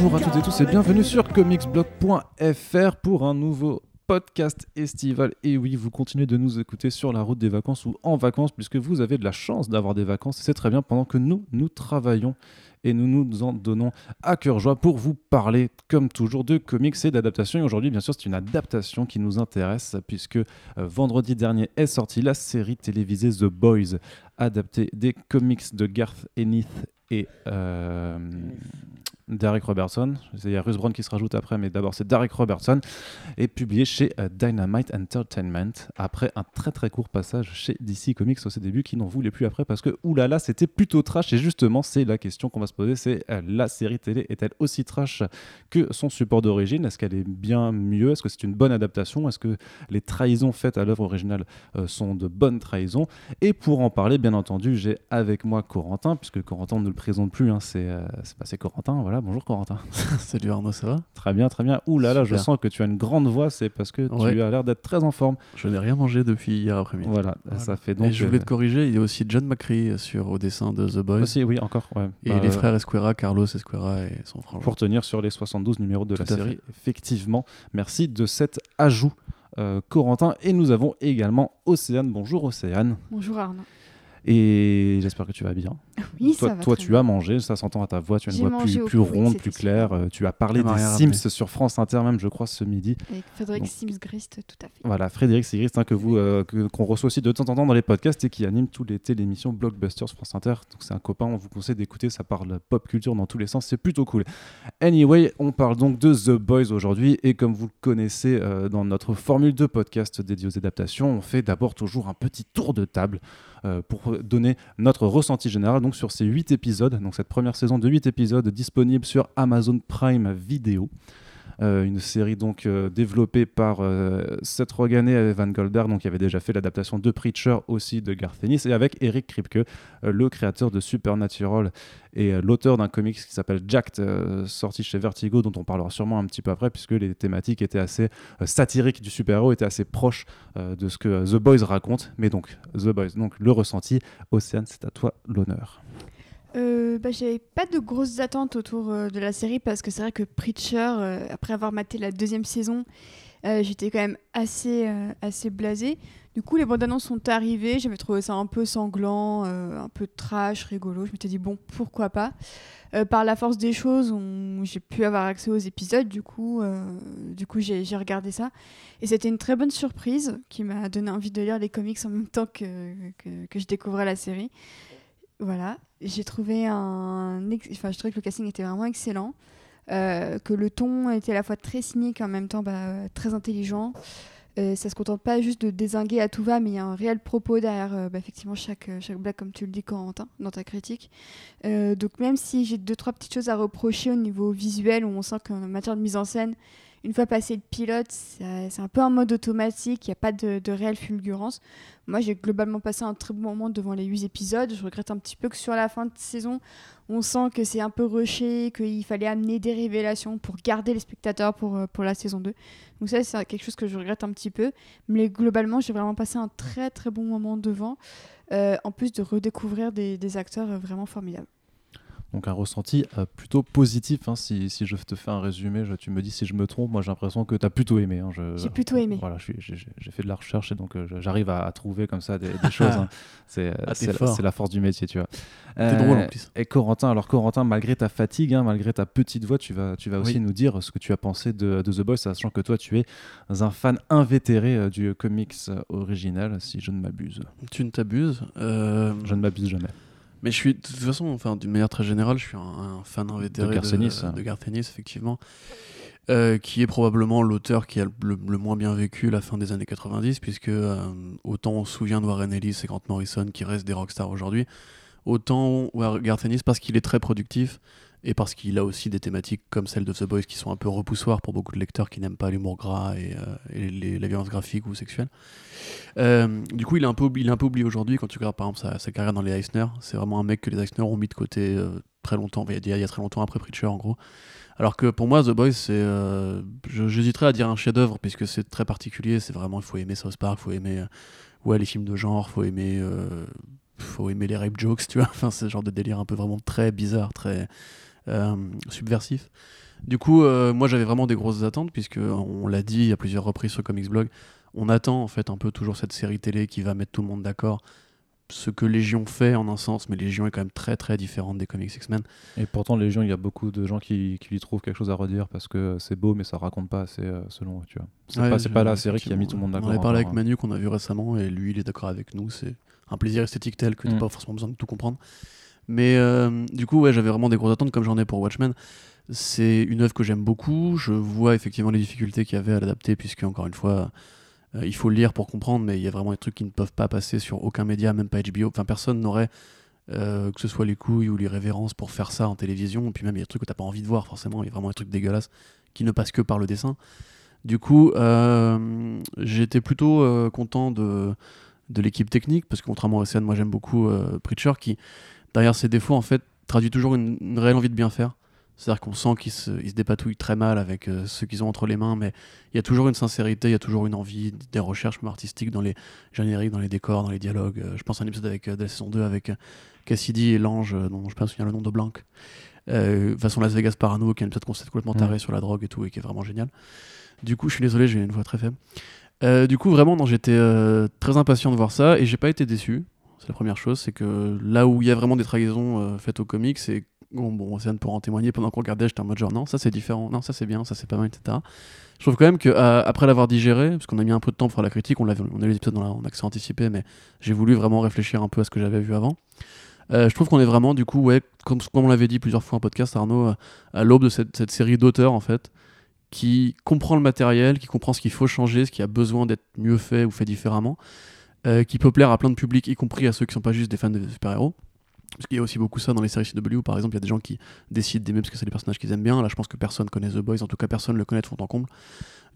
Bonjour à toutes et tous et bienvenue sur comicsblog.fr pour un nouveau podcast estival. Et oui, vous continuez de nous écouter sur la route des vacances ou en vacances puisque vous avez de la chance d'avoir des vacances. C'est très bien pendant que nous, nous travaillons et nous nous en donnons à cœur joie pour vous parler, comme toujours, de comics et d'adaptation. Et aujourd'hui, bien sûr, c'est une adaptation qui nous intéresse, puisque euh, vendredi dernier est sortie la série télévisée The Boys, adaptée des comics de Garth Ennis et euh, Derek Robertson. Il y a Russ Brown qui se rajoute après, mais d'abord c'est Derek Robertson, et publié chez euh, Dynamite Entertainment après un très très court passage chez DC Comics au ses débuts, qui n'en voulait plus après parce que oulala, c'était plutôt trash. Et justement, c'est la question qu'on va se poser c'est euh, la série télé est-elle aussi trash que son support d'origine? Est-ce qu'elle est bien mieux? Est-ce que c'est une bonne adaptation? Est-ce que les trahisons faites à l'œuvre originale euh, sont de bonnes trahisons? Et pour en parler, bien entendu, j'ai avec moi Corentin, puisque Corentin ne le présente plus, hein, c'est bah, c'est Corentin, voilà bonjour Corentin. Salut Arnaud, ça va? Très bien, très bien. Ouh là là, je sens que tu as une grande voix, c'est parce que tu as l'air d'être très en forme. Je n'ai rien mangé depuis hier après-midi. Voilà, ça fait donc. Et je voulais te corriger, il y a aussi John McCree sur au dessin de The Boys. Aussi, oui, encore. Ouais. Et Bah, les frères Esquera, Carlos Esquera et son frère. Pour tenir sur les 72 numéros de Tout la série, fait. effectivement. Merci de cet ajout. euh, Corentin et nous avons également Océane. Bonjour Océane. Bonjour Arnaud. Et j'espère que tu vas bien. Oui, toi, ça va toi très tu bien. as mangé, ça s'entend à ta voix, tu as une voix plus, ronde, plus claire. Euh, tu as parlé des rien Sims rappelé. sur France Inter même, je crois, ce midi. Avec Frédéric Donc- Sims-Grist, tout à fait. Voilà, Frédéric Sigrist, hein, que vous euh, que- qu'on reçoit aussi de temps en temps dans les podcasts et qui anime tout l'été l'émission Blockbusters France Inter. Donc c'est un copain, on vous conseille d'écouter, ça parle pop culture dans tous les sens, c'est plutôt cool. Anyway, on parle donc de The Boys aujourd'hui et comme vous le connaissez euh, dans notre formule de podcast dédiée aux adaptations, on fait d'abord toujours un petit tour de table euh, pour donner notre ressenti général donc sur ces 8 épisodes, donc cette première saison de 8 épisodes disponible sur Amazon Prime Video. Euh, une série donc euh, développée par euh, Seth Rogen et Evan Goldberg, donc qui avait déjà fait l'adaptation de Preacher aussi de Garth Ennis, et avec Eric Kripke, le créateur de Supernatural et l'auteur d'un comics qui s'appelle Jacked, sorti chez Vertigo, dont on parlera sûrement un petit peu après, puisque les thématiques étaient assez satiriques du super-héros, étaient assez proches de ce que The Boys raconte. Mais donc, The Boys, donc le ressenti. Océane, c'est à toi l'honneur. Euh, bah, J'avais pas de grosses attentes autour euh, de la série parce que c'est vrai que Preacher, euh, après avoir maté la deuxième saison, j'étais quand même assez, assez blasée. Du coup, les bandes annonces sont arrivées. J'avais trouvé ça un peu sanglant, un peu trash, rigolo. Je m'étais dit, bon, pourquoi pas? Par la force des choses, j'ai pu avoir accès aux épisodes. Du coup, du coup j'ai regardé ça. Et c'était une très bonne surprise qui m'a donné envie de lire les comics en même temps que, que je découvrais la série. Voilà, j'ai trouvé un, enfin, je trouvais que le casting était vraiment excellent, euh, que le ton était à la fois très cynique et en même temps bah, très intelligent. Euh, ça se contente pas juste de désinguer à tout va, mais il y a un réel propos derrière euh, bah, effectivement chaque, euh, chaque blague, comme tu le dis, Corentin, dans ta critique. Donc même si j'ai deux trois petites choses à reprocher au niveau visuel, où on sent qu'en matière de mise en scène, une fois passé le pilote, c'est un peu un mode automatique, il n'y a pas de, réelle fulgurance. Moi, j'ai globalement passé un très bon moment devant les huit épisodes. Je regrette un petit peu que sur la fin de saison, on sent que c'est un peu rushé, qu'il fallait amener des révélations pour garder les spectateurs pour, euh, pour la saison 2. Donc ça, c'est quelque chose que je regrette un petit peu. Mais globalement, j'ai vraiment passé un très très bon moment devant, euh, en plus de redécouvrir des, acteurs vraiment formidables. Donc un ressenti euh, plutôt positif. hein, si, si je te fais un résumé, je- tu me dis si je me trompe. Moi, j'ai l'impression que tu as plutôt aimé. hein, J'ai plutôt aimé. Voilà, j'ai fait de la recherche et donc euh, j'arrive à, à trouver comme ça des, des choses. hein. C'est euh, Ah, c'est la, force du métier, tu vois. T'es Euh, drôle en plus. Et Corentin, alors Corentin, malgré ta fatigue, hein, malgré ta petite voix, tu vas, tu vas aussi Oui. nous dire ce que tu as pensé de, de The Boys, sachant que toi, tu es un fan invétéré euh, du comics original, si je ne m'abuse. Tu ne t'abuses. euh, Je ne m'abuse jamais. Mais je suis, de toute façon, enfin, d'une manière très générale, je suis un, un fan invétéré De Garth Ennis. de Ennis, effectivement, euh, qui est probablement l'auteur qui a le, le moins bien vécu la fin des années 90, puisque euh, autant on se souvient de Warren Ellis et Grant Morrison qui restent des rockstars aujourd'hui, autant Garth Ennis, parce qu'il est très productif, et parce qu'il a aussi des thématiques comme celle de The Boys qui sont un peu repoussoires pour beaucoup de lecteurs qui n'aiment pas l'humour gras et, euh, les- la violence graphique ou sexuelle. Euh, du coup, il est un peu, il oublié aujourd'hui quand tu regardes par exemple sa, carrière dans les Eisner. C'est vraiment un mec que les Eisner ont mis de côté euh, très longtemps, il y, a, il très longtemps après Preacher en gros. Alors que pour moi, The Boys, c'est, j'hésiterais à dire un chef-d'œuvre puisque c'est très particulier. C'est vraiment, il faut aimer South Park, il faut aimer, ouais, les films de genre, faut aimer, faut aimer les rape jokes, tu vois. Enfin, c'est ce genre de délire un peu vraiment très bizarre, très subversif. Du coup, euh, moi j'avais vraiment des grosses attentes, puisque on l'a dit à plusieurs reprises sur Comics Blog, on attend en fait un peu toujours cette série télé qui va mettre tout le monde d'accord. Ce que Légion fait en un sens, mais Légion est quand même très très différente des comics X-Men. Et pourtant, Légion, il y a beaucoup de gens qui, qui lui trouvent quelque chose à redire parce que c'est beau, mais ça raconte pas assez euh, selon eux, tu vois. C'est Ouais, pas, la série qui a mis tout le monde On d'accord. avait parlé avec encore, Manu qu'on a vu récemment et lui il est d'accord avec nous. C'est un plaisir esthétique tel que t'as Mm. pas forcément besoin de tout comprendre. Mais euh, du coup, ouais, j'avais vraiment des grosses attentes comme j'en ai pour Watchmen. C'est une œuvre que j'aime beaucoup. Je vois effectivement les difficultés qu'il y avait à l'adapter, puisque encore une fois, euh, il faut le lire pour comprendre, mais il y a vraiment des trucs qui ne peuvent pas passer sur aucun média, même pas HBO. Enfin, personne n'aurait, euh, que ce soit les couilles ou les révérences, pour faire ça en télévision. Et puis même, il y a des trucs que t'as pas envie de voir, forcément. Il y a vraiment des trucs dégueulasses qui ne passent que par le dessin. Du coup, j'étais plutôt content de, de l'équipe technique, parce que contrairement à Océane, moi j'aime beaucoup Preacher, qui, derrière ses défauts, en fait, traduit toujours une, une réelle envie de bien faire. C'est-à-dire qu'on sent qu'ils se, se dépatouillent très mal avec euh, ce qu'ils ont entre les mains, mais il y a toujours une sincérité, il y a toujours une envie, des recherches artistiques dans les génériques, dans les décors, dans les dialogues. Euh, je pense à un épisode avec, euh, de la saison 2 avec Cassidy et l'ange, dont je ne sais pas souvenir le nom de Blanc. Façon Las Vegas Parano, qui est un épisode concept complètement Mm. taré sur la drogue et tout, et qui est vraiment génial. Du coup, je suis désolé, j'ai une voix très faible. Du coup, vraiment, j'étais très impatient de voir ça, et j'ai pas été déçu. C'est la première chose, c'est que là où il y a vraiment des trahisons euh, faites aux comics, c'est bon, bon, Océane pour en témoigner, pendant qu'on regardait, j'étais en mode genre non, ça c'est différent, non, ça c'est bien, ça c'est pas mal, etc. Je trouve quand même que euh, après l'avoir digéré, parce qu'on a mis un peu de temps pour faire la critique, on, l'avait- on a eu les épisodes dans la- en accès anticipé, mais j'ai voulu vraiment réfléchir un peu à ce que j'avais vu avant. Euh, je trouve qu'on est vraiment, du coup, ouais, comme, comme on l'avait dit plusieurs fois en podcast, Arnaud, euh, à l'aube de cette, cette série d'auteurs, en fait, qui comprend le matériel, qui comprend ce qu'il faut changer, ce qui a besoin d'être mieux fait ou fait différemment, euh, qui peut plaire à plein de publics, y compris à ceux qui sont pas juste des fans de super-héros. Parce qu'il y a aussi beaucoup ça dans les séries CW, par exemple, il y a des gens qui décident d'aimer parce que c'est des personnages qu'ils aiment bien. Là, je pense que personne connaît The Boys, en tout cas personne le connaît de fond en comble.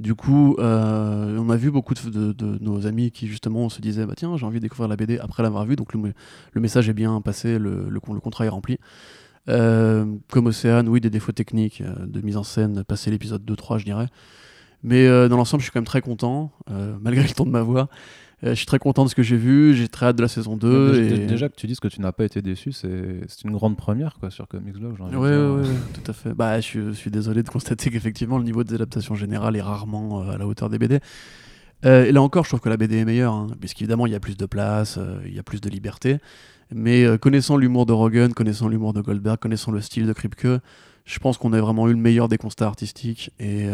Du coup, euh, on a vu beaucoup de, nos amis qui justement se disaient bah tiens j'ai envie de découvrir la BD après l'avoir vue, donc le, message est bien passé, le, contrat est rempli. Euh, comme Océane, oui, des défauts techniques, de mise en scène, passer l'épisode 2-3, je dirais. Mais dans l'ensemble, je suis quand même très content, malgré le ton de ma voix. Euh, je suis très content de ce que j'ai vu, j'ai très hâte de la saison 2. Déjà, et... déjà que tu dises que tu n'as pas été déçu, c'est une grande première quoi, sur Comics Blog. envie Ouais, tout à fait. Bah, je, suis- je suis désolé de constater qu'effectivement, le niveau des adaptations générales est rarement euh, à la hauteur des BD. Euh, et là encore, je trouve que la BD est meilleure, hein, puisqu'évidemment, il y a plus de place, euh, il y a plus de liberté. Mais euh, connaissant l'humour de Rogan, connaissant l'humour de Goldberg, connaissant le style de Kripke, je pense qu'on a vraiment eu le meilleur des constats artistiques. Et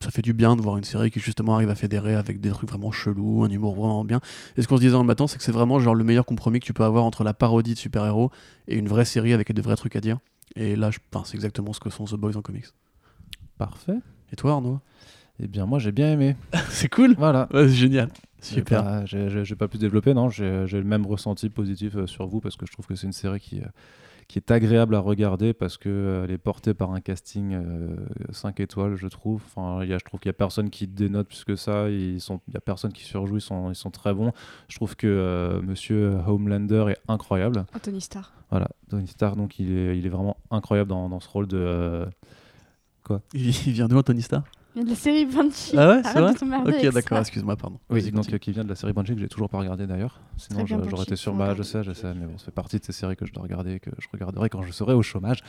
ça fait du bien de voir une série qui justement arrive à fédérer avec des trucs vraiment chelous, un humour vraiment bien. Et ce qu'on se disait dans le matin, c'est que c'est vraiment genre le meilleur compromis que tu peux avoir entre la parodie de super-héros et une vraie série avec de vrais trucs à dire. Et là, je pense c'est exactement ce que sont The Boys en comics. Parfait. Et toi, Arnaud? Eh bien, moi, j'ai bien aimé. C'est cool Voilà. C'est génial. J'ai Super. pas- J'ai pas plus développé, non? J'ai j'ai le même ressenti positif euh, sur vous parce que je trouve que c'est une série qui, euh, qui est agréable à regarder parce qu'elle est portée par un casting 5 étoiles, je trouve. Enfin, il y a, je trouve qu'il y a personne qui dénote plus que ça. Ils sont, il y a personne qui surjoue. Ils sont, ils sont très bons. Je trouve que euh, Monsieur Homelander est incroyable. Anthony Starr. Voilà, Tony Stark, donc il est, il est vraiment incroyable dans, dans ce rôle de. euh, Il il vient d'où, Anthony Starr? Il y a de la série Banshee. Ah ouais, c'est vrai Ok, d'accord, excuse-moi, pardon. Oui, donc euh, qui vient de la série Banshee que j'ai toujours pas regardé d'ailleurs. Sinon j'aurais été sur. Bah, je sais, je sais, mais bon, ça fait partie de ces séries que je dois regarder, que je regarderai quand je serai au chômage.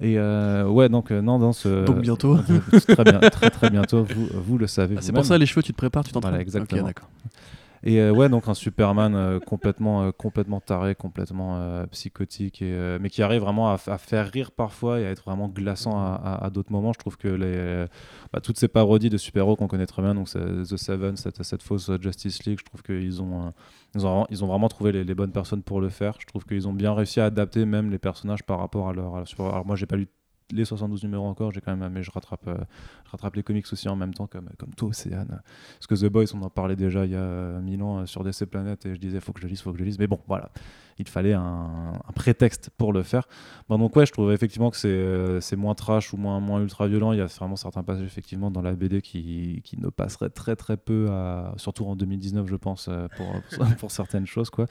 Et euh, ouais, donc euh, non, dans ce. Donc bientôt. Euh, très bien, très très bientôt. Vous, vous le savez. Ah, c'est pour ça, les cheveux, tu te prépares, tu t'entraînes Voilà, exactement. Ok, d'accord. Et euh, ouais, donc un Superman euh, complètement, euh, complètement taré, complètement psychotique, et, mais qui arrive vraiment à, faire rire parfois et à être vraiment glaçant à, d'autres moments. Je trouve que les, bah, toutes ces parodies de super-héros qu'on connaît très bien, donc The Seven, cette, cette fausse Justice League, je trouve qu'ils ont, ils ont, ils ont vraiment trouvé les, bonnes personnes pour le faire. Je trouve qu'ils ont bien réussi à adapter même les personnages par rapport à leur. Alors moi, j'ai pas lu les 72 numéros encore, j'ai quand même, mais je rattrape, euh, je rattrape les comics aussi en même temps, comme, comme toi, Océane. Parce que The Boys, on en parlait déjà il y a mille ans euh, sur DC Planet, et je disais, faut que je lise, faut que je lise. Mais bon, voilà, il fallait un, un prétexte pour le faire. Bon, donc ouais, je trouve effectivement que c'est euh, moins trash ou moins, moins ultra violent. Il y a vraiment certains passages effectivement dans la BD qui, qui ne passeraient très très peu, à, surtout en 2019, je pense, euh, pour, pour, pour certaines choses. quoi.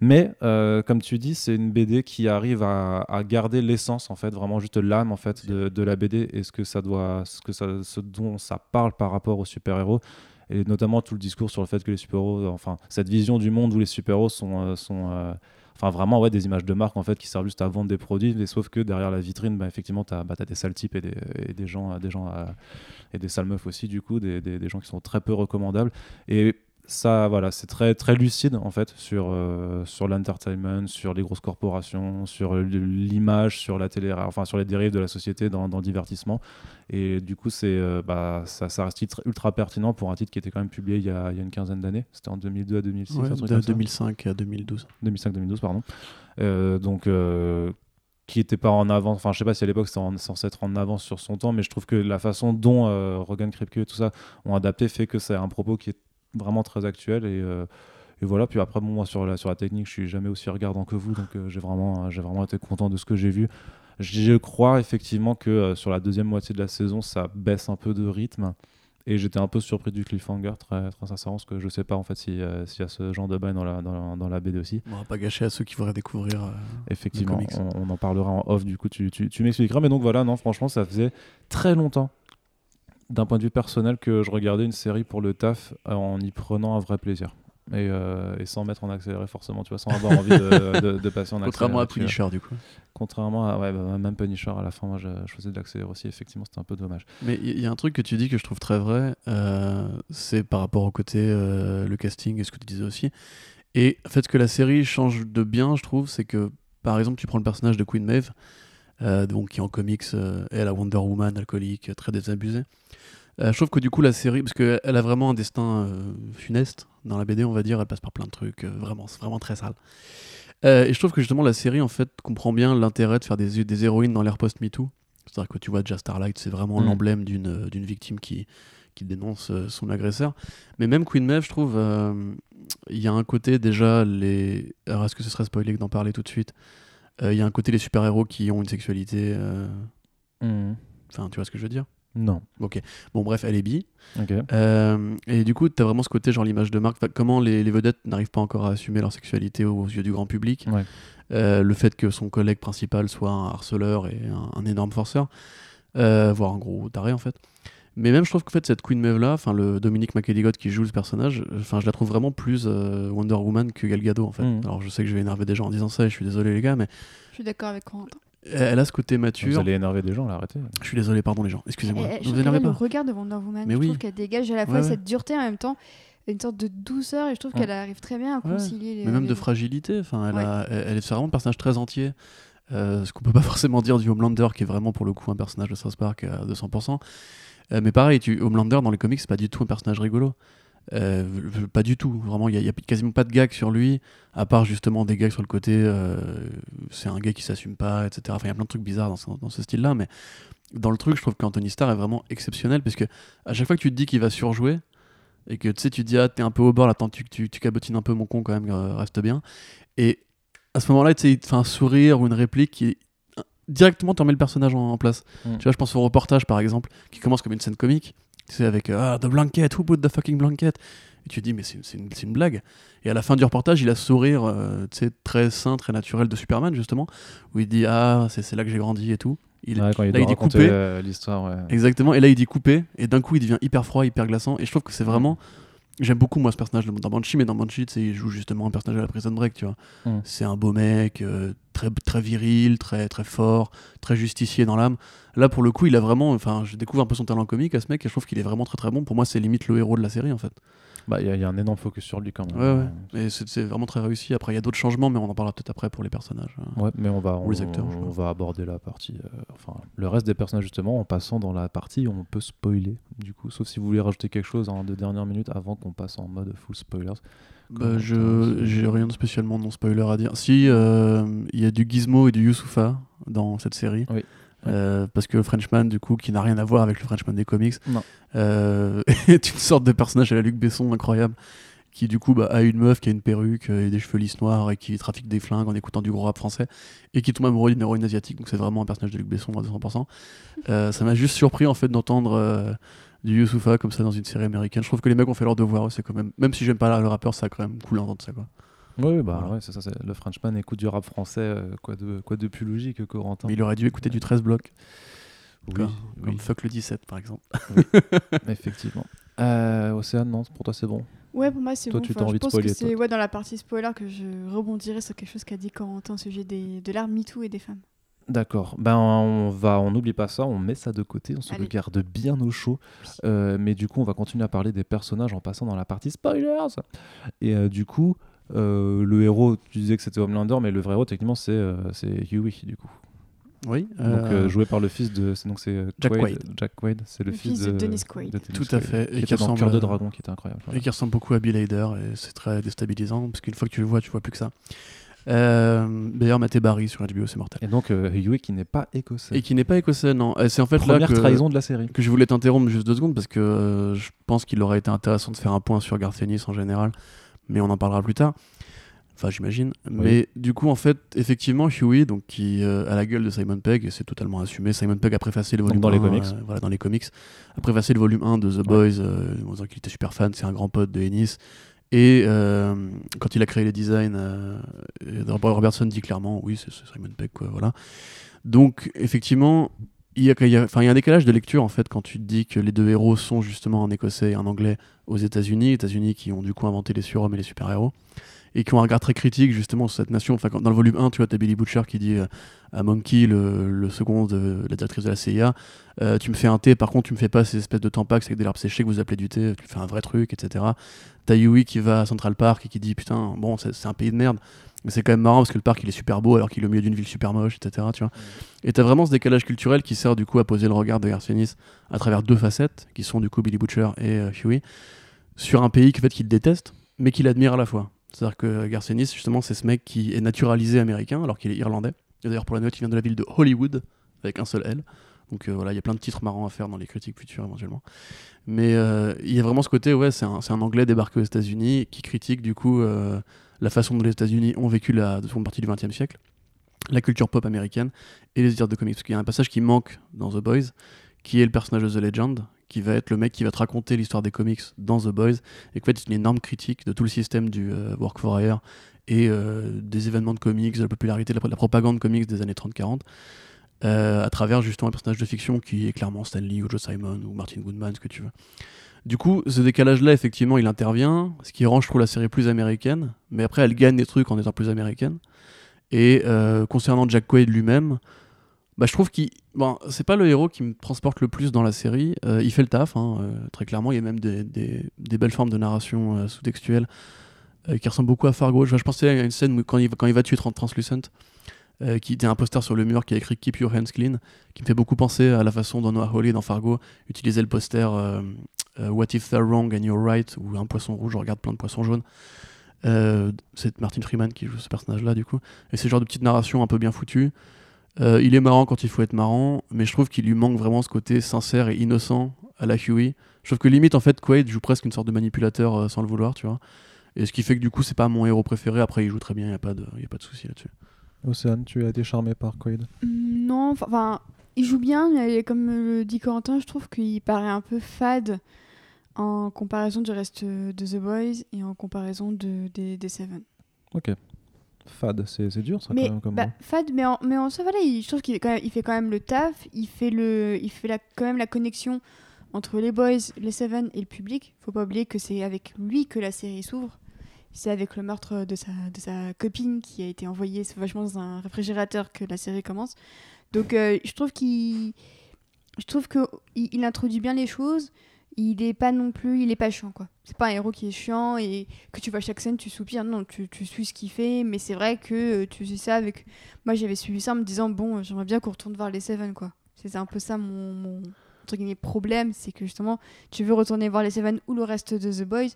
Mais euh, comme tu dis, c'est une BD qui arrive à, à garder l'essence, en fait, vraiment juste l'âme en fait de, de la BD et ce que ça doit, ce que ça, ce dont ça parle par rapport aux super héros et notamment tout le discours sur le fait que les super-héros, enfin cette vision du monde où les super-héros sont, euh, sont euh, Enfin, vraiment, ouais, des images de marque en fait qui servent juste à vendre des produits, mais sauf que derrière la vitrine, bah, effectivement, tu as, bah, des sales types et des, gens, des gens et des sales meufs aussi, du coup, des, des- des gens qui sont très peu recommandables. Et ça, voilà, c'est très, très lucide en fait sur, euh, sur l'entertainment, sur les grosses corporations, sur l'image, sur la télé, enfin sur les dérives de la société dans, dans le divertissement. Et du coup, c'est, euh, bah, ça, ça reste titre ultra pertinent pour un titre qui était quand même publié il y a, il y a une quinzaine d'années. C'était en 2002 à 2006, Ouais, un truc de comme ça. 2005 à 2012. 2005-2012, pardon. Euh, donc, euh, qui était pas en avance. Enfin, je sais pas si à l'époque c'était en- censé être en avance sur son temps, mais je trouve que la façon dont euh, Rogan Kripke et tout ça ont adapté fait que c'est un propos qui est vraiment très actuel. Et, euh, et voilà. Puis après, bon, moi, sur la, sur la technique, je suis jamais aussi regardant que vous, donc euh, j'ai vraiment, j'ai vraiment été content de ce que j'ai vu. Je crois effectivement que euh, sur la deuxième moitié de la saison, ça baisse un peu de rythme. Et j'étais un peu surpris du cliffhanger, très, très sincèrement, parce que je sais pas en fait si, euh, s'il y a ce genre de bail dans la, dans la, dans la BD aussi. On va pas gâcher à ceux qui voudraient découvrir. euh, Effectivement, on, on en parlera en off, du coup tu, tu, tu m'expliqueras. Mais donc voilà, non, franchement, ça faisait très longtemps, d'un point de vue personnel, que je regardais une série pour le taf en y prenant un vrai plaisir. Et, euh, et sans mettre en accéléré forcément, tu vois, sans avoir envie de, de- de passer en accéléré. Contrairement à vois. Punisher, du coup. Contrairement à ouais, bah, même Punisher, à la fin, moi je, je faisais de l'accéléré aussi, effectivement, c'était un peu dommage. Mais il y, y a un truc que tu dis que je trouve très vrai, euh, c'est par rapport au côté euh, le casting et ce que tu disais aussi. Et en fait, que la série change de bien, je trouve, c'est que par exemple, tu prends le personnage de Queen Maeve, donc qui en comics est la Wonder Woman alcoolique, très désabusée. Euh, je trouve que du coup, la série, parce qu'elle a vraiment un destin euh, funeste dans la BD, on va dire, elle passe par plein de trucs, euh, vraiment, c'est vraiment très sale. Et je trouve que justement, la série, en fait, comprend bien l'intérêt de faire des, des héroïnes dans l'ère post-MeToo. C'est-à-dire que tu vois, déjà Starlight, c'est vraiment Mm. l'emblème d'une d'une victime qui, qui dénonce son agresseur. Mais même Queen Maeve, je trouve, euh, il y a un côté déjà, les... alors est-ce que ce serait spoilé que d'en parler tout de suite? Euh, Il y a un côté les super-héros qui ont une sexualité. euh, Enfin, tu vois ce que je veux dire? Non. Bon, bref, elle est bi. Ok. Euh, et du coup, tu as vraiment ce côté, genre l'image de marque. Enfin, comment les, les vedettes n'arrivent pas encore à assumer leur sexualité aux yeux du grand public? Ouais. Euh, le fait que son collègue principal soit un harceleur et un, un énorme forceur, euh, voire un gros taré en fait. Mais même, je trouve qu'en fait, cette Queen Maeve là, enfin, le Dominique McElligott qui joue ce personnage, enfin, je la trouve vraiment plus euh, Wonder Woman que Gal Gadot en fait. Mhm. Alors, je sais que je vais énerver des gens en disant ça et je suis désolé, les gars, mais Je suis d'accord avec Corentin. Elle a ce côté Vous mature. allez énerver des gens, là, arrêtez. Je suis désolé, pardon, les gens, excusez-moi. Je Ne vous a énervez le pas. regard de Wonder Woman. Mais je oui. trouve qu'elle dégage à la fois Ouais, cette dureté en même temps une sorte de douceur et je trouve Ouais. qu'elle arrive très bien à Ouais. concilier les. mais même les de fragilité. Enfin, elle, Ouais. a- elle, est vraiment un personnage très entier. Euh, ce qu'on peut pas forcément dire du Homelander, qui est vraiment pour le coup un personnage de South Park à 200%. Euh, mais pareil, tu, Homelander dans les comics, c'est pas du tout un personnage rigolo. Euh, pas du tout. Vraiment, il y, a- quasiment pas de gags sur lui, à part justement des gags sur le côté. euh, c'est un gars qui s'assume pas, etc. Enfin, il y a plein de trucs bizarres dans ce, dans ce style-là, mais dans le truc, je trouve qu'Anthony Starr est vraiment exceptionnel, parce que à chaque fois que tu te dis qu'il va surjouer, et que tu sais, tu te dis, ah, t'es un peu au bord, là, attends, tu, tu, tu cabotines un peu mon con quand même, euh, reste bien. Et à ce moment-là, tu sais, il te fait un sourire ou une réplique qui directement te remet le personnage en, en place. Mm. Tu vois, je pense au reportage par exemple, qui commence comme une scène comique, tu sais, avec euh, ah, The Blanket, who put the fucking blanket? Et tu te dis, mais c'est c'est une, une blague. Et à la fin du reportage, il a ce sourire, euh, très sain, très naturel de Superman, justement, où il dit, ah, c'est c'est là que j'ai grandi et tout. Il, Ouais, quand il là, doit il dit coupé. euh, l'histoire, ouais. Exactement, et là il dit coupé, et d'un coup il devient hyper froid, hyper glaçant, et je trouve que c'est vraiment. J'aime beaucoup moi ce personnage dans Banshee, mais dans Banshee, il joue justement un personnage à la Prison Break, tu vois. Mm. C'est un beau mec, euh, très, très viril, très, très fort, très justicier dans l'âme. Là pour le coup, il a vraiment. Enfin, je découvre un peu son talent comique à ce mec, et je trouve qu'il est vraiment très très bon. Pour moi, c'est limite le héros de la série en fait. Bah, il y, a- il y a un énorme focus sur lui quand même. Ouais, ouais. Et c'est vraiment très réussi. Après, il y a d'autres changements, mais on en parlera peut-être après pour les personnages. Ouais, mais on va, on, les acteurs, on crois. va aborder la partie, euh, enfin, le reste des personnages justement en passant dans la partie où on peut spoiler, du coup, sauf si vous voulez rajouter quelque chose en deux dernières minutes avant qu'on passe en mode full spoilers. Bah, je j'ai rien de spécialement non spoiler à dire. Si euh, il y a du Gizmo et du Youssoufa dans cette série. Oui. Euh, parce que le Frenchman, du coup, qui n'a rien à voir avec le Frenchman des comics, euh, est une sorte de personnage à la Luc Besson incroyable, qui du coup bah, a une meuf qui a une perruque euh, et des cheveux lisses noirs et qui trafique des flingues en écoutant du gros rap français et qui tombe amoureux d'une héroïne asiatique. Donc c'est vraiment un personnage de Luc Besson à 200%. Euh, ça m'a juste surpris en fait d'entendre du Youssoufa comme ça dans une série américaine. Je trouve que les mecs ont fait leur devoir. C'est quand même, même si j'aime pas le rappeur, ça quand même cool d'entendre ça quoi. Oui, bah Voilà. ouais, c'est ça. c'est- Le Frenchman écoute du rap français, euh, quoi, de, quoi de plus logique que Corentin Mais il aurait dû écouter du 13 blocs. Oui, Comme, comme oui, Fuck le 17 par exemple. effectivement. Euh, Océane, non, pour toi c'est bon? Ouais, pour moi, c'est Toi, bon. tu Enfin, t'as je envie de pense spoiler, que c'est toi. ouais, dans la partie spoiler que je rebondirai sur quelque chose qu'a dit Corentin au sujet des, de l'art MeToo et des femmes. D'accord. Ben on va, on n'oublie pas ça, on met ça de côté, on se Allez. regarde bien au chaud. Euh, mais du coup, on va continuer à parler des personnages en passant dans la partie spoilers. Et euh, du coup, euh, le héros, tu disais que c'était Homelander, mais le vrai héros, techniquement, c'est euh, c'est Huey, du coup. Oui. Donc euh, euh, joué par le fils de, c'est donc c'est Jack Quaid. Quaid. Jack Quaid, c'est le, Le fils de Dennis Quaid. Dennis Tout à Quaid, fait, et Qui ressemble Cœur de Dragon, qui était incroyable. Et qui ressemble beaucoup à Bill Hader, et c'est très déstabilisant, parce qu'une fois que tu le vois, tu vois plus que ça. Euh, D'ailleurs, Maté Barry sur HBO, c'est mortel. Et donc euh, Huey qui n'est pas écossais. Et qui n'est pas écossais, non. C'est en fait Première là que, trahison de la série. que je voulais t'interrompre juste deux secondes, parce que euh, je pense qu'il aurait été intéressant de faire un point sur Garth Ennis en général, mais on en parlera plus tard. Enfin, j'imagine. Mais du coup, en fait, effectivement, Huey, donc, qui euh, a la gueule de Simon Pegg, et c'est totalement assumé. Simon Pegg a préfacé le volume dans les 1, comics. euh, voilà, dans les comics. A préfacé le volume 1 de The Boys, euh, en disant qu'il était super fan, c'est un grand pote de Ennis. Et euh, quand il a créé les designs, Robertson dit clairement, oui, c'est Simon Pegg, quoi, voilà. Donc, effectivement, il y, a, il y a- enfin, il y a un décalage de lecture, en fait, quand tu te dis que les deux héros sont justement un Écossais et un Anglais aux États-Unis, États-Unis qui ont du coup inventé les surhommes et les super-héros, et qui ont un regard très critique justement sur cette nation. Dans le volume 1, tu vois, t'as Billy Butcher qui dit euh, à Monkey, le, second de la directrice de la CIA, euh, tu me fais un thé, par contre, tu me fais pas ces espèces de tampax avec des larmes séchées que vous appelez du thé, tu fais un vrai truc, etc. T'as Yui qui va à Central Park et qui dit putain, bon, c'est un pays de merde. Mais c'est quand même marrant parce que le parc il est super beau alors qu'il est au milieu d'une ville super moche, etc. Tu vois. Et t'as vraiment ce décalage culturel qui sert du coup à poser le regard de Garth Ennis à travers deux facettes, qui sont du coup Billy Butcher et euh, Huey, sur un pays fait, qu'il déteste, mais qu'il admire à la fois. C'est-à-dire que Garth Ennis, justement, c'est ce mec qui est naturalisé américain alors qu'il est irlandais. Et d'ailleurs, pour la note, il vient de la ville de Hollywood, avec un seul L. Donc euh, voilà, il y a plein de titres marrants à faire dans les critiques futures éventuellement. Mais euh, il y a vraiment ce côté, ouais, c'est un, Anglais débarqué aux États-Unis qui critique du coup euh, la façon dont les États-Unis ont vécu la seconde partie du XXe siècle, la culture pop américaine et les éditeurs de comics. Parce qu'il y a un passage qui manque dans The Boys, qui est le personnage de The Legend, qui va être le mec qui va te raconter l'histoire des comics dans The Boys, et qu'en fait c'est une énorme critique de tout le système du euh, Work for Hire et euh, des événements de comics, de la popularité, de la, de propagande comics des années 30-40. euh, à travers justement un personnage de fiction qui est clairement Stan Lee ou Joe Simon ou Martin Goodman, ce que tu veux. Du coup, ce décalage-là, effectivement, il intervient, ce qui rend, je trouve, la série plus américaine, mais après, elle gagne des trucs en étant plus américaine. Et euh, concernant Jack Quaid lui-même, bah, je trouve qu'il. Bon, c'est pas le héros qui me transporte le plus dans la série. Euh, il fait le taf, hein, euh, très clairement. Il y a même des, des- belles formes de narration euh, sous-textuelle qui ressemblent beaucoup à Fargo. Je, pensais à une scène où, quand il, quand il va tuer Tran- Translucent, qui était un poster sur le mur qui a écrit Keep Your Hands Clean, qui me fait beaucoup penser à la façon dont Noah Hawley dans Fargo utilisait le poster What if they're wrong and you're right, ou un poisson rouge regarde plein de poissons jaunes. C'est Martin Freeman qui joue ce personnage-là, du coup. Et c'est genre de petite narration un peu bien foutue. Euh, il est marrant quand il faut être marrant, mais je trouve qu'il lui manque vraiment ce côté sincère et innocent à la Huey. Je trouve que limite, en fait, Quaid joue presque une sorte de manipulateur euh, sans le vouloir, tu vois. Et ce qui fait que du coup, c'est pas mon héros préféré. Après, il joue très bien, il n'y a pas de, y a pas de souci là-dessus. Océane, tu as été charmé par Quaid Mm, Non, enfin- enfin, il joue bien, mais comme le dit Corentin, je trouve qu'il paraît un peu fade en comparaison du reste de The Boys et en comparaison de, des, des Seven. Ok. Fade, c'est dur ça mais quand même comme bah, fade, mais en, mais en soi, voilà, il- je trouve qu'il il fait quand même le taf, il fait, le, il fait la, quand même la connexion entre les Boys, les Seven et le public. Faut pas oublier que c'est avec lui que la série s'ouvre. C'est avec le meurtre de sa, de sa copine qui a été envoyée sauvagement dans un réfrigérateur que la série commence. Donc euh, je trouve qu'il je trouve que il, il introduit bien les choses. Il est pas non plus, il est pas chiant quoi. C'est pas un héros qui est chiant et que tu vois chaque scène tu soupires. Non, tu, tu suis ce qu'il fait, mais c'est vrai que euh, tu suis ça avec. Moi j'avais suivi ça en me disant bon, j'aimerais bien qu'on retourne voir les Seven quoi. C'est un peu ça mon, mon entre guillemets, problème, c'est que justement tu veux retourner voir les Seven ou le reste de The Boys,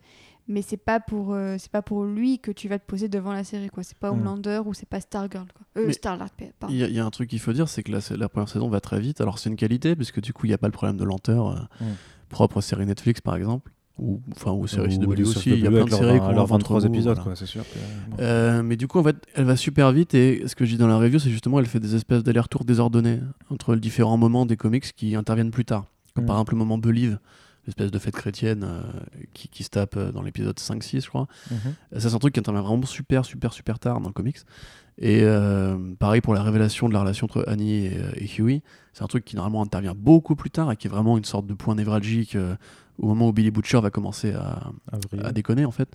mais c'est pas pour euh, c'est pas pour lui que tu vas te poser devant la série quoi. C'est pas Mm. Homelander ou c'est pas Stargirl quoi. Euh, Starlight. Il y, a- y un truc qu'il faut dire, c'est que la, la première saison va très vite. Alors c'est une qualité, puisque du coup, il n'y a pas le problème de lenteur euh, Mm. Propre aux séries Netflix, par exemple. Ou, enfin, aux séries Ou CW aussi. sur Il y a plein de séries qui ont leurs un ventre 23 mou, épisodes voilà. c'est sûr. que- bon. Euh, mais du coup, en fait, elle va super vite et ce que je dis dans la review, c'est justement elle fait des espèces d'allers-retours désordonnés entre les différents moments des comics qui interviennent plus tard. Comme Mm. par exemple le moment Believe, l'espèce de fête chrétienne euh, qui, qui se tape euh, dans l'épisode 5-6, je crois. Mhm. Ça, c'est un truc qui intervient vraiment super, super, super tard dans le comics. Et euh, pareil pour la révélation de la relation entre Annie et, et Huey. C'est un truc qui normalement intervient beaucoup plus tard et qui est vraiment une sorte de point névralgique au moment où Billy Butcher va commencer à, à déconner en fait.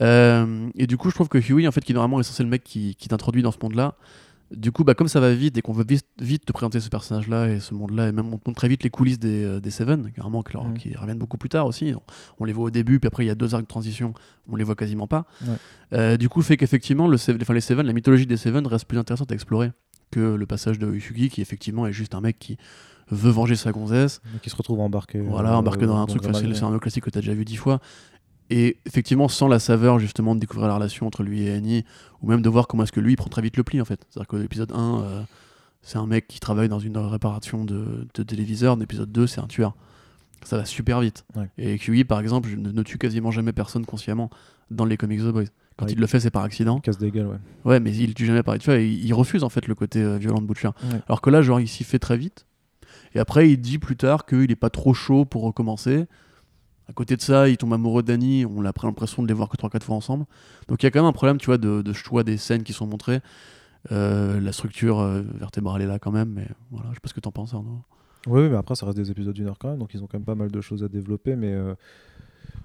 Euh, et du coup, je trouve que Huey, en fait, qui normalement est censé le mec qui, qui t'introduit dans ce monde-là, du coup, bah, comme ça va vite et qu'on veut vite, vite te présenter ce personnage-là et ce monde-là, et même on montre très vite les coulisses des, euh, des Seven, carrément, qui, leur- qui reviennent beaucoup plus tard aussi. On, on les voit au début, puis après il y a deux arcs de transition, on les voit quasiment pas. Ouais. Euh, du coup, fait qu'effectivement, le, Seven- enfin, les Seven, la mythologie des Seven reste plus intéressante à explorer que le passage de Usugi, qui effectivement est juste un mec qui veut venger sa gonzesse. Qui se retrouve embarqué. Voilà, euh, embarqué dans un truc, c'est scénario classique que tu as déjà vu dix fois. Et effectivement, sans la saveur justement de découvrir la relation entre lui et Annie, ou même de voir comment est-ce que lui il prend très vite le pli en fait. C'est-à-dire que l'épisode 1, euh, c'est un mec qui travaille dans une réparation de, de téléviseur, l'épisode 2, c'est un tueur. Ça va super vite. Ouais. Et QI, par exemple, ne, ne tue quasiment jamais personne consciemment dans les comics The Boys. Quand Ouais. il le fait, c'est par accident. Casse des gueules, ouais. Ouais, mais il tue jamais par tu vois, il, il refuse en fait le côté euh, violent de Butcher. Ouais. Alors que là, genre, il s'y fait très vite. Et après, il dit plus tard qu'il est pas trop chaud pour recommencer. À côté de ça, il tombe amoureux d'Annie. On a l'impression de les voir que 3-4 fois ensemble. Donc il y a quand même un problème, tu vois, de, choix des scènes qui sont montrées. Euh, la structure euh, vertébrale est là quand même, mais voilà, je sais pas ce que t'en penses, Arnaud. Oui, mais après, ça reste des épisodes d'une heure quand même, donc ils ont quand même pas mal de choses à développer, mais euh,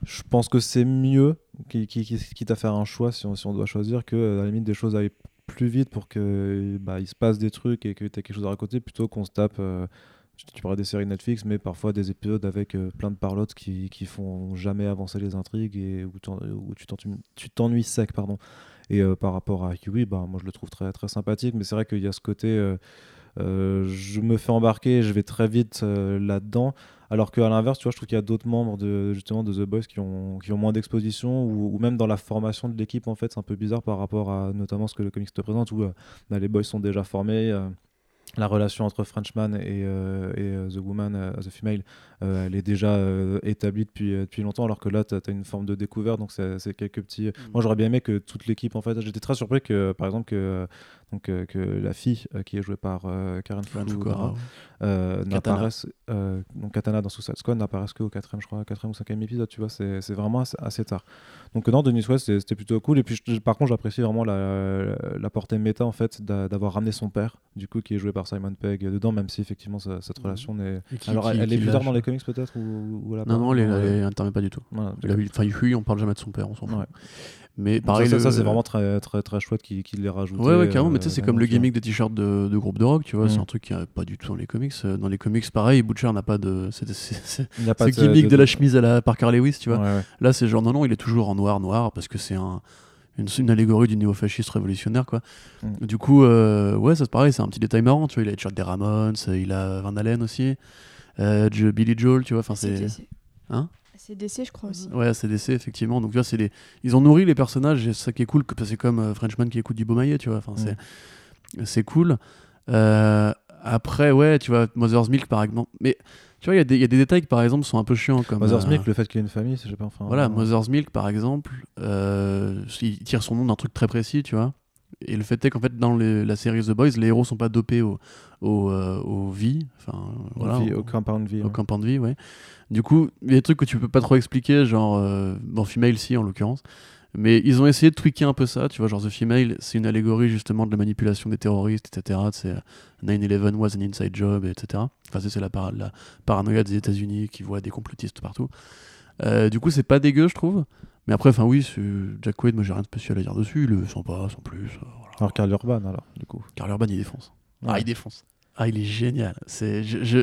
je pense que c'est mieux, qui- qui- qui- quitte à faire un choix, si on, doit choisir, que à la limite des choses aillent plus vite pour que bah, se passe des trucs et que tu aies quelque chose à raconter, plutôt qu'on se tape. Tu- parlais des séries Netflix, mais parfois des épisodes avec euh, plein de parlottes qui, qui font jamais avancer les intrigues et où, tu t'ennuies- sec, pardon. Et euh, par rapport à Kiwi, bah, moi je le trouve très, très sympathique, mais c'est vrai qu'il y a ce côté. euh, je me fais embarquer, je vais très vite là-dedans. Alors qu'à l'inverse, tu vois, je trouve qu'il y a d'autres membres de, justement de The Boys qui ont, qui ont moins d'exposition ou, ou même dans la formation de l'équipe, en fait, c'est un peu bizarre par rapport à notamment ce que le comics te présente où bah, les boys sont déjà formés. La relation entre Frenchman et, euh, et euh, The Woman, euh, The Female, euh, elle est déjà euh, établie depuis, depuis longtemps, alors que là, tu as, une forme de découverte, donc c'est quelques petits... Moi, j'aurais bien aimé que toute l'équipe, en fait, j'étais très surpris que, par exemple, que, donc, euh, que la fille euh, qui est jouée par euh, Karen Fukuhara, euh, donc Katana dans Suicide Squad n'apparaissent qu'au quatrième je crois quatrième ou cinquième épisode tu vois c'est c'est vraiment assez, assez tard donc non Denis West c'était plutôt cool et puis je- par contre j'apprécie vraiment la, la portée méta en fait d'a- d'avoir ramené son père du coup qui est joué par Simon Pegg dedans même si effectivement ça- cette Mhm. relation n'est alors qui- elle, est plus tard dans les comics peut-être ou, Non, non, il elle intervient pas du tout. voilà, Il Enfin, Hui, on parle jamais de son père, on s'en fout. Ouais. Mais Donc pareil, ça, ça, le- c'est vraiment très très très chouette qu'il qu'il l'ait rajouté Ouais, ouais, carrément, mais tu sais, euh, c'est comme le gimmick des t-shirts de, de groupe de rock, tu vois, Mm. c'est un truc qui a pas du tout dans les comics. Euh, Dans les comics, pareil, Butcher n'a pas de. C'est n'y ce gimmick de la chemise à la Parker Lewis, tu vois. Ouais, ouais. Là, c'est genre, non, non, il est toujours en noir, noir, parce que c'est un, une, une allégorie du néo-fascisme révolutionnaire, quoi. Mm. Du coup, euh, ouais, ça c'est pareil, c'est un petit détail marrant, tu vois. Il a les t-shirts des Ramones, euh, il a Van Halen aussi, euh, Billy Joel, tu vois, enfin, C'est. Hein? C'est DC, je crois aussi. Ouais, CDC, effectivement. Donc, tu vois, les... ils ont nourri les personnages, et c'est ça qui est cool, que- c'est comme euh, Frenchman qui écoute du Beaumaillet, tu vois. Enfin, c'est, c'est cool. Euh, après, ouais, tu vois, Mother's Milk, par exemple. Mais, tu vois, il y, a des- il y a des détails qui, par exemple, sont un peu chiants. Comme, Mother's euh, Milk le fait qu'il ait une famille je sais pas enfin Voilà, euh, Mother's Milk, par exemple, euh, il tire son nom d'un truc très précis, tu vois. Et le fait est qu'en fait, dans les- la série The Boys, les héros sont pas dopés au, au, euh, au vie, enfin, voilà, vie, au- au compound vie au ouais. de vie, ouais. Du coup, il y a des trucs que tu peux pas trop expliquer, genre euh, dans Female, si en l'occurrence. Mais ils ont essayé de tweaker un peu ça, tu vois. Genre The Female, c'est une allégorie justement de la manipulation des terroristes, etc. C'est euh, 9-11 was an inside job, etc. Enfin, c'est la, para- la paranoïa des États-Unis qui voient des complotistes partout. Euh, du coup, c'est pas dégueu, je trouve. Mais après, enfin, oui, Jack Quaid, moi j'ai rien de spécial à dire dessus. Il est sympa, sans plus. euh, voilà. alors Carl Urban alors du coup Karl Urban, il défonce. Ah, Ouais. il défonce. Ah, il est génial. C'est, je, je,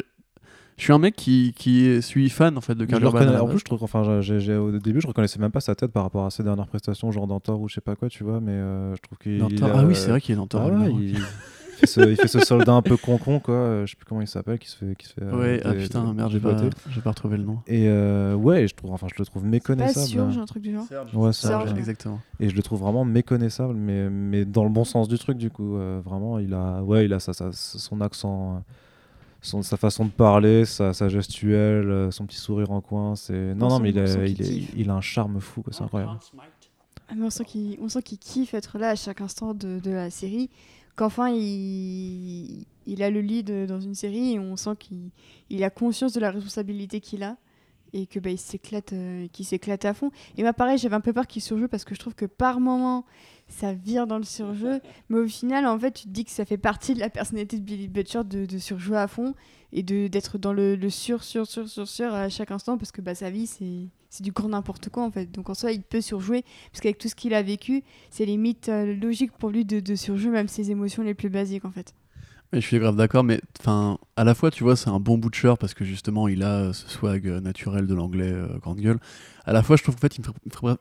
je suis un mec qui, qui suis fan en fait de le Urban. en plus, je trouve, enfin, au début, je reconnaissais même pas sa tête par rapport à ses dernières prestations, genre dans Thor ou je sais pas quoi, tu vois, mais euh, je trouve qu'il. A- Ah oui, c'est vrai qu'il est dans Thor. Ah ouais, Ragnarok. il, fait ce, il fait ce soldat un peu con-con, quoi, euh, je sais plus comment il s'appelle, qui se fait. Qui se fait euh, Ouais, ah putain, merde, j'ai pas, j'ai pas retrouvé le nom. Et euh, ouais, je trouve, enfin, je le trouve Pas méconnaissable. sûr, hein. j'ai un truc du genre. Ouais, Serge, exactement. Et je le trouve vraiment méconnaissable, mais, mais dans le bon sens du truc, du coup. euh, vraiment, il a, ouais, il a sa, sa- son accent, son, sa façon de parler, sa, sa gestuelle, son petit sourire en coin. C'est... Non, non, mais il, a- il, est- il a un charme fou, quoi, c'est incroyable. Ah, mais on sent qu'il on sent qu'il kiffe être là à chaque instant de, de la série. Qu'enfin, il, a le lead dans une série et on sent qu'il il a conscience de la responsabilité qu'il a. et que bah, il s'éclate euh, qu'il s'éclate à fond et moi pareil j'avais un peu peur qu'il surjoue parce que je trouve que par moment ça vire dans le surjeu mais au final en fait tu te dis que ça fait partie de la personnalité de Billy Butcher de, de surjouer à fond et de d'être dans le, le sur sur sur sur sur à chaque instant parce que bah sa vie c'est c'est du grand n'importe quoi en fait. Donc en soi il peut surjouer parce qu'avec tout ce qu'il a vécu c'est limite euh, logique pour lui de, de surjouer même ses émotions les plus basiques en fait. Mais je suis grave d'accord, mais enfin, à la fois, tu vois, c'est un bon butcher parce que justement, il a euh, ce swag euh, naturel de l'anglais grande gueule. À la fois, je trouve qu'en fait, il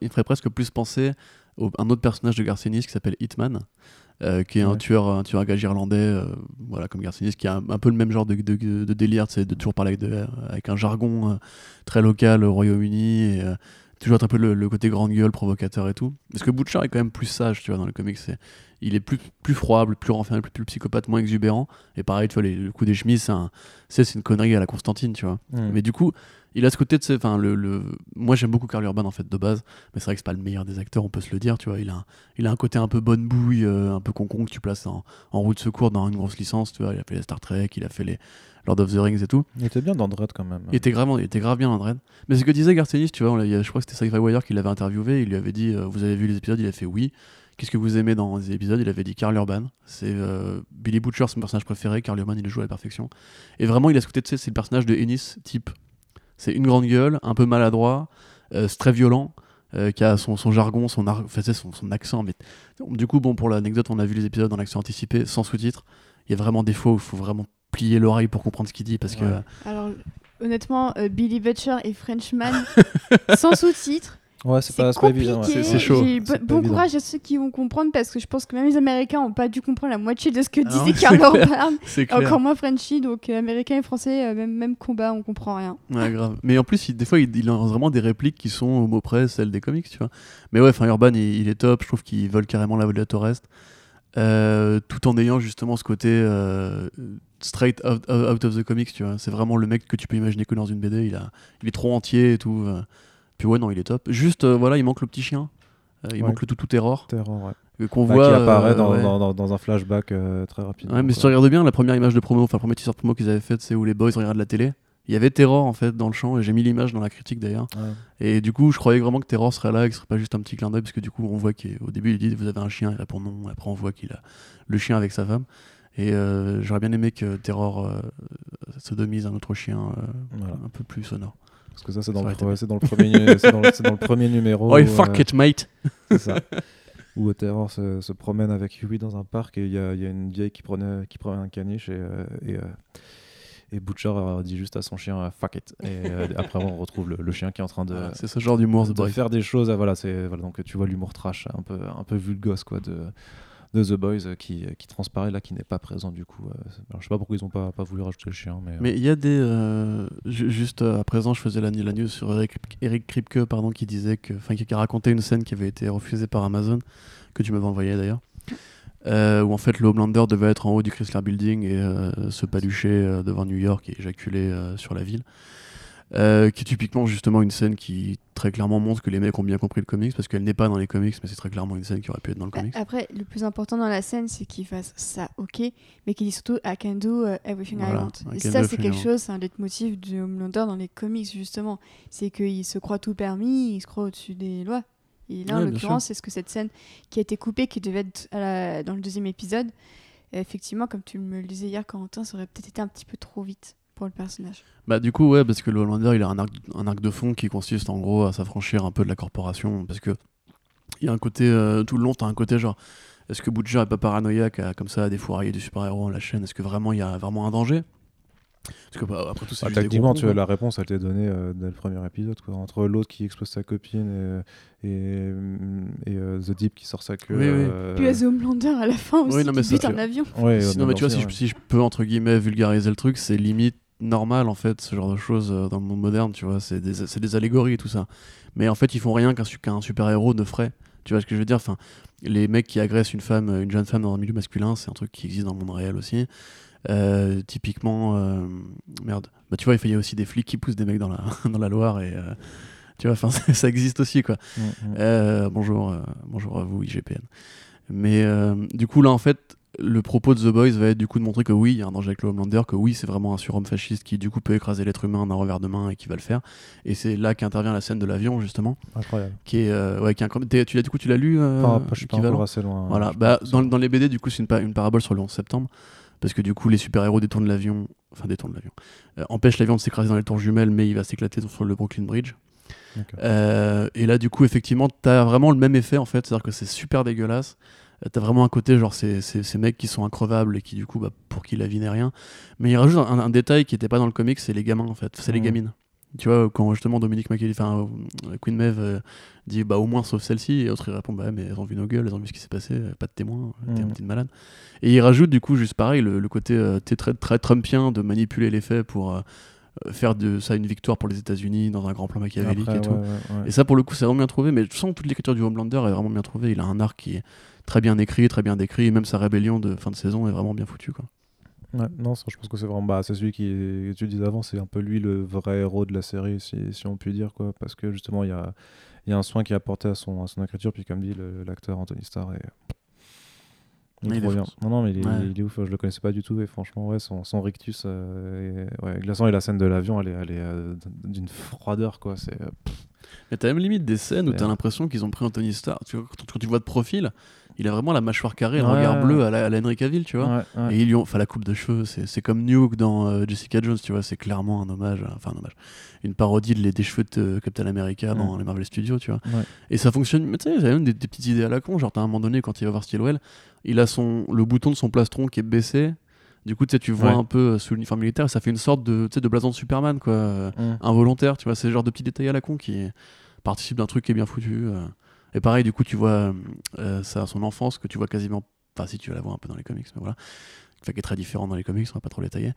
me ferait presque plus penser à un autre personnage de Garcinis qui s'appelle Hitman, euh, qui est un tueur, un tueur à gages irlandais, euh, voilà, comme Garcinis, qui a un, un peu le même genre de, de- de délire, c'est de toujours parler avec, de- avec un jargon euh, très local au Royaume-Uni et toujours être un peu le, le côté grande gueule, provocateur et tout. Parce que Butcher est quand même plus sage, tu vois, dans le comics. Il est plus, plus froid, plus renfermé, plus, plus psychopathe, moins exubérant. Et pareil, tu vois, les- le coup des chemises, c'est, un- c'est, c'est une connerie à la Constantine, tu vois. Mm. Mais du coup, il a ce côté de enfin le, le moi j'aime beaucoup Carl Urban en fait de base, mais c'est vrai que c'est pas le meilleur des acteurs, on peut se le dire, tu vois, il a un, il a un côté un peu bonne bouille, euh, un peu concon que tu places en, en roue de secours dans une grosse licence, tu vois, il a fait les Star Trek, il a fait les Lord of the Rings et tout. Il était bien dans Dread quand même. Il était grave, il était grave bien Andred. Mais c'est ce que disait Garcenis, tu vois, on a- je crois que c'était Sci-Fi Wire qui l'avait interviewé, il lui avait dit euh, vous avez vu les épisodes, il a fait oui. Qu'est-ce que vous aimez dans les épisodes? Il avait dit Carl Urban. C'est euh, Billy Butcher, c'est mon personnage préféré. Carl Urban, il le joue à la perfection. Et vraiment, il a ce côté, tu sais, c'est le personnage de Ennis type. C'est une grande gueule, un peu maladroit, euh, c'est très violent, euh, qui a son, son jargon, son, ar- enfin, tu sais, son, son accent. Mais du coup, bon, pour l'anecdote, on a vu les épisodes en accent anticipé, sans sous-titres. Il y a vraiment des fois où il faut vraiment plier l'oreille pour comprendre ce qu'il dit parce que alors honnêtement euh, Billy Butcher et Frenchman sans sous-titres Ouais, c'est pas, pas évident. ouais. C'est- chaud. Bon courage à ceux qui vont comprendre parce que je pense que même les Américains n'ont pas dû comprendre la moitié de ce que Ah disait Karl clair. encore moins Frenchy donc euh, Américains et Français euh, même, même combat on comprend rien Ouais, grave. Mais en plus, il- des fois, il, il lance vraiment des répliques qui sont au mot près celles des comics, tu vois. Mais ouais, enfin, Urban, il, il est top. Je trouve qu'il vole carrément la au reste. Euh, tout en ayant justement ce côté euh, straight out, out of the comics, tu vois. C'est vraiment le mec que tu peux imaginer que dans une BD. Il, a, il est trop entier et tout. euh. Puis ouais, non, il est top. Juste, euh, voilà, il manque le petit chien. Euh, il Ouais. manque le toutou terror Terror, ouais. euh, qu'on Bah, voit. qui apparaît dans, ouais. dans, dans- dans un flashback très rapide. Ouais, mais si tu regardes bien, la première image de promo, enfin, le premier teaser promo qu'ils avaient fait, c'est où les boys regardent la télé. Il y avait Terror en fait dans le champ et j'ai mis l'image dans la critique d'ailleurs. Et du coup, je croyais vraiment que Terror serait là et que ce serait pas juste un petit clin d'œil parce que du coup, on voit qu'au début, il dit Vous avez un chien Il répond non. Après, on voit qu'il a le chien avec sa femme. Et euh, j'aurais bien aimé que Terror euh, sodomise un autre chien euh, Voilà. un peu plus sonore. Parce que ça, c'est dans, le dans, premier numéro. Oh, où, fuck euh, it, mate C'est ça. Où Terror se, se promène avec Huey dans un parc et il y a, il y a une vieille qui prenait, qui prenait un caniche et, euh, et, euh, et Butcher dit juste à son chien fuck it. Et euh, après, on retrouve le, le chien qui est en train de, Voilà, C'est ce genre d'humour, de faire des choses. euh, Voilà, c'est, voilà, donc tu vois l'humour trash un peu, un peu vulgose quoi, de, de The Boys euh, qui, qui transparaît là, qui n'est pas présent du coup. euh, alors, je sais pas pourquoi ils ont pas, pas voulu rajouter le chien. Mais, euh, il y a des. euh, ju- juste euh, à présent, je faisais la, news sur Eric, Eric Kripke, pardon, qui disait que. Enfin, qui, a raconté une scène qui avait été refusée par Amazon, que tu m'avais envoyé d'ailleurs. euh, où en fait le Homelander devait être en haut du Chrysler Building et euh, se palucher euh, devant New York et éjaculer euh, sur la ville. Euh, qui est typiquement justement une scène qui très clairement montre que les mecs ont bien compris le comics parce qu'elle n'est pas dans les comics mais c'est très clairement une scène qui aurait pu être dans le Bah, comics. après le plus important dans la scène c'est qu'il fasse ça ok mais qu'il dit surtout I can do uh, everything I want. I et ça c'est quelque want. chose c'est un leitmotiv de Homelander dans les comics justement. C'est qu'il se croit tout permis il se croit au-dessus des lois. Et là en Ouais, l'occurrence c'est ce que cette scène qui a été coupée qui devait être à la- dans le deuxième épisode effectivement comme tu me le disais hier Corentin ça aurait peut-être été un petit peu trop vite pour le personnage Bah du coup ouais parce que le Homelander il a un arc, un arc de fond qui consiste en gros à s'affranchir un peu de la corporation parce que il y a un côté euh, tout le long t'as un côté genre est-ce que Butcher est pas paranoïaque à, comme ça à défourailler des super-héros en la chaîne? Est-ce que vraiment il y a vraiment un danger? Parce que bah, après tout c'est Ah, des tu vois, la réponse a été donnée euh, dès le premier épisode. Quoi. Entre l'autre qui expose sa copine et, et, et, euh, The Deep qui sort sa queue. Oui, oui. euh, puis à The Homelander à la fin aussi Oui, non, mais qui ça, bute un avion ouais, Si- ouais, non mais tu vois je, si je peux entre guillemets vulgariser le truc c'est limite normal en fait ce genre de choses euh, dans le monde moderne tu vois. C'est des, c'est des allégories et tout ça. Mais en fait ils font rien qu'un su- qu'un super héros ne ferait tu vois ce que je veux dire? Enfin les mecs qui agressent une femme une jeune femme dans un milieu masculin c'est un truc qui existe dans le monde réel aussi. Euh, typiquement euh, merde. Bah tu vois il y a aussi des flics qui poussent des mecs dans la dans la Loire et euh, tu vois enfin ça existe aussi quoi. Mm, mm. bonjour, bonjour à vous IGPN. Mais du coup là en fait, le propos de The Boys va être du coup de montrer que oui, il y a un danger avec le Homelander, que oui, c'est vraiment un surhomme fasciste qui du coup peut écraser l'être humain d'un revers de main et qui va le faire. Et c'est là qu'intervient la scène de l'avion justement, Incroyable. qui est euh, ouais, qui est incroyable. Tu l'as du coup, tu l'as lu euh, Enfin, je suis pas encore assez loin. Voilà, Je suis bah, pas dans, les BD, du coup, c'est une, pa- une parabole sur le 11 septembre. Parce que du coup, les super-héros détournent l'avion, enfin détournent l'avion, euh, empêchent l'avion de s'écraser dans les tours jumelles, mais il va s'éclater sur le Brooklyn Bridge. Euh, et là, du coup, effectivement, t'as vraiment le même effet en fait, c'est-à-dire que c'est super dégueulasse. Euh, T'as vraiment un côté, genre, ces, ces, ces mecs qui sont increvables et qui, du coup, bah, pour qui la vie n'est rien. Mais il rajoute un, un détail qui était pas dans le comic, c'est les gamins en fait, c'est les Mhm. gamines. Tu vois, quand justement Dominique McKelly, enfin, euh, Queen Maeve euh, dit, bah, au moins sauf celle-ci, et l'autre il répond, bah, mais elles ont vu nos gueules, elles ont vu ce qui s'est passé, pas de témoins, t'es Mhm. petite malade. Et il rajoute, du coup, juste pareil, le, le côté euh, t'es très, très Trumpien de manipuler les faits pour euh, faire de ça une victoire pour les États-Unis dans un grand plan machiavélique Après, et tout. ouais, ouais, ouais. Et ça, pour le coup, c'est vraiment bien trouvé. Mais je sens que toute l'écriture du Homelander est vraiment bien trouvée. Il a un arc qui est très bien écrit, très bien décrit. Et même sa rébellion de fin de saison est vraiment bien foutue. Quoi. Ouais, non, ça, je pense que c'est vraiment. Bah, c'est celui qui, que tu disais avant, c'est un peu lui le vrai héros de la série, si, si on peut dire, quoi. Parce que justement, il y a, y a un soin qui est apporté à son, à son écriture, puis comme dit l'acteur Anthony Starr, est, il, Il est bien. Non, non, mais il est, Ouais. il est ouf, je le connaissais pas du tout, et franchement, ouais, son, son rictus euh, est ouais, glaçant, et la scène de l'avion, elle est, elle est euh, d'une froideur, quoi. C'est. euh, Mais t'as même limite des scènes où t'as l'impression qu'ils ont pris Anthony Starr. Tu vois, quand, quand tu vois de profil, il a vraiment la mâchoire carrée, le Ouais. regard bleu à la, à la Henry Cavill, tu vois. ouais, ouais. Et ils lui ont, enfin la coupe de cheveux, c'est c'est comme Nuke dans euh, Jessica Jones, tu vois, c'est clairement un hommage, enfin un hommage, une parodie de les, des cheveux de Captain America dans les Marvel Studios, tu vois. Ouais. Et ça fonctionne, mais tu sais, a même des, des petites idées à la con, genre t'as un moment donné quand il va voir Stillwell, il a son, le bouton de son plastron qui est baissé, du coup tu vois Ouais. un peu euh, sous l'uniforme militaire, ça fait une sorte de, de blason de Superman, quoi, Mm. involontaire, tu vois, c'est le genre de petits détails à la con qui participent d'un truc qui est bien foutu. euh. Et pareil, du coup, tu vois euh, euh, ça, son enfance, que tu vois quasiment, enfin si tu vas la voir un peu dans les comics, mais voilà, enfin, qui est très différent dans les comics, on va pas trop le détailler.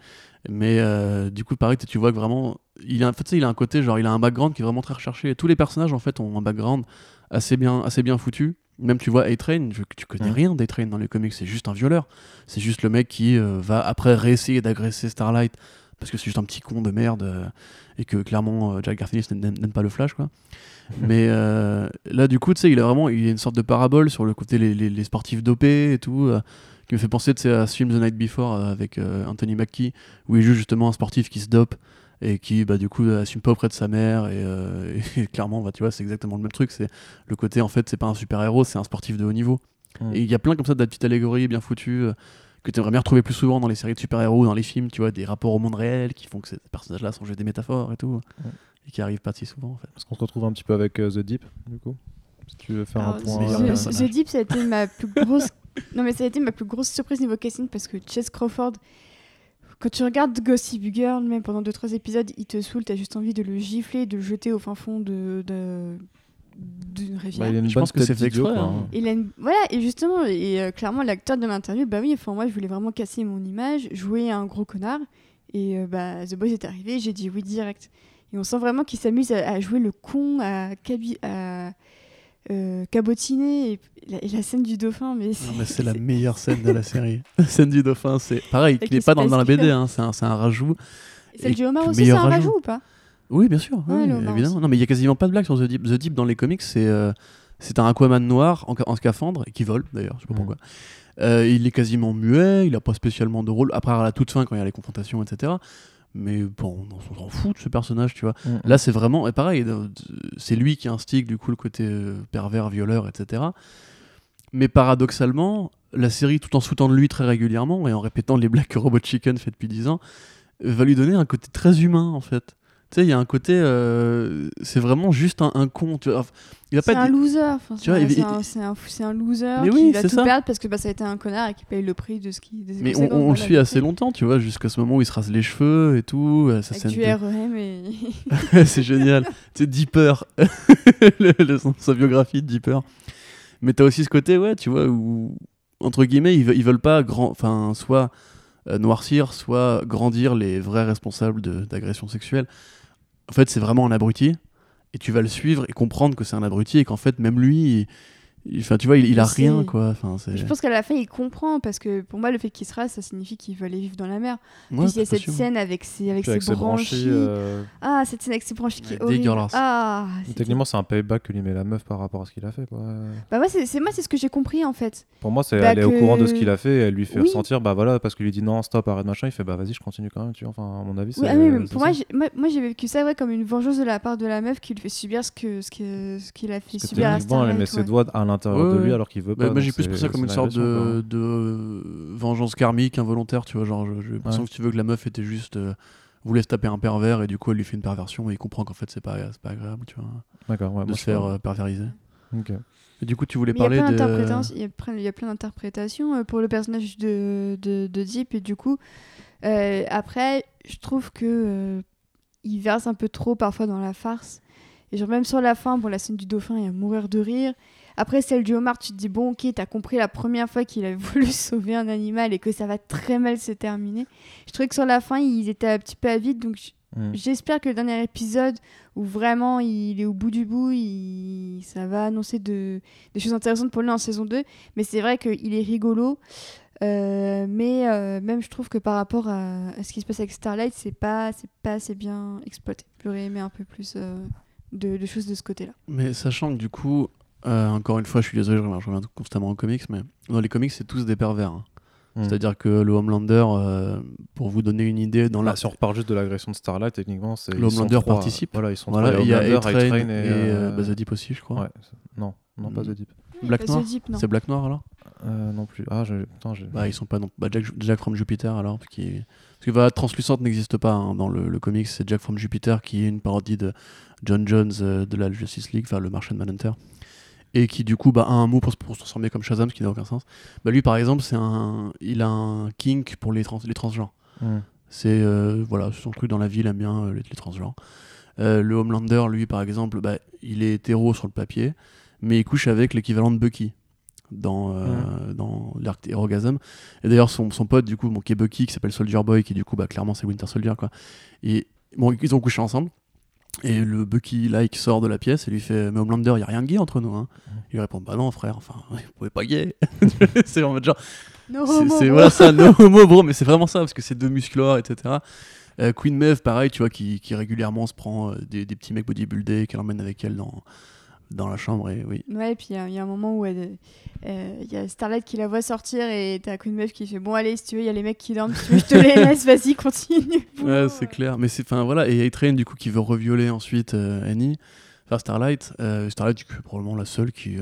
Mais euh, du coup, pareil, tu tu vois que vraiment, il a, en fait, tu sais, il a un côté, genre, il a un background qui est vraiment très recherché. Et tous les personnages, en fait, ont un background assez bien, assez bien foutu. Même tu vois A-Train, tu connais rien d'A-Train dans les comics, c'est juste un violeur. C'est juste le mec qui euh, va après réessayer d'agresser Starlight parce que c'est juste un petit con de merde euh, et que clairement euh, Jack Garfield n'aime pas le Flash quoi. Mais là du coup tu sais il a vraiment il y a une sorte de parabole sur le côté les, les- les sportifs dopés et tout qui me fait penser à ce film The Night Before avec Anthony Mackie où il joue justement un sportif qui se dope et qui bah du coup assume pas auprès de sa mère et, euh, et clairement bah tu vois c'est exactement le même truc c'est le côté en fait c'est pas un super héros c'est un sportif de haut niveau Mm. et il y a plein comme ça de petites allégories bien foutues euh, que tu aimerais bien retrouver plus souvent dans les séries de super-héros, dans les films, tu vois, des rapports au monde réel qui font que ces personnages-là sont juste des métaphores et tout, Ouais. et qui arrivent pas si souvent en fait. Est-ce qu'on se retrouve un petit peu avec euh, The Deep, du coup Si tu veux faire Alors, un The- point. The- euh. The Deep, ça a été ma plus grosse. non, mais ça a été ma plus grosse surprise niveau casting parce que Chase Crawford, quand tu regardes Gossip Girl, même pendant 2-3 épisodes, il te saoule, t'as juste envie de le gifler, de le jeter au fin fond de. de d'une rivière. bah, il a une Je bonne pense que c'est fait hein. Il a une- Voilà, et justement, et euh, clairement, l'acteur de l'interview, bah oui, enfin, moi, je voulais vraiment casser mon image, jouer un gros connard. Et euh, bah, The Boys est arrivé, j'ai dit oui direct. Et on sent vraiment qu'il s'amuse à, à jouer le con, à, cabi- à euh, cabotiner. Et la, et la scène du dauphin, mais Non, mais c'est la meilleure scène de la série. La scène du dauphin, c'est pareil, Avec qui n'est pas dans, dans la BD, hein, c'est un, c'est un rajout. Celle et du homard aussi, c'est un rajout. rajout ou pas? Oui, bien sûr, Ouais, oui, le homard évidemment. aussi. Non, mais il y a quasiment pas de blague sur The Deep. The Deep dans les comics, c'est euh, c'est un Aquaman noir en, ca- en scaphandre et qui vole d'ailleurs, je sais pas Mhm. pourquoi. Euh, il est quasiment muet, il a pas spécialement de rôle, à part à la toute fin quand il y a les confrontations, etc. Mais bon, on s'en fout de ce personnage, tu vois. Mm, mm. Là, c'est vraiment, et pareil, c'est lui qui instigue du coup le côté euh, pervers, violeur, etc. Mais paradoxalement, la série, tout en sautant de lui très régulièrement et en répétant les blagues que Robot Chicken fait depuis 10 ans, va lui donner un côté très humain en fait. Tu sais, il y a un côté, euh, c'est vraiment juste un, un con. Tu vois. Enfin, il va pas C'est un être- loser. enfin, Tu vois, c'est il- c'est un, c'est un, c'est un loser Mais qui oui, va c'est tout ça. perdre parce que bah, ça a été un connard et qui paye le prix de ce qui. de ses Mais on, conséquences, on le voilà, suit assez longtemps, tu vois, jusqu'à ce moment où il se rase les cheveux et tout. euh, Ça Avec scène du de- REM et. c'est génial. C'est Deeper, le, le- son- sa biographie de Deeper. Mais t'as aussi ce côté, ouais, tu vois, où, entre guillemets, ils, ve- ils veulent pas grand, enfin, soit euh, noircir, soit grandir les vrais responsables de- d'agressions sexuelles. En fait, c'est vraiment un abruti. Et tu vas le suivre et comprendre que c'est un abruti et qu'en fait, même lui, Enfin, tu vois, il, il a rien, quoi. Enfin, c'est. Je pense qu'à la fin, il comprend parce que pour moi, le fait qu'il se rase, ça signifie qu'il veut aller vivre dans la mer. Ouais, Puis il y a cette scène avec ses, avec ses branchies. euh, Ah, cette scène avec ses branchies qui est dégueulasse. Ah, Techniquement, c'est un payback que lui met la meuf par rapport à ce qu'il a fait. Quoi. Bah moi, c'est c'est- moi, c'est ce que j'ai compris en fait. Pour moi, c'est Bah elle est au courant de ce qu'il a fait et elle lui fait Oui. ressentir, bah voilà, parce qu'il lui dit non, stop, arrête machin. Il fait bah vas-y, je continue quand même. Tu vois, enfin, à mon avis, c'est. Oui, ah oui, mais c'est pour ça. moi, j'ai- moi, moi, j'ai vécu ça ouais, comme une vengeance de la part de la meuf qui lui fait subir ce que ce que ce qu'il a fait subir à l'intérieur Ouais, de lui alors qu'il veut Bah, pas. j'ai plus pris ça comme une sorte de, de vengeance karmique involontaire, tu vois. Genre, je- j'ai l'impression Ouais. que tu veux que la meuf était juste. euh, voulait se taper un pervers et du coup, elle lui fait une perversion et il comprend qu'en fait, c'est pas, c'est pas agréable, tu vois. D'accord, ouais. de se faire euh, pervériser. Ok. Et du coup, tu voulais Mais parler de. il y a plein- d'interprétations euh, pour le personnage de, de, de Deep et du coup, euh, après, je trouve que euh, il verse un peu trop parfois dans la farce. Et genre même sur la fin, bon, la scène du dauphin, il y a mourir de rire. Après, celle du homard, tu te dis, bon, ok, t'as compris la première fois qu'il a voulu sauver un animal et que ça va très mal se terminer. Je trouvais que sur la fin, ils étaient un petit peu avides, donc j- Mm. j'espère que le dernier épisode, où vraiment il est au bout du bout, il... ça va annoncer de... des choses intéressantes pour lui en saison 2. Mais c'est vrai qu'il est rigolo. Euh, mais euh, même je trouve que par rapport à, à ce qui se passe avec Starlight, c'est pas, c'est pas assez bien exploité. J'aurais aimé un peu plus euh, de, de choses de ce côté-là. Mais sachant que du coup, euh, encore une fois, je suis désolé, je reviens, je reviens constamment aux comics, mais dans les comics, c'est tous des pervers. hein. Mm. C'est-à-dire que le Homelander, euh, pour vous donner une idée, dans Là, la. si on repart juste de l'agression de Starlight, techniquement, c'est. Le Homelander participe. Voilà, ils sont Voilà, trois. il y a A-Train et, A-Train euh, The Deep aussi, je crois. Ouais, non, non, pas Mm. The Deep. Black Noir. C'est Black Noir alors? Euh, non plus. Ah, je... putain, j'ai. Bah, ils sont pas non. Bah, Jack, Jack from Jupiter alors. Parce, qu'il- parce que bah, Translucente n'existe pas hein, dans le, le comics, c'est Jack from Jupiter qui est une parodie de John Jones euh, de la Justice League, enfin le Martian Manhunter. Et qui du coup bah, a un mot pour, se- pour se transformer comme Shazam, ce qui n'a aucun sens. Bah, lui par exemple, c'est un, il a un kink pour les, trans, les transgenres. Mm. C'est euh, voilà, son truc dans la vie, il aime bien euh, les, les transgenres. Euh, le Homelander, lui, par exemple, bah, il est hétéro sur le papier, mais il couche avec l'équivalent de Bucky dans, euh, dans l'arc Herogasm. Et d'ailleurs, son, son pote, du coup, bon, qui est Bucky, qui s'appelle Soldier Boy, qui du coup, bah, clairement, c'est Winter Soldier, quoi. Et bon, ils ont couché ensemble. Et le Bucky like sort de la pièce et lui fait Mais Homelander, il a rien de gay entre nous. Hein. Il lui répond Bah non, frère, enfin, vous pouvez pas gay. c'est en mode genre, No c'est- homo, c'est bro. voilà ça, no homo, bro, mais c'est vraiment ça, parce que c'est deux musclores, etc. Euh, Queen Maeve, pareil, tu vois, qui, qui régulièrement se prend euh, des, des petits mecs bodybuildés, qu'elle emmène avec elle dans, dans la chambre, et oui. Ouais, et puis il y, a- il y a un moment où euh, il y a Starlight qui la voit sortir et t'as Queen Meuf qui fait Bon, allez, si tu veux, il y a les mecs qui dorment, si tu veux, je te les laisse, vas-y, continue. Ouais, c'est clair. Mais c'est, enfin voilà, et A-Train, du coup, qui veut revioler ensuite euh, Annie, enfin Starlight. Euh, Starlight, qui est probablement la seule qui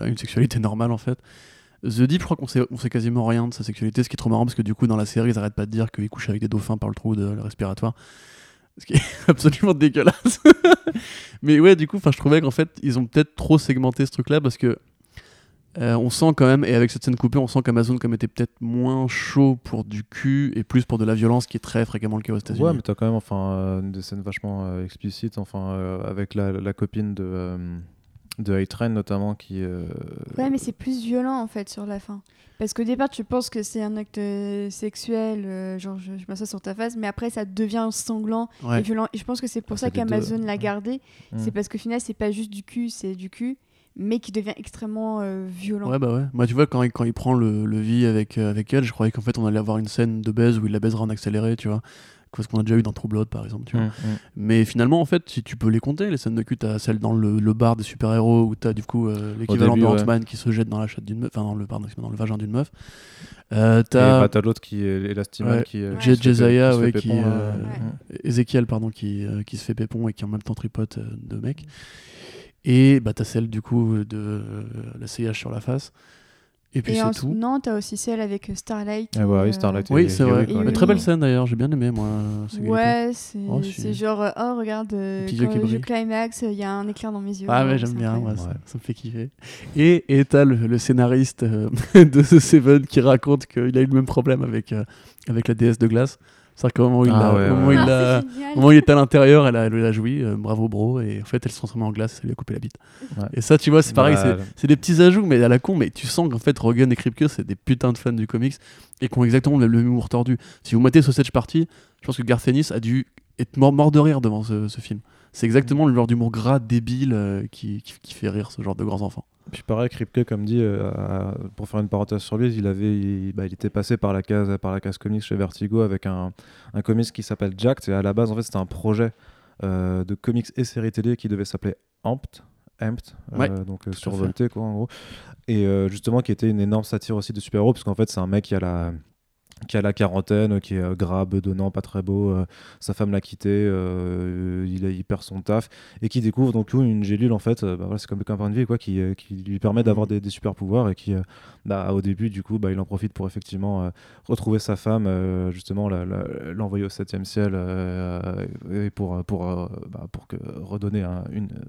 a une sexualité normale, en fait. The Deep, je crois qu'on sait, on sait quasiment rien de sa sexualité, ce qui est trop marrant, parce que du coup, dans la série, ils arrêtent pas de dire qu'il couche avec des dauphins par le trou de le respiratoire. Ce qui est absolument dégueulasse. Mais ouais, du coup, je trouvais qu'en fait, ils ont peut-être trop segmenté ce truc-là, parce que euh, on sent quand même, et avec cette scène coupée, on sent qu'Amazon était peut-être moins chaud pour du cul et plus pour de la violence qui est très fréquemment le cas aux États-Unis. Ouais, mais t'as quand même enfin, euh, des scènes vachement euh, explicites, enfin, euh, avec la, la copine de, de A-Train notamment qui. euh, Ouais, mais c'est plus violent en fait sur la fin. Parce qu'au départ, tu penses que c'est un acte euh, sexuel, euh, genre je, je m'assois sur ta face, mais après ça devient sanglant Ouais. et violent. Et je pense que c'est pour Ah, ça deux, qu'Amazon l'a gardé. Mm. C'est parce qu'au final, c'est pas juste du cul, c'est du cul, mais qui devient extrêmement euh, violent. Ouais, bah ouais. Moi, tu vois, quand il, quand il prend le, le vie avec, euh, avec elle, je croyais qu'en fait, on allait avoir une scène de baise où il la baisera en accéléré, tu vois. Ce qu'on a déjà eu dans True Blood, par exemple, tu vois. Mm, mm. Mais finalement, en fait, si tu peux les compter, les scènes de cul, t'as celle dans le, le bar des super-héros où t'as du coup euh, l'équivalent de ouais. Ant-Man qui se jette dans la chatte d'une meuf, enfin dans le, pardon, dans le vagin d'une meuf. Euh, t'as bah, t'as l'autre qui est Elastimal Ouais. qui. euh, Ouais. qui pépon, là. euh, Ouais. Ezekiel, pardon, qui, euh, qui se fait pépon et qui en même temps tripote euh, deux mecs. Et bah, t'as celle du coup de euh, la CH sur la face. Et puis c'est tout. non, t'as aussi celle avec euh, Starlight. Ah ouais, euh, oui, Starlight. Oui, c'est vrai. Mais très belle scène d'ailleurs, j'ai bien aimé moi. euh. Ouais, c'est Oh, c'est genre, oh regarde, je climax, il y a un éclair dans mes yeux. Ah ouais, j'aime bien, ça, Ouais. ça me fait kiffer. Et et t'as le, le scénariste euh, de The Seven qui raconte qu'il a eu le même problème avec, euh, avec la déesse de glace. C'est-à-dire qu'au moment où il Ah l'a- ouais, au moment où ouais. il Ah, au moment où il était à l'intérieur, elle a, elle a joui, euh, bravo bro, et en fait elle se transformait en glace, ça lui a coupé la bite. Ouais. Et ça, tu vois, c'est pareil, Bah, c'est- c'est des petits ajouts, mais à la con, mais tu sens qu'en fait Rogan et Kripke, c'est des putains de fans du comics et qui ont exactement le même humour tordu. Si vous mettez Sausage Party, je pense que Garth Ennis a dû être mort, mort de rire devant ce, ce film. C'est exactement le genre d'humour gras, débile, euh, qui, qui, qui fait rire ce genre de grands enfants. Puis pareil, Kripke, comme dit, euh, a- pour faire une parenthèse sur lui, il avait, il, bah, il était passé par la case, par la case comics chez Vertigo avec un, un comics qui s'appelle Jacked. Et à la base, en fait, c'était un projet euh, de comics et série télé qui devait s'appeler Amped. Amped, euh, Ouais, donc euh, survolté quoi en gros et euh, justement qui était une énorme satire aussi de super-héros parce qu'en fait c'est un mec qui a la qui a la quarantaine, qui est euh, gras, bedonnant, pas très beau, euh, sa femme l'a quitté, euh, il, perd son taf, et qui découvre donc une gélule en fait, euh, bah, c'est comme un point de vie quoi, qui, euh, lui permet d'avoir des, super pouvoirs et qui, euh, bah, au début du coup, bah, il en profite pour effectivement euh, retrouver sa femme, euh, justement l'envoyer au septième ciel euh, et pour pour euh, pour redonner un, une euh,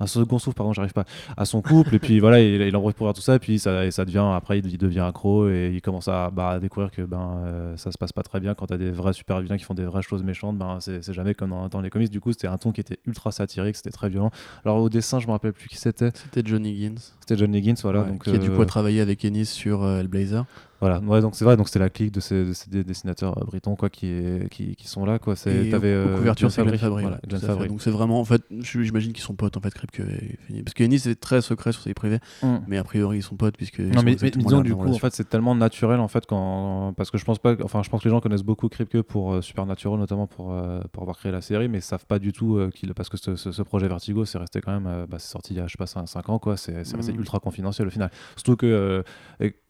un second souffle, pardon, j'arrive pas, à son couple, et puis voilà, il, il pour faire tout ça, et puis ça, et ça devient, après, il, il devient accro, et il commence à, bah, à découvrir que ben, euh, ça se passe pas très bien quand t'as des vrais super vilains qui font des vraies choses méchantes, ben, c'est jamais comme dans, dans les comics, du coup, c'était un ton qui était ultra satirique, c'était très violent. Alors, au dessin, je me rappelle plus qui c'était, C'était Johnny Higgins, c'était John Higgins, voilà, ouais, donc, qui a du euh, coup travaillé avec Ennis sur euh, Hellblazer. Voilà, ouais, donc c'est vrai, donc c'était la clique de ces, de ces dé- dessinateurs euh, britons, quoi, qui, est- qui, qui sont là, quoi, c'est, t'avais, euh, couvertures, Glenn c'est Glenn Fabry. voilà, Glenn. Fabry. Donc c'est vraiment, en fait, j'imagine qu'ils sont potes en fait, Kripke et Fini. Parce que Ennis est très secret sur ses vies privées, Mm. mais a priori ils sont potes puisque. ils Non mais, mais disons du coup en fait c'est tellement naturel en fait quand parce que je pense pas enfin je pense que les gens connaissent beaucoup Kripke pour euh, Supernatural notamment pour euh, pour avoir créé la série mais savent pas du tout qu'il parce que ce, ce- ce projet Vertigo c'est resté quand même bah, c'est sorti il y a je sais pas 5, ans quoi c'est resté Mhm. ultra confidentiel au final surtout que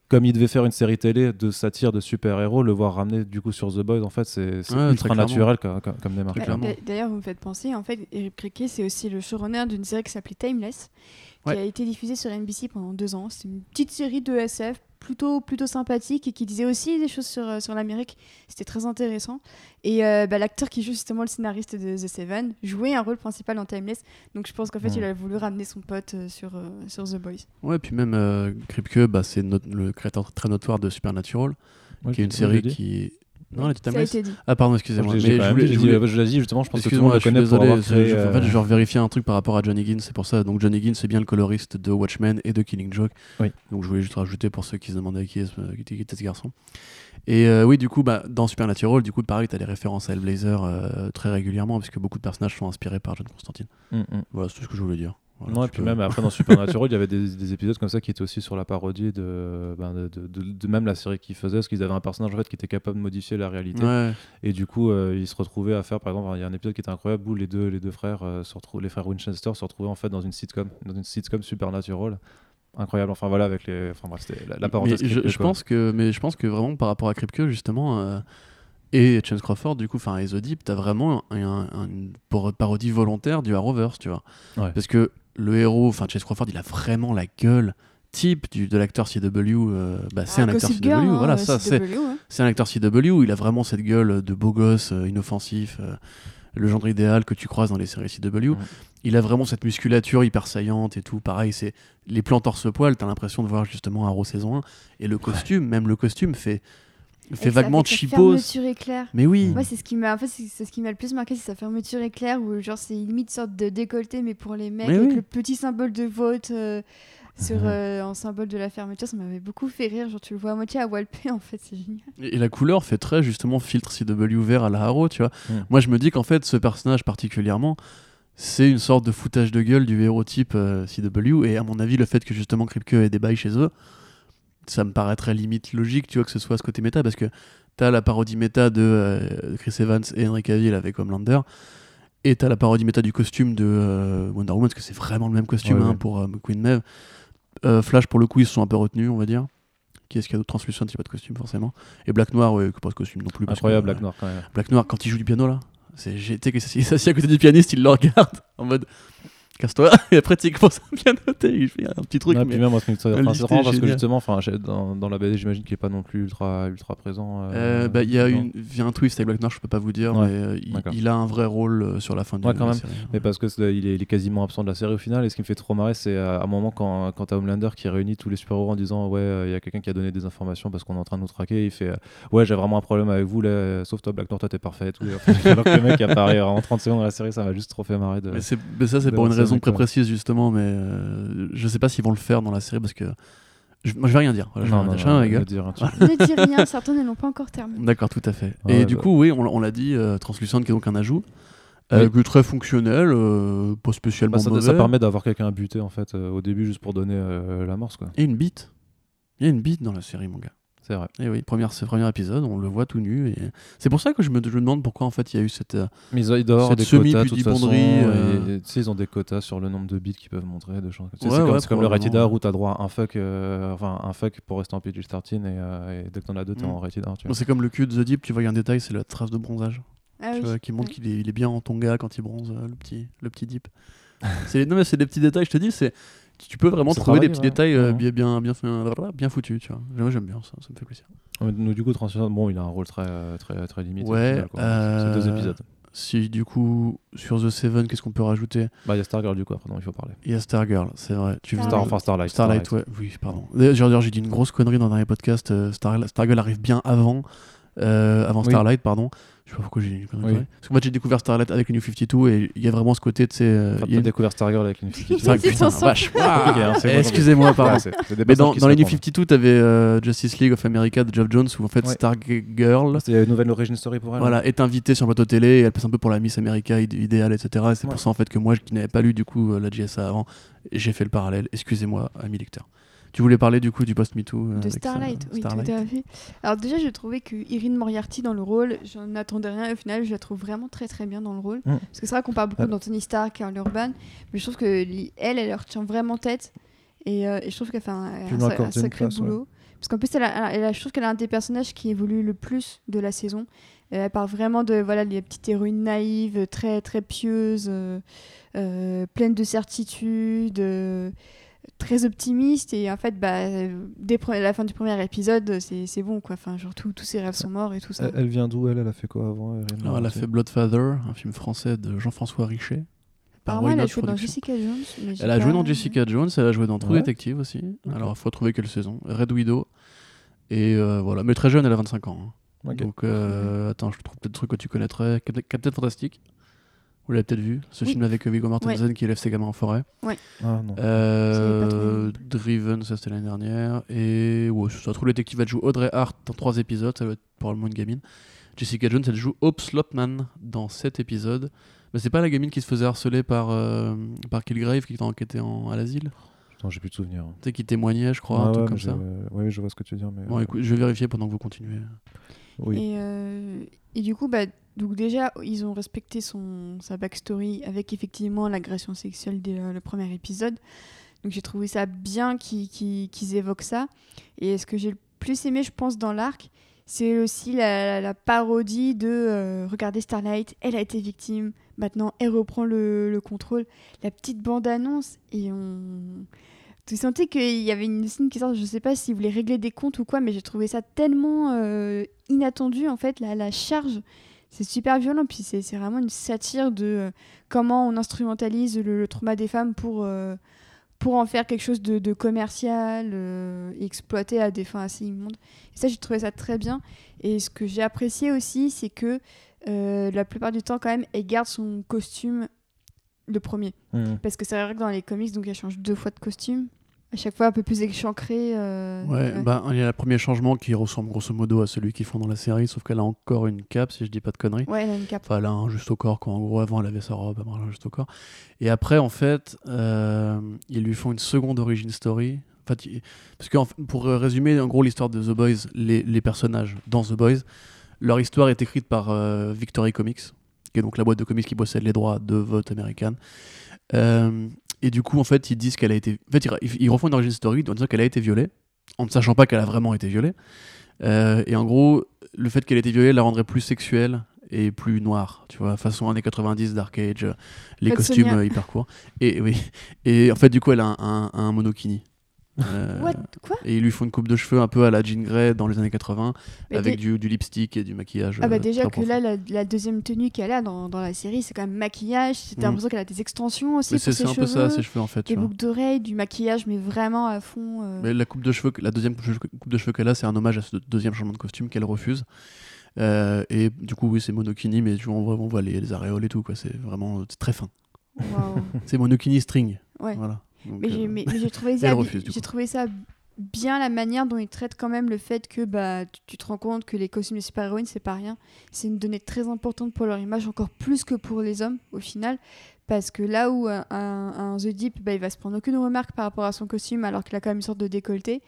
comme il devait faire une série télé de satire de super-héros, le voir ramener du coup sur The Boys, en fait, c'est Ouais, ultra naturel comme, comme, comme démarche. D'ailleurs, vous me faites penser, en fait, Eric Kripke, c'est aussi le showrunner d'une série qui s'appelait Timeless, Ouais. qui a été diffusée sur NBC pendant deux ans. C'est une petite série de SF plutôt, plutôt sympathique et qui disait aussi des choses sur, euh, sur l'Amérique. C'était très intéressant. Et euh, bah, l'acteur qui joue justement le scénariste de The Seven jouait un rôle principal dans Timeless. Donc je pense qu'en fait, il a voulu ramener son pote euh, sur, euh, sur The Boys. Ouais, puis même euh, Kripke, bah, c'est le créateur très notoire de Supernatural, Ouais, qui est une série qui. Non, elle était Ça a Timeless. été dit. Ah, pardon, excusez-moi. Je voulais- je voulais- l'ai dit justement, je pense que tout le monde suis connaît pour avoir créé. je- En fait, euh, je revérifiais un truc par rapport à John Higgins, c'est pour ça. Donc, John Higgins, c'est bien le coloriste de Watchmen et de Killing Joke. Oui. Donc, je voulais juste rajouter pour ceux qui se demandaient qui, est ce- qui était, ce garçon. Et euh, oui, du coup, bah, dans Supernatural, du coup, pareil, tu as des références à Hellblazer euh, très régulièrement, puisque beaucoup de personnages sont inspirés par John Constantine. mm, mm. Voilà, c'est tout ce que je voulais dire. Voilà, Ouais, tu puis peux- même après dans Supernatural, il y avait des, des épisodes comme ça qui étaient aussi sur la parodie de, ben, de, de- de- de même la série qu'ils faisaient, parce qu'ils avaient un personnage en fait qui était capable de modifier la réalité. Ouais, Et du coup, euh, ils se retrouvaient à faire, par exemple, il y a un épisode qui était incroyable où les deux, les deux frères, euh, se les frères Winchester se retrouvaient en fait dans une sitcom, dans une sitcom Supernatural. Incroyable. Enfin voilà, avec les, enfin bref, c'était la, la mais parenthèse. je, Kripke, je pense que, mais je pense que vraiment par rapport à Kripke, justement, euh, et Chance Crawford, du coup, enfin, et Deep, t'as vraiment un- un- un- une par- parodie volontaire du Arrowverse, tu vois. Ouais. Parce que le héros, enfin, Chase Crawford, il a vraiment la gueule type du, de l'acteur CW. euh, bah, c'est Ah, un acteur CW, Girl, hein, voilà, ça, c'est hein. c'est un acteur CW, il a vraiment cette gueule de beau gosse, euh, inoffensif, euh, le genre idéal que tu croises dans les séries CW. Ouais. Il a vraiment cette musculature hyper saillante et tout. Pareil, c'est les plans torse-poil, t'as l'impression de voir justement Arrow saison 1. Et le costume, même le costume, fait, fait vaguement cheapos. fermeture éclair. Mais oui, Moi, c'est ce qui m'a, en fait, c'est ce qui m'a le plus marqué, c'est sa fermeture éclair où genre c'est limite sorte de décolleté, mais pour les mecs Mais avec oui. le petit symbole de vote euh, sur euh, en symbole de la fermeture, ça m'avait beaucoup fait rire. Genre tu le vois à moitié à Walpé en fait, c'est génial. Et et la couleur fait très justement filtre CW vert à la Arrow, tu vois. Moi, je me dis qu'en fait, ce personnage particulièrement, c'est une sorte de foutage de gueule du héros type euh, CW. Et à mon avis, le fait que justement Kripke ait des bails chez eux, ça me paraîtrait limite logique, tu vois, que ce soit ce côté méta, parce que t'as la parodie méta de euh, Chris Evans et Henry Cavill avec Homelander. Et t'as la parodie méta du costume de euh, Wonder Woman, parce que c'est vraiment le même costume Ouais, hein, ouais. pour euh, Queen Maeve. Flash, pour le coup, ils se sont un peu retenus, on va dire. Qui est-ce qu'il y a d'autre Translucent, c'est pas de costume forcément. Et Black Noir, ouais, pas de costume non plus. parce que, Incroyable, Black Noir quand même. Black Noir, quand il joue du piano là, c'est sais que s'assied à côté du pianiste, il le regarde en mode casse-toi, et après tu sais, commence à pianoter, il fait un petit truc. Ouais, mais- puis même, enfin, c'est vraiment parce que justement, enfin, dans, dans la BD, j'imagine qu'il est pas non plus ultra, ultra présent. euh, Euh, bah, il y a une, un twist avec Black Noir, je peux pas vous dire, Ouais, mais euh, il, a un vrai rôle euh, sur la fin du Ouais, de quand la même. série. Mais parce que il est, il est quasiment absent de la série au final. Et ce qui me fait trop marrer, c'est à un moment quand, quand t'as Homelander qui réunit tous les super-héros en disant Ouais, euh, il y a quelqu'un qui a donné des informations parce qu'on est en train de nous traquer. Il fait euh, Ouais, j'ai vraiment un problème avec vous, là, sauf toi, Black Noir, toi t'es parfait. tout. Alors que le mec apparaît en 30 secondes dans la série, ça m'a juste trop fait marrer. De... Mais, c'est- mais ça, c'est pour une raison avec, très ouais. précise, justement, mais euh, je sais pas s'ils vont le faire dans la série parce que. Je, moi, je vais rien dire. Voilà, je vais non, rien non, dire. Ne dis rien certains ne l'ont pas encore terminé. D'accord, tout à fait. Ouais, et du bah. coup, oui, on, l'a- on l'a dit, euh, Translucent qui est donc un ajout. Euh, Oui. très fonctionnel, euh, pas spécialement Bah, ça, mauvais. ça permet d'avoir quelqu'un à buter en fait euh, au début juste pour donner euh, l'amorce quoi. Et une bite. Il y a une bite dans la série, mon gars. C'est vrai. Et oui, première, ce premier épisode, on le voit tout nu. Et... C'est pour ça que je me, je me demande pourquoi en fait il y a eu cette. euh, Mais ils, doivent Cette des semi-pudibonderie, euh. et- Tu sais, ils ont des quotas sur le nombre de bits qu'ils peuvent montrer. De choses. Ouais, c'est comme, ouais, c'est comme le rated. R où t'as droit à un fuck, euh, enfin un fuck pour rester en PG-13 et, euh, et dès que t'en as deux, t'es Mm. en rated R. C'est comme le cul de The Deep, tu vois, il y a un détail, c'est la trace de bronzage. Ah tu oui. vois, qui montre qu'il est, il est bien en tonga quand il bronze, euh, le petit, le petit Deep. non, mais c'est des petits détails, je te dis, c'est, tu peux vraiment trouver des petits ouais. détails euh, bien, bien, bien, bien, foutus, tu vois. Moi, j'aime bien ça, ça me fait plaisir. Ouais, donc, du coup, Transfusion, bon, il a un rôle très, euh, très, très limité. Ouais, final, quoi. euh, C'est deux épisodes. Si, du coup, sur The Seven, qu'est-ce qu'on peut rajouter? Bah, il y a Stargirl du coup, après, dont il faut parler. Il y a Stargirl, c'est vrai. Tu. Star, enfin, Starlight. Starlight, ouais. Oui, pardon. D'ailleurs, j'ai dit une grosse connerie dans le dernier podcast. euh, Star- Stargirl arrive bien avant, euh, avant Oui. Starlight, pardon. Je sais pas pourquoi j'ai dit une connerie. Oui. Parce que moi, j'ai découvert Starlight avec New 52 et il y a vraiment ce côté, tu sais. euh, Enfin, a découvert Stargirl avec une fille. C'est putain, vache. hein, Eh, moi, Excusez-moi, pardon. Ouais, Mais dans, dans les New répondent. 52, t'avais euh, Justice League of America de Geoff Jones où en fait Ouais. Stargirl a une nouvelle origin story pour elle. voilà, est invitée sur le plateau télé et elle passe un peu pour la Miss America id- idéale, etc. Et c'est Ouais. pour ça en fait que moi, qui n'avais pas lu du coup euh, la JSA avant, j'ai fait le parallèle. Excusez-moi, ami lecteur. Tu voulais parler du coup du post-MeToo euh, De Starlight, oui, Starlight. tout à fait. Alors déjà, j'ai trouvé que Irene Moriarty dans le rôle, j'en attendais rien. Au final, je la trouve vraiment très très bien dans le rôle. Mm. Parce que c'est vrai qu'on parle beaucoup Ouais. d'Anthony Stark, Carl Urban, mais je trouve que elle, elle leur tient vraiment tête. Et, euh, et je trouve qu'elle fait un, un sacré place, ouais. boulot. Parce qu'en plus, elle a, elle a- je trouve qu'elle a un des personnages qui évolue le plus de la saison. Euh, elle parle vraiment de voilà les petites héroïnes naïves, très très pieuses, euh, euh, pleines de certitudes, euh, très optimistes. Et en fait, bah, euh, dès la fin du premier épisode, c'est c'est bon quoi. Enfin, genre tout- tous ses rêves sont morts et tout ça. Elle, elle vient d'où elle? Elle a fait quoi avant Alors, elle a fait Bloodfather, un film français de Jean-François Richet. par Apparemment, elle a joué dans. Jessica Jones. Elle a joué dans Jessica Jones, elle a joué dans True Ouais. Detective aussi. Alors, il faut trouver quelle saison. Red Widow. Et euh, voilà, mais très jeune, elle a 25 ans. hein. Donc, euh, attends, je trouve peut-être des trucs que tu connaîtrais. Cap- Captain Fantastic. Vous l'avez peut-être vu, ce Oui. film avec Viggo Mortensen qui élève ses gamins en forêt. Ah non. Euh. Driven, ça c'était l'année dernière. Et ouais, ça. True Detective, elle joue Audrey Hart dans 3 épisodes, ça doit être probablement une gamine. Jessica Jones, elle joue Hope Slotman dans 7 épisodes. Mais c'est pas la gamine qui se faisait harceler par, euh, par Kilgrave qui, était- qui était en, à l'asile? Putain, j'ai plus de souvenirs. Tu sais, qui témoignait, je crois, Ah un truc ouais, comme mais ça. j'ai- Ouais, je vois ce que tu veux dire. Mais... Bon, écoute, je vais vérifier pendant que vous continuez. Oui. Et, euh, et du coup, bah, donc déjà, ils ont respecté son, sa backstory avec effectivement l'agression sexuelle dès le premier épisode. Donc j'ai trouvé ça bien qu'ils qu'ils évoquent ça. Et ce que j'ai le plus aimé, je pense, dans l'arc, c'est aussi la, la- la parodie de euh, Regardez Starlight, elle a été victime, maintenant elle reprend le, le contrôle. La petite bande-annonce, et on. Tu sentais qu'il y avait une scène qui sort, je sais pas s'ils voulaient régler des comptes ou quoi, mais j'ai trouvé ça tellement euh, inattendu en fait, la, la charge. C'est super violent, puis c'est c'est vraiment une satire de euh, comment on instrumentalise le, le trauma des femmes pour, euh, pour en faire quelque chose de, de commercial euh, exploité à des fins assez immondes. Et ça, j'ai trouvé ça très bien. Et ce que j'ai apprécié aussi, c'est que la plupart du temps, quand même, elle garde son costume le premier. Mhm. Parce que c'est vrai que dans les comics, donc elle change deux fois de costume. À chaque fois un peu plus échancré. euh, Ouais, ouais. bah il y a le premier changement qui ressemble grosso modo à celui qu'ils font dans la série, sauf qu'elle a encore une cape, si je dis pas de conneries. Ouais, elle a une cape. Enfin, elle a un juste au corps, quoi. En gros, avant, elle avait sa robe, elle a un juste au corps. Et après, en fait, euh, ils lui font une seconde origin story. En fait, il- parce que pour résumer, en gros, l'histoire de The Boys, les, les personnages dans The Boys, leur histoire est écrite par euh, Victory Comics, qui est donc la boîte de comics qui possède les droits de vote américaine. Euh, et du coup, en fait, ils disent qu'elle a été. En fait, ils, ils refont une origin story en disant qu'elle a été violée, en ne sachant pas qu'elle a vraiment été violée. Euh, et en gros, le fait qu'elle ait été violée la rendrait plus sexuelle et plus noire, tu vois, façon années 90 Dark Age, euh, les Faites costumes euh, hyper courts. Et oui, et en fait, du coup, elle a un, un, un monokini. Euh, What Quoi et ils lui font une coupe de cheveux un peu à la Jean Grey dans les années 80, Mais avec du, du lipstick et du maquillage. Ah bah euh, déjà que profond. là, la, la deuxième tenue qu'elle a dans, dans la série, c'est quand même maquillage. T'as Mm. l'impression qu'elle a des extensions aussi c'est un cheveux. peu ça, ses cheveux en fait. des boucles d'oreilles, du maquillage, mais vraiment à fond. euh. Mais la coupe de cheveux, la deuxième coupe de cheveux qu'elle a, c'est un hommage à ce deuxième changement de costume qu'elle refuse. Euh, et du coup, oui, c'est monokini, mais tu vois, on voit, les, les aréoles et tout, quoi. C'est vraiment c'est très fin. C'est monokini string. Ouais. Voilà. Donc, Mais euh, j'ai mais- mais j'ai trouvé ça, j'ai trouvé ça bien la manière dont il traite quand même le fait que bah, tu, te rends compte que les costumes des super-héroïnes, c'est pas rien. C'est une donnée très importante pour leur image, encore plus que pour les hommes, au final. Parce que là où un, The Deep, bah, il va se prendre aucune remarque par rapport à son costume, alors qu'il a quand même une sorte de décolleté,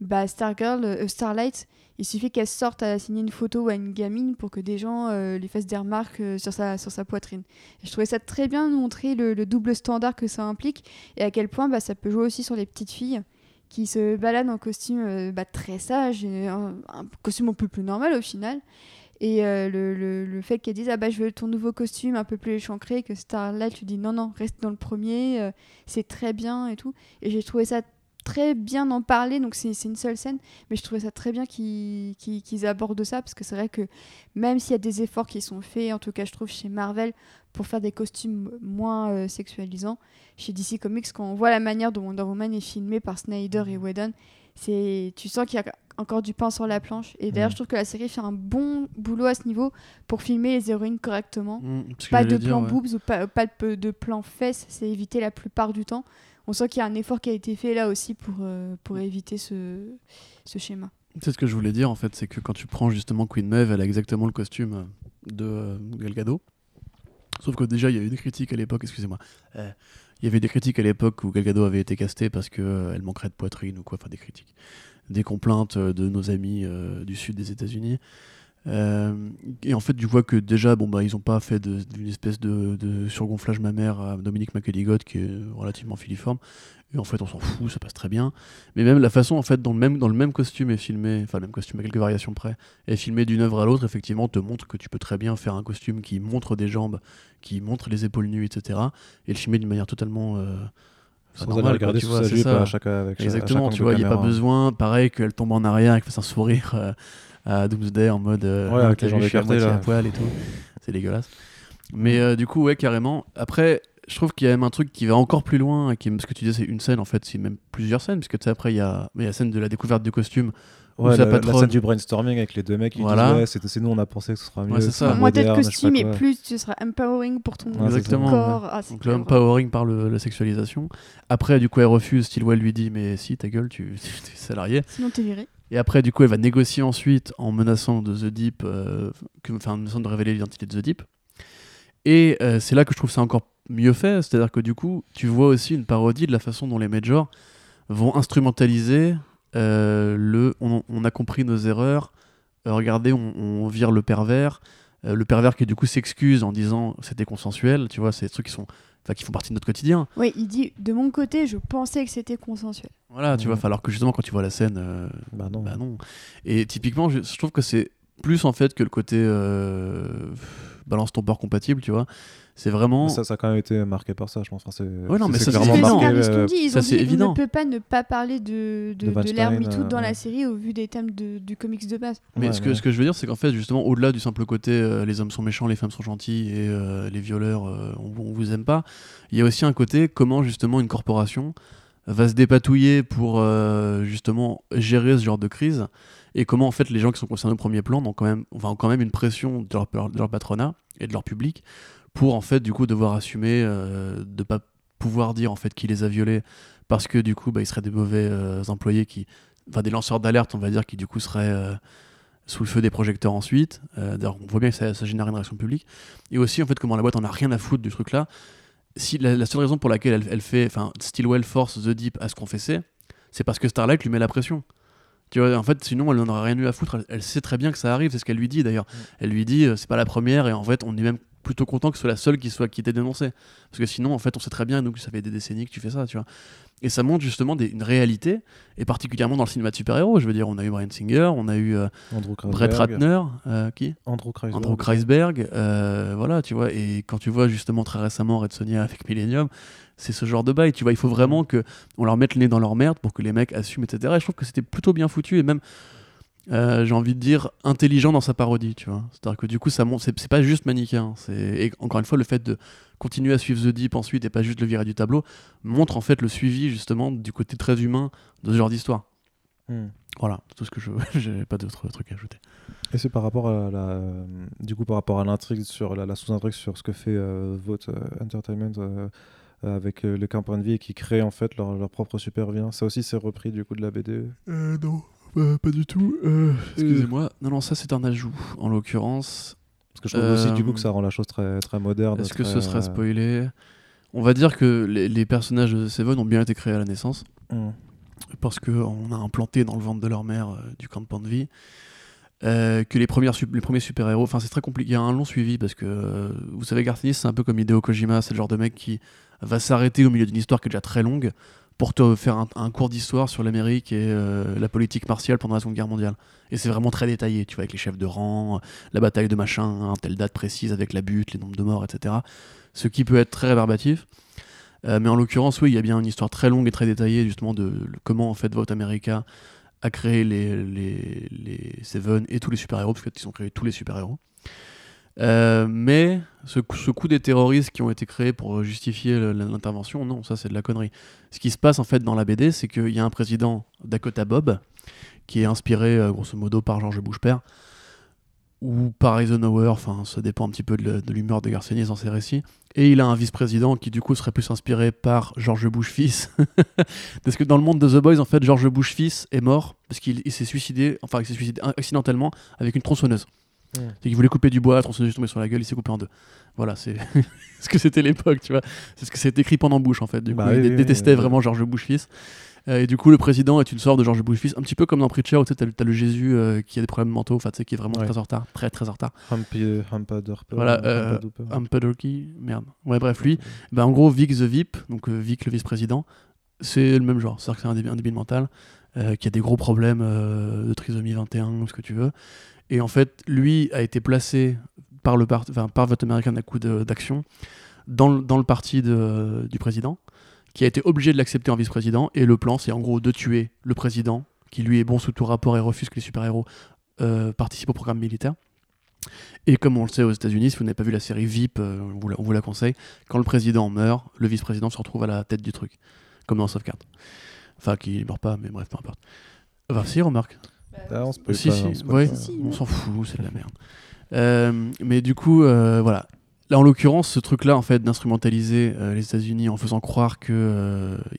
bah, Stargirl, euh, Starlight, il suffit qu'elle sorte à signer une photo à une gamine pour que des gens euh, lui fassent des remarques euh, sur, sa, sur sa poitrine. Je trouvais ça très bien de montrer le, le double standard que ça implique et à quel point bah, ça peut jouer aussi sur les petites filles qui se baladent en costume euh, bah, très sage, et un, un costume un peu plus normal au final. Et euh, le, le- le fait qu'elle dise ah bah je veux ton nouveau costume un peu plus échancré que Starlight lui dit non non reste dans le premier euh, c'est très bien et tout et j'ai trouvé ça très bien d'en parler donc c'est une seule scène mais je trouvais ça très bien qu'ils qu'ils abordent ça parce que c'est vrai que même s'il y a des efforts qui sont faits en tout cas je trouve chez Marvel pour faire des costumes moins euh, sexualisants chez DC Comics quand on voit la manière dont Wonder Woman est filmée par Snyder et Whedon c'est tu sens qu'il y a encore du pain sur la planche et d'ailleurs je trouve que la série fait un bon boulot à ce niveau pour filmer les héroïnes correctement que pas de dire, plan ouais. boobs ou pas, pas de, de plan fesses, c'est évité la plupart du temps. On sent qu'il y a un effort qui a été fait là aussi pour, euh, pour éviter ce, ce schéma. C'est ce que je voulais dire en fait, c'est que quand tu prends justement Queen Maeve, elle a exactement le costume euh, de euh, Gal Gadot. Sauf que déjà, il y a eu des critiques à l'époque, excusez-moi. Euh, il y avait des critiques à l'époque où Gal Gadot avait été castée parce qu'elle manquerait de poitrine ou quoi, enfin des critiques. Des complaintes de nos amis du sud des États-Unis. Euh, et en fait, tu vois que déjà, bon, bah, ils n'ont pas fait d'une espèce de, de surgonflage mammaire à Dominique McElligott qui est relativement filiforme. Et en fait, on s'en fout, ça passe très bien. Mais même la façon, en fait, dans le même, dans le même costume est filmé, enfin, le même costume à quelques variations près, est filmé d'une œuvre à l'autre, effectivement, te montre que tu peux très bien faire un costume qui montre des jambes, qui montre les épaules nues, etc. Et le filmer d'une manière totalement. euh, Sans normale, aller regarder quoi, tu vois, ça. à chaque, avec cha- à Exactement, chaque tu vois, il n'y a pas caméra. besoin, pareil, qu'elle tombe en arrière et qu'elle fasse un sourire euh, à Doomsday en mode euh, Ouais, Ah, avec t'as les vu, je suis à moitié poil et tout. C'est dégueulasse. Mais euh, du coup, ouais, carrément. Après, je trouve qu'il y a même un truc qui va encore plus loin, qui, ce que tu disais, c'est une scène en fait, c'est même plusieurs scènes, puisque tu sais, après, il y a, il y a la scène de la découverte du costume. Ouais, la, la scène du brainstorming avec les deux mecs qui Voilà. disent ouais, c'est nous on a pensé que ce sera mieux. Ouais, ça. Moins d'être costume et plus tu seras empowering pour ton Ouais. Exactement, corps. Ah, Donc le empowering par le- la sexualisation. Après, du coup, elle refuse. Stilwell lui dit Mais si, ta gueule, tu tu- t'es salarié. Sinon t'es viré. Et après, du coup, elle va négocier ensuite en menaçant de The Deep, euh, enfin, en menaçant de révéler l'identité de The Deep. Et euh, c'est là que je trouve ça encore mieux fait, c'est-à-dire que du coup, tu vois aussi une parodie de la façon dont les majors vont instrumentaliser euh, le on, a compris nos erreurs, regardez, on, vire le pervers, le pervers qui du coup s'excuse en disant c'était consensuel, tu vois, c'est des trucs qui sont enfin, qui font partie de notre quotidien. Oui, il dit de mon côté, je pensais que c'était consensuel. Voilà, tu Ouais. vois, alors que justement quand tu vois la scène, euh, Bah non. Bah non. Et typiquement, je, je trouve que c'est plus en fait que le côté euh, balance ton port compatible, tu vois. C'est vraiment. Ça, ça a quand même été marqué par ça, je pense. Enfin, c'est Ouais, non, mais ça, clairement ce marqué. euh, dit. Ils ça, ont c'est dit évident. on ne peut pas ne pas parler de, de, De de l'ère MeToo euh, dans ouais. la série au vu des thèmes de- du comics de base. Mais ouais, ce, que, ouais. ce que je veux dire, c'est qu'en fait, justement, au-delà du simple côté euh, les hommes sont méchants, les femmes sont gentilles et euh, les violeurs, euh, on, on vous aime pas, il y a aussi un côté comment justement une corporation va se dépatouiller pour euh, justement gérer ce genre de crise et comment en fait les gens qui sont concernés au premier plan ont quand même, enfin, ont quand même une pression de leur, de leur patronat et de leur public pour en fait du coup devoir assumer euh, de pas pouvoir dire en fait qui les a violés parce que du coup bah, ils seraient des mauvais euh, employés qui enfin des lanceurs d'alerte on va dire qui du coup seraient euh, sous le feu des projecteurs ensuite. Euh, d'ailleurs on voit bien que ça, ça génère une réaction publique. Et aussi en fait comment la boîte en a rien à foutre du truc là si la, la seule raison pour laquelle elle, elle fait enfin Stillwell force The Deep à se confesser c'est parce que Starlight lui met la pression. Tu vois, en fait, sinon, elle n'en aurait rien eu à foutre. Elle, elle sait très bien que ça arrive, c'est ce qu'elle lui dit d'ailleurs. Elle lui dit, euh, c'est pas la première, et en fait, on est même plutôt content que ce soit la seule qui soit qui ait été dénoncée. Parce que sinon, en fait, on sait très bien, nous, que ça fait des décennies que tu fais ça, tu vois. Et ça montre justement des- une réalité, et particulièrement dans le cinéma de super-héros. Je veux dire, on a eu Brian Singer, on a eu euh, Brett. Ratner, euh, qui? Andrew Kreisberg. Andrew Kreisberg, euh, voilà, tu vois, et quand tu vois justement très récemment Red Sonia avec Millennium, c'est ce genre de bail, tu vois, il faut vraiment que on leur mette le nez dans leur merde pour que les mecs assument, etc. Et je trouve que c'était plutôt bien foutu et même, euh, j'ai envie de dire, intelligent dans sa parodie, tu vois. C'est-à-dire que du coup, ça montre, c'est pas juste manichéen, c'est et encore une fois le fait de continuer à suivre The Deep ensuite et pas juste le virer du tableau montre en fait le suivi justement du côté très humain de ce genre d'histoire. Hmm. Voilà, tout ce que je, j'ai pas d'autres trucs à ajouter. Et c'est par rapport à la, du coup par rapport à l'intrigue sur la, la sous-intrigue sur ce que fait euh, Vote euh, Entertainment euh, avec euh, les campagnes de vie et qui créent en fait leur, leur propre super vilain. Ça aussi, c'est repris du coup de la BD. Euh, non, euh, pas du tout. Euh, Excusez-moi. Non, non, ça c'est un ajout. En l'occurrence, Parce que je trouve aussi du coup Euh, que ça rend la chose très, très moderne. est-ce que très, ce serait euh, spoilé? On va dire que les, les personnages de Seven ont bien été créés à la naissance. hum. parce qu'on a implanté dans le ventre de leur mère euh, du campement de vie. Euh, que les, premières les premiers super-héros, enfin c'est très compliqué, il y a un long suivi parce que euh, vous savez, Garth Ennis, c'est un peu comme Hideo Kojima, c'est le genre de mec qui va s'arrêter au milieu d'une histoire qui est déjà très longue pour te faire un, cours d'histoire sur l'Amérique et euh, la politique martiale pendant la Seconde Guerre mondiale. Et c'est vraiment très détaillé, tu vois, avec les chefs de rang, euh, la bataille de machin, hein, telle date précise avec la butte, les nombres de morts, etc. Ce qui peut être très rébarbatif. Euh, mais en l'occurrence, oui, il y a bien une histoire très longue et très détaillée justement de comment en fait Vote America a créé les, les, les Seven et tous les super-héros, parce qu'ils ont créé tous les super-héros. Euh, mais ce, coup- ce coup des terroristes qui ont été créés pour justifier l'intervention, non, ça c'est de la connerie. Ce qui se passe en fait dans la BD, c'est qu'il y a un président Dakota Bob qui est inspiré euh, grosso modo par George Bush père ou par Eisenhower, enfin ça dépend un petit peu de, l'humeur de Garcenis dans ses récits. Et il a un vice-président qui du coup serait plus inspiré par George Bush fils. parce que dans le monde de The Boys, en fait, George Bush fils est mort parce qu'il il s'est suicidé, enfin il s'est suicidé accidentellement avec une tronçonneuse. Mm. C'est qu'il voulait couper du bois, la tronçonneuse est tombée sur la gueule, il s'est coupé en deux. Voilà, c'est ce que c'était l'époque, tu vois. C'est ce que c'est écrit pendant Bush en fait. Du Bah coup, oui, il dé- oui, détestait oui. vraiment George Bush fils. Euh, et du coup, le président est une sorte de George Bush fils, un petit peu comme dans Preacher où tu sais, t'as, le- Jésus euh, qui a des problèmes mentaux, enfin tu sais, qui est vraiment Ouais. très en retard, très très en retard. Humpy, Humpadurper, Voilà, euh, merde. Ouais, bref, lui, bah, en gros, Vic the VIP, donc euh, Vic le vice-président, c'est le même genre. C'est-à-dire que c'est un, débile- un débile mental euh, qui a des gros problèmes euh, de trisomie 21, ce que tu veux. Et en fait, lui a été placé par, le part- enfin, par Vote American à coup d'action dans, dans le parti de- du président, qui a été obligé de l'accepter en vice-président. Et le plan, c'est en gros de tuer le président, qui lui est bon sous tout rapport et refuse que les super-héros euh, participent au programme militaire. Et comme on le sait aux États-Unis, si vous n'avez pas vu la série VIP, euh, on, vous la, conseille. Quand le président meurt, le vice-président se retrouve à la tête du truc, comme dans Sauvegarde. Enfin, qui meurt pas, mais bref, peu importe. Enfin, remarque. Ah, on se peut si, pas, si, on se peut ouais, pas. Si, on ouais. s'en fout, c'est de la merde. Euh, mais du coup, euh, voilà. Là, en l'occurrence, ce truc-là, en fait, d'instrumentaliser euh, les États-Unis en faisant croire qu'il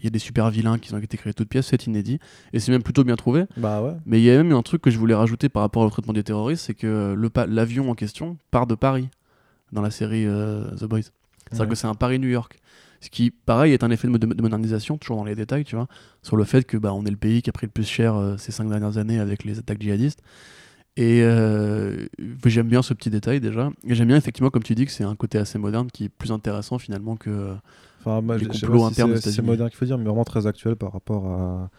y a des super vilains qui ont été créés de toutes pièces, c'est inédit. Et c'est même plutôt bien trouvé. Bah ouais. Mais il y a même un truc que je voulais rajouter par rapport au traitement des terroristes, c'est que le pa- l'avion en question part de Paris dans la série euh, The Boys. C'est-à-dire Ouais. que c'est un Paris-New-York. Ce qui, pareil, est un effet de, mod- de modernisation, toujours dans les détails, tu vois, sur le fait que bah, on est le pays qui a pris le plus cher euh, ces cinq dernières années avec les attaques djihadistes. Et euh, j'aime bien ce petit détail déjà. Et j'aime bien effectivement, comme tu dis, que c'est un côté assez moderne qui est plus intéressant finalement que. Enfin, moi, les complots si internes c'est- moderne qu'il faut dire, mais vraiment très actuel par rapport à.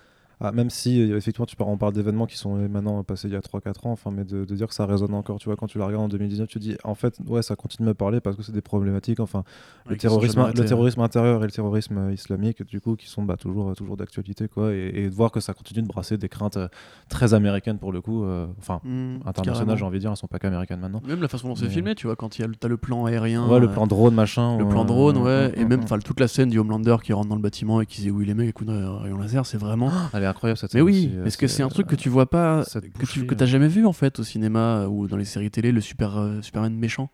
À- même si, euh, effectivement, tu par- on parle d'événements qui sont euh, maintenant passés il y a 3-4 ans, enfin, mais de, de dire que ça résonne encore, tu vois, quand tu la regardes en 2019, tu te dis, en fait, ouais, ça continue de me parler parce que c'est des problématiques, enfin, le Ouais, terrorisme, arrêtés, le ouais. terrorisme intérieur et le terrorisme euh, islamique, du coup, qui sont bah, toujours, euh, toujours d'actualité, quoi, et, et de voir que ça continue de brasser des craintes euh, très américaines pour le coup, euh, enfin, Hmm, internationales, j'ai envie de dire, elles sont pas qu'américaines maintenant. Même la façon dont c'est Mais- filmé, tu vois, quand il y a le, t'as le plan aérien. Ouais, le euh, plan drone, machin. Le plan drone, ouais, et même toute la scène du Homelander qui rentre dans le bâtiment et qui dit oui les mecs écoute euh, rayon laser, c'est vraiment. Est incroyable cette Mais oui, aussi, euh, parce que c'est un truc que tu vois pas, que tu que t'as jamais vu en fait au cinéma ou dans les séries télé, le super euh, Superman méchant.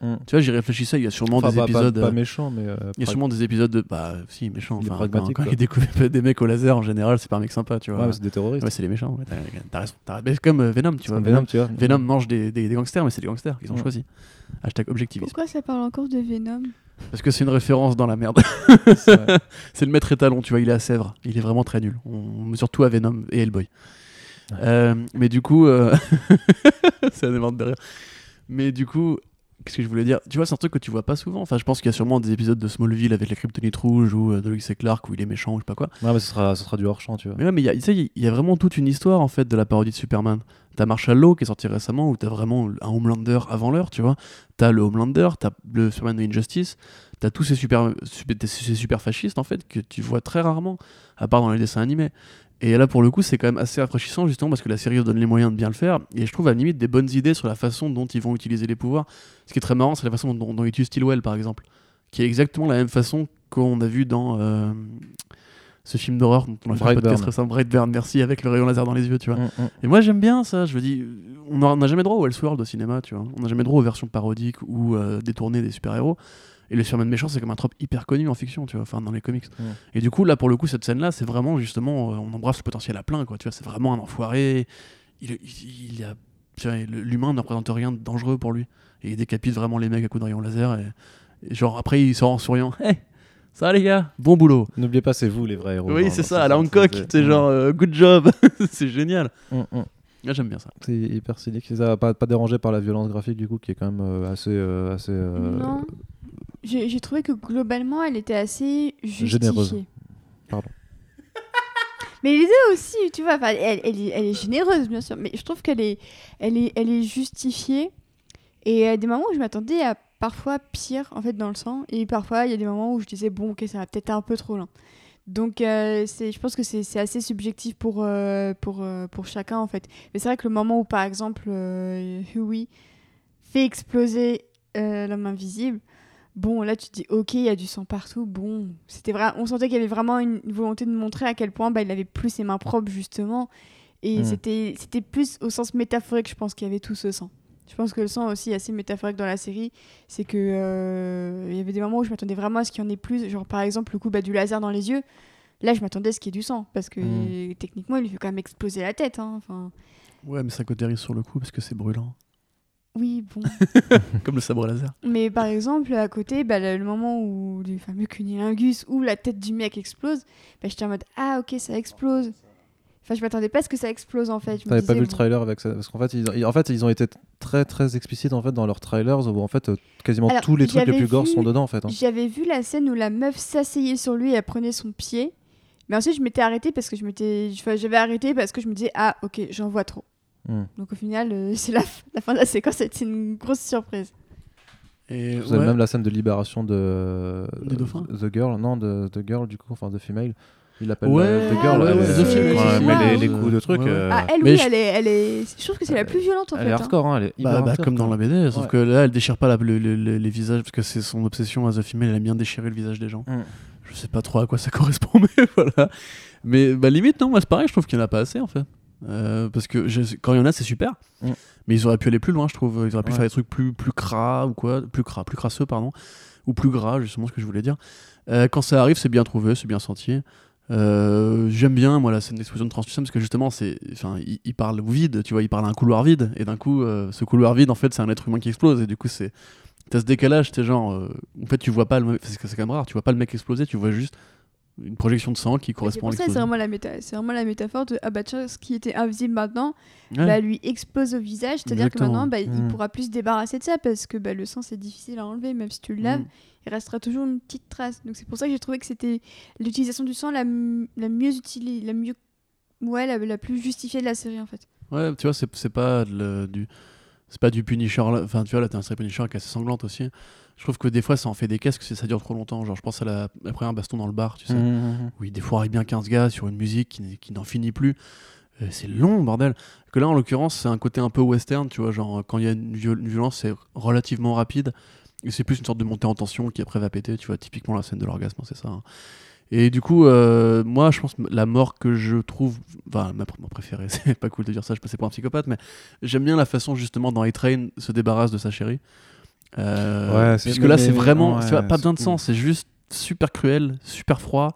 Mm. Tu vois, j'y réfléchissais, il y a sûrement Enfin, des pas- pas- épisodes. Pas, euh, méchant, mais. euh, il y a sûrement des épisodes de. Bah, si, méchant. Enfin, pragmatique, quand, quand quoi. il découvre des mecs au laser, en général, c'est pas un mec sympa, tu vois. Ouais, c'est des terroristes. Ouais, c'est les méchants. ouais, t'as, raison. c'est comme euh, Venom, tu vois. Venom, tu vois. Venom mange des, des, des gangsters, mais c'est des gangsters qu'ils ont Ouais. choisi. Hashtag objectivisme. Pourquoi ça parle encore de Venom? Parce que c'est une référence dans la merde. C'est le maître étalon, tu vois, il est à Sèvres. Il est vraiment très nul. On mesure tout à Venom et Hellboy. Ouais. Euh, mais du coup, euh, c'est un événement de rire. Mais du coup, qu'est-ce que je voulais dire? Tu vois, c'est un truc que tu vois pas souvent. Enfin, je pense qu'il y a sûrement des épisodes de Smallville avec la kryptonite rouge ou euh, de Lois et Clark où il est méchant ou je sais pas quoi. Ouais, mais ce sera, ce sera du hors-champ, tu vois. Mais ouais, mais il y a- tu sais, il y a vraiment toute une histoire en fait de la parodie de Superman. T'as Marshall Law qui est sorti récemment où t'as vraiment un Homelander avant l'heure, tu vois. T'as le Homelander, t'as le Superman de Injustice, t'as tous ces super, super- ces super fascistes en fait que tu vois très rarement, à part dans les dessins animés. Et là pour le coup c'est quand même assez rafraîchissant justement parce que la série donne les moyens de bien le faire et je trouve à la limite des bonnes idées sur la façon dont ils vont utiliser les pouvoirs. Ce qui est très marrant c'est la façon dont, dont ils utilisent Stillwell par exemple, qui est exactement la même façon qu'on a vu dans euh, ce film d'horreur dont on a fait un podcast récemment, Brightburn, merci, avec le rayon laser dans les yeux, tu vois. Mm, mm. Et moi j'aime bien ça, je on n'a on n'a jamais droit au Elseworld au cinéma, tu vois. On n'a jamais droit aux versions parodiques ou euh, détournées des super-héros. Et le Superman méchant, c'est comme un trope hyper connu en fiction, tu vois, enfin dans les comics. Ouais. Et du coup, là, pour le coup, cette scène-là, c'est vraiment justement, euh, on embrasse le potentiel à plein, quoi. Tu vois, c'est vraiment un enfoiré. Il, il, il a, tu vois, le- l'humain ne représente rien de dangereux pour lui. Et il décapite vraiment les mecs à coups de rayon laser. Et, et genre, après, il sort en souriant. Hey, ça va les gars, bon boulot. N'oubliez pas, c'est vous les vrais héros. oui, c'est ça, à la Hancock, c'est- genre, euh, good job. c'est génial. Mm, mm. J'aime bien ça. C'est hyper cynique. Ça pas, pas dérangé par la violence graphique, du coup, qui est quand même euh, assez. euh, assez euh, Non. J'ai trouvé que globalement, elle était assez justifiée. Généreuse. Pardon. Mais les deux aussi, tu vois, enfin, elle, elle, est, elle est généreuse, bien sûr, mais je trouve qu'elle est, elle est, elle est justifiée. Et à des moments où je m'attendais à parfois pire, en fait, dans le sang. Et parfois, il y a des moments où je disais, bon, ok, ça va peut-être un peu trop loin. Donc, euh, je pense que c'est, assez subjectif pour, euh, pour, euh, pour chacun, en fait. Mais c'est vrai que le moment où, par exemple, euh, Huey fait exploser euh, l'homme invisible, bon, là, tu te dis, ok, il y a du sang partout. Bon, c'était vrai. On sentait qu'il y avait vraiment une volonté de montrer à quel point bah, il avait plus ses mains propres, justement. Et Mm. c'était, c'était plus au sens métaphorique, je pense, qu'il y avait tout ce sang. Je pense que le sang aussi est assez métaphorique dans la série. C'est que euh, il y avait des moments où je m'attendais vraiment à ce qu'il y en ait plus. Genre, par exemple, le coup bah, du laser dans les yeux. Là, je m'attendais à ce qu'il y ait du sang. Parce que Mm. techniquement, il lui fait quand même exploser la tête. hein. Enfin, Ouais, mais ça cautérise sur le coup parce que c'est brûlant. Oui, bon. Comme le sabre laser. Mais par exemple, à côté, bah, le, le moment où du fameux cunilingus où la tête du mec explose, bah, j'étais en mode Ah, ok, ça explose. Enfin, je m'attendais pas à ce que ça explose en fait. T'avais pas vu le trailer avec ça Parce qu'en fait, ils, en fait, ils ont été très très explicites en fait dans leurs trailers où en fait euh, quasiment Alors, tous les trucs les plus gore sont dedans en fait. hein. J'avais vu la scène où la meuf s'asseyait sur lui et elle prenait son pied. Mais ensuite, je m'étais arrêtée parce que je m'étais. enfin, J'avais arrêté parce que je me disais Ah, ok, j'en vois trop. Hmm. Donc au final, euh, c'est la, f- la fin de la séquence, c'était une grosse surprise. Et Vous avez même la scène de libération de dauphin The Girl, non, de The Girl du coup, enfin The Female. Il l'appelle Ouais, euh, The Girl. ouais, elle The Female, quand elle met les, les coups de trucs. ouais, ouais. euh, ah, elle, mais oui, je- elle, est, elle est. Je trouve que c'est la plus violente en elle fait. est hein. hardcore, hein, elle est Bah, hyper bah, hardcore, comme dans la BD, sauf que là, elle déchire pas la- le- le- le- les visages parce que c'est son obsession à The Female, elle aime bien déchirer le visage des gens. Mm. Je sais pas trop à quoi ça correspond, mais voilà. Mais bah, limite, non, moi c'est pareil, je trouve qu'il y en a pas assez en fait. Euh, parce que je- quand il y en a, c'est super. Mm. Mais ils auraient pu aller plus loin, je trouve. Ils auraient pu Ouais. faire des trucs plus, plus gras ou quoi, plus gras, plus crasseux, pardon, ou plus gras, justement, ce que je voulais dire. Euh, quand ça arrive, c'est bien trouvé, c'est bien senti. Euh, J'aime bien moi la scène d'explosion de translucide parce que justement c'est enfin il, il parle au vide tu vois il parle à un couloir vide et d'un coup ce couloir vide en fait c'est un être humain qui explose et du coup c'est t'as ce décalage t'es genre en fait tu vois pas le mec- parce que c'est quand même rare tu vois pas le mec exploser tu vois juste une projection de sang qui correspond à ça, c'est vraiment, la c'est vraiment la métaphore de Ah bah tiens, ce qui était invisible maintenant, Ouais. bah, lui explose au visage. C'est-à-dire que maintenant, bah, il Mm. pourra plus se débarrasser de ça parce que bah, le sang c'est difficile à enlever, même si tu le laves, Mm. il restera toujours une petite trace. Donc c'est pour ça que j'ai trouvé que c'était l'utilisation du sang la, la mieux utilisée, la mieux, ouais, la, la plus justifiée de la série en fait. Ouais, tu vois, c'est pas le- du c'est pas du Punisher. Enfin, tu vois, là, t'as un série Punisher qui est assez sanglante aussi. Je trouve que des fois, ça en fait des casques ça dure trop longtemps. Genre, je pense à la, la première baston dans le bar, tu sais. Mhm, mhm. où il défouraille bien 15 gars sur une musique qui, n'en finit plus. Euh, c'est long, bordel. Que là, en l'occurrence, c'est un côté un peu western, tu vois. Genre, quand il y a une, viol- une violence, c'est relativement rapide. Et c'est plus une sorte de montée en tension qui après va péter, tu vois. Typiquement, la scène de l'orgasme, c'est ça. hein. Et du coup, euh, moi, je pense que la mort que je trouve, enfin, ma, ma préférée, c'est pas cool de dire ça, je passais pour un psychopathe, mais j'aime bien la façon justement dont A-Train se débarrasse de sa chérie. Euh, Ouais, c'est- puisque là, c'est vraiment, ouais, c'est pas- besoin de sang, c'est juste super cruel, super froid.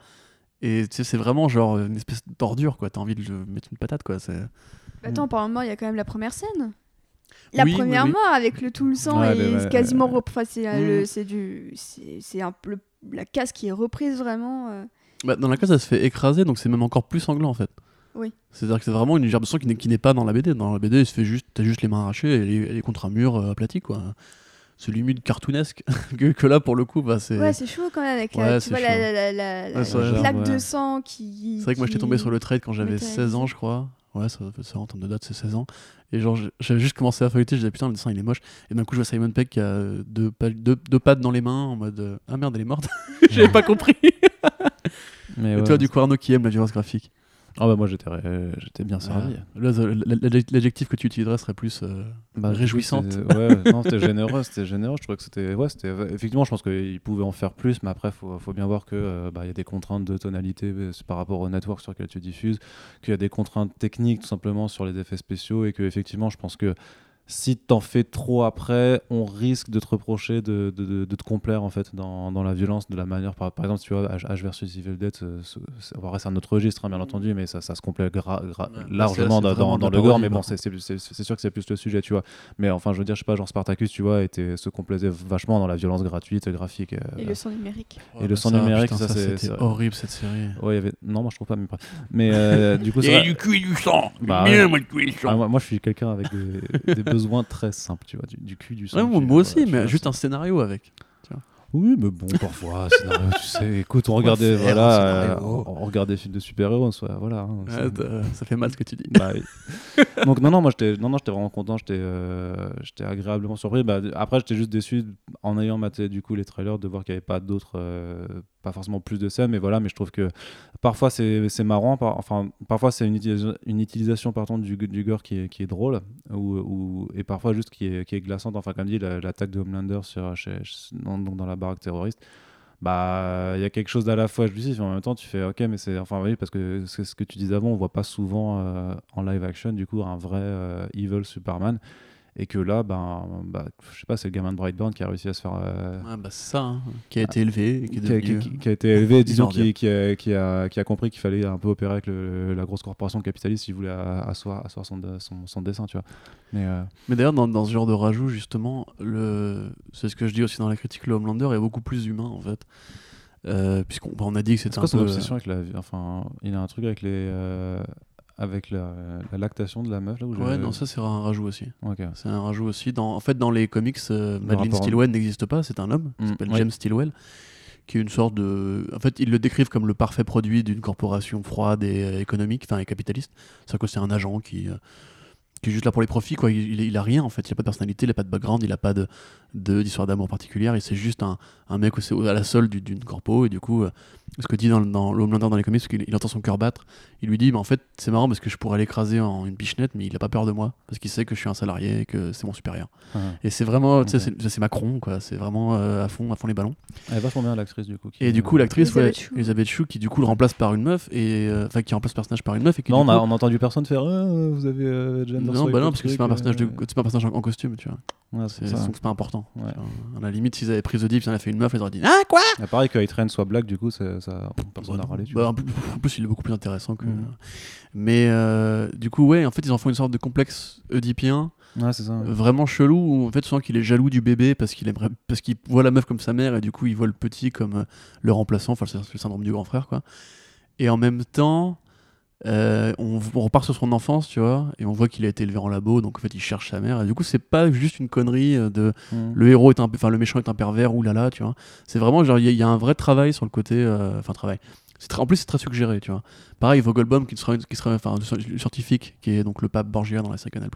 Et tu sais, c'est vraiment genre une espèce d'ordure, quoi. T'as envie de mettre une patate, quoi. C'est... Bah, Attends, par moment, il y a quand même la première scène. La Oui, première oui. mort avec le tout le sang Ouais, et c'est quasiment ouais. rep- enfin, c'est euh, le- Mm. c'est du c'est c'est un peu le- la case qui est reprise vraiment euh. Bah, dans la case, elle se fait écraser, donc c'est même encore plus sanglant, en fait. Oui. C'est-à-dire que c'est vraiment une gerbe de sang qui n'est, qui n'est pas dans la BD. Dans la BD, il se fait juste, t'as juste les mains arrachées et elle est, elle est contre un mur euh, aplati, quoi. C'est limite cartoonesque. que, que là, pour le coup, bah, c'est. Ouais, c'est chaud quand même avec Ouais, la, tu vois chaud. la, la, la, la- la Ouais, de sang qui C'est vrai que moi j'étais tombé sur le trade quand j'avais Métallisé. 16 ans, je crois. Ouais, ça, ça en termes de date, c'est 16 ans. Et genre, j'avais juste commencé à feuilleter, je disais putain, le dessin il est moche. Et d'un coup, je vois Simon Peck qui a euh, deux, deux, deux pattes dans les mains en mode euh, Ah merde, elle est morte. J'avais pas compris. Mais Et ouais, toi, du coup, Arnaud qui aime la violence graphique? Ah bah moi j'étais j'étais bien servi. Là, l'adjectif que tu utiliserais serait plus euh, Bah, réjouissante. c'était- Ouais, non, c'était généreux, c'était généreux. Je trouvais que c'était, ouais, c'était. Effectivement, je pense qu'ils pouvaient en faire plus, mais après, faut, faut bien voir que euh, bah, il y a des contraintes de tonalité euh, par rapport au network sur lequel tu diffuses, qu'il y a des contraintes techniques tout simplement sur les effets spéciaux, et que effectivement, je pense que si t'en fais trop après, on risque de te reprocher de, de, de- de te complaire en fait dans, dans la violence de la manière. Par, par exemple, tu vois, H, H versus Evil Dead, ce- c'est un autre registre, hein, bien entendu, mais ça, ça se complète gra- gra- Ouais, largement là, dans, dans le gore, mais bon, c'est c'est- c'est- c'est sûr que c'est plus le sujet, tu vois. Mais enfin, je veux dire, je sais pas, genre Spartacus, tu vois, était, se complaisait vachement dans la violence gratuite, graphique. euh, Et le son numérique. Et le son numérique, ça, c'est- c'était c'est- horrible cette série. Ouais, il y avait... Non, moi je trouve pas, mais, mais euh, du coup, Il c'est y a vrai- du cul et du sang. Bah, Bien, ouais. moi, le cul et le sang. Ah, moi, moi, je suis quelqu'un avec des, des besoins très simples, tu vois, du, du cul, du sang. Ouais, moi, aussi, voilà, mais juste un scénario avec. Oui, mais bon, parfois, scénario, tu sais, écoute, on regardait, voilà, euh, on, on regardait films de super-héros, voilà. hein, ça fait mal ce que tu dis. Bah oui. Donc non non moi j'étais non non j'étais vraiment content j'étais euh, j'étais agréablement surpris bah, après j'étais juste déçu en ayant maté du coup les trailers de voir qu'il n'y avait pas d'autres euh, pas forcément plus de scènes mais voilà mais je trouve que parfois c'est marrant enfin parfois c'est une, utilisation- une utilisation du, du gore qui est, qui est drôle ou, ou- et parfois juste qui est, qui est glaçante. Enfin comme dit la- l'attaque de Homelander sur chez, dans, la baraque terroriste bah il y a quelque chose d'à la fois jouissif en même temps tu fais ok mais c'est enfin oui parce que c'est ce que tu disais avant on voit pas souvent euh, en live action du coup un vrai euh, evil Superman et que là ben bah, je sais pas c'est le gamin de Brightburn qui a réussi à se faire euh, Ouais, bah, c'est ça, hein, qui a été élevé et qui est a, devenu... qui- qui a été élevé disons qui, qui, a, qui, a, qui a compris qu'il fallait un peu opérer avec le- la grosse corporation capitaliste s'il voulait asseoir, asseoir son, son, son dessin tu vois. Mais euh, Mais d'ailleurs, dans, dans ce genre de rajout, justement, le... c'est ce que je dis aussi dans la critique, le Homelander est beaucoup plus humain, en fait. Euh, Puisqu'on bah, on a dit que c'était quoi un son peu... obsession avec la enfin il a un truc avec les euh, avec la, la lactation de la meuf là où Ouais, non, ça c'est un rajout aussi. C'est un rajout aussi. Dans... En fait, dans les comics, euh, à- Stilwell n'existe pas, c'est un homme, qui Mm, s'appelle ouais. James Stilwell, qui est une sorte de... En fait, ils le décrivent comme le parfait produit d'une corporation froide et euh, économique, enfin et capitaliste. C'est-à-dire que c'est un agent qui... euh, qui est juste là pour les profits, quoi. Il, il, a rien, en fait. Il a pas de personnalité, il a pas de background, il a pas de de- d'histoire d'amour particulière. Et c'est juste un, un mec à la solde du- d'une corpo. Et du coup, euh, ce que dit dans, dans l'Homelander dans les comics, c'est qu'il il entend son cœur battre. Il lui dit, mais en fait, c'est marrant parce que je pourrais l'écraser en une bichenette, mais il a pas peur de moi. Parce qu'il sait que je suis un salarié et que c'est mon supérieur. Ouais. Et c'est vraiment, tu sais, Ok. c'est- Macron, quoi. C'est vraiment euh, à fond, à fond les ballons. elle est vachement bien l'actrice du coup qui- Et du coup, l'actrice, ouais, Elisabeth Shue, qui du coup le remplace par une meuf, et euh, enfin qui remplace le personnage par une meuf, et qui non, on a, coup- on a entendu personne faire Ah, vous avez euh, non, bah non, parce que c'est pas un personnage, de... euh, c'est pas un personnage en, en costume, tu vois. ouais, C'est pas important. Ouais. À la limite, s'ils avaient pris The Deep, ils en avaient fait une meuf, ils auraient dit Ah, quoi? Ah, pareil que Train soit black, du coup, ça, personne n'a râlé. Bah, vois. en, plus, en plus, il est beaucoup plus intéressant que. Mhm. Mais euh, du coup, ouais, en fait, ils en font une sorte de complexe oedipien, Ouais, c'est ça. vraiment chelou, où en fait, tu sens qu'il est jaloux du bébé parce qu'il aimerait, parce qu'il voit la meuf comme sa mère, et du coup, il voit le petit comme euh, le remplaçant, enfin, c'est le syndrome du grand frère, quoi. Et en même temps. Euh, on, on repart sur son enfance, tu vois, et on voit qu'il a été élevé en labo, donc en fait il cherche sa mère, et du coup c'est pas juste une connerie euh, de Mhm. le héros est un peu- enfin le méchant est un pervers oulala tu vois. C'est vraiment genre il y, a- il y a un vrai travail sur le côté euh, enfin travail. C'est très- en plus c'est très suggéré tu vois. Pareil Vogelbaum qui serait qui serait enfin le scientifique qui est donc le pape Borgia dans la série Canal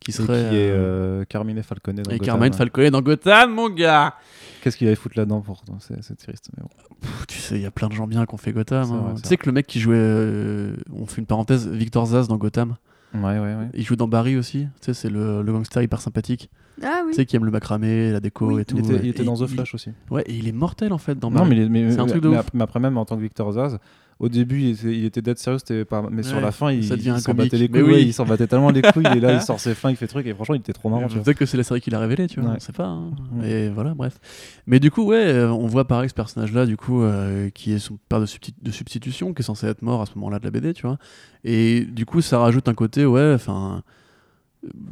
qui Et serait qui est euh, euh, Carmine Falconet dans et Gotham. Carmine Falconet dans Gotham mon gars Qu'est-ce qu'il allait foutre là-dedans pourtant C'est triste. Mais bon. Pff, tu sais il y a plein de gens bien qui ont fait Gotham hein. vrai, tu sais que le mec qui jouait euh, on fait une parenthèse Victor Zaz dans Gotham Ouais, ouais, ouais. il joue dans Barry aussi tu sais c'est le, le gangster hyper sympathique Ah oui. tu sais qui aime le macramé la déco Oui. et tout Il était, il Et était dans The il- Flash aussi. ouais et il est mortel en fait dans Non, Barry est- mais- C'est un mais- truc de mais mais après, même en tant que Victor Zaz, au début, il était, il était dead sérieux, c'était pas... mais sur la fin, il, il s'en battait les couilles. oui. ouais, il s'en battait tellement les couilles. et là, il sort ses fins, il fait truc. Et franchement, il était trop marrant. Peut-être que c'est la série qui l'a révélé, tu vois, Ouais. on sait pas. hein. Et voilà, bref. Mais du coup, ouais, euh, on voit pareil ce personnage-là, du coup, euh, qui est son père de substitution, qui est censé être mort à ce moment-là de la BD, tu vois. Et du coup, ça rajoute un côté, ouais, enfin.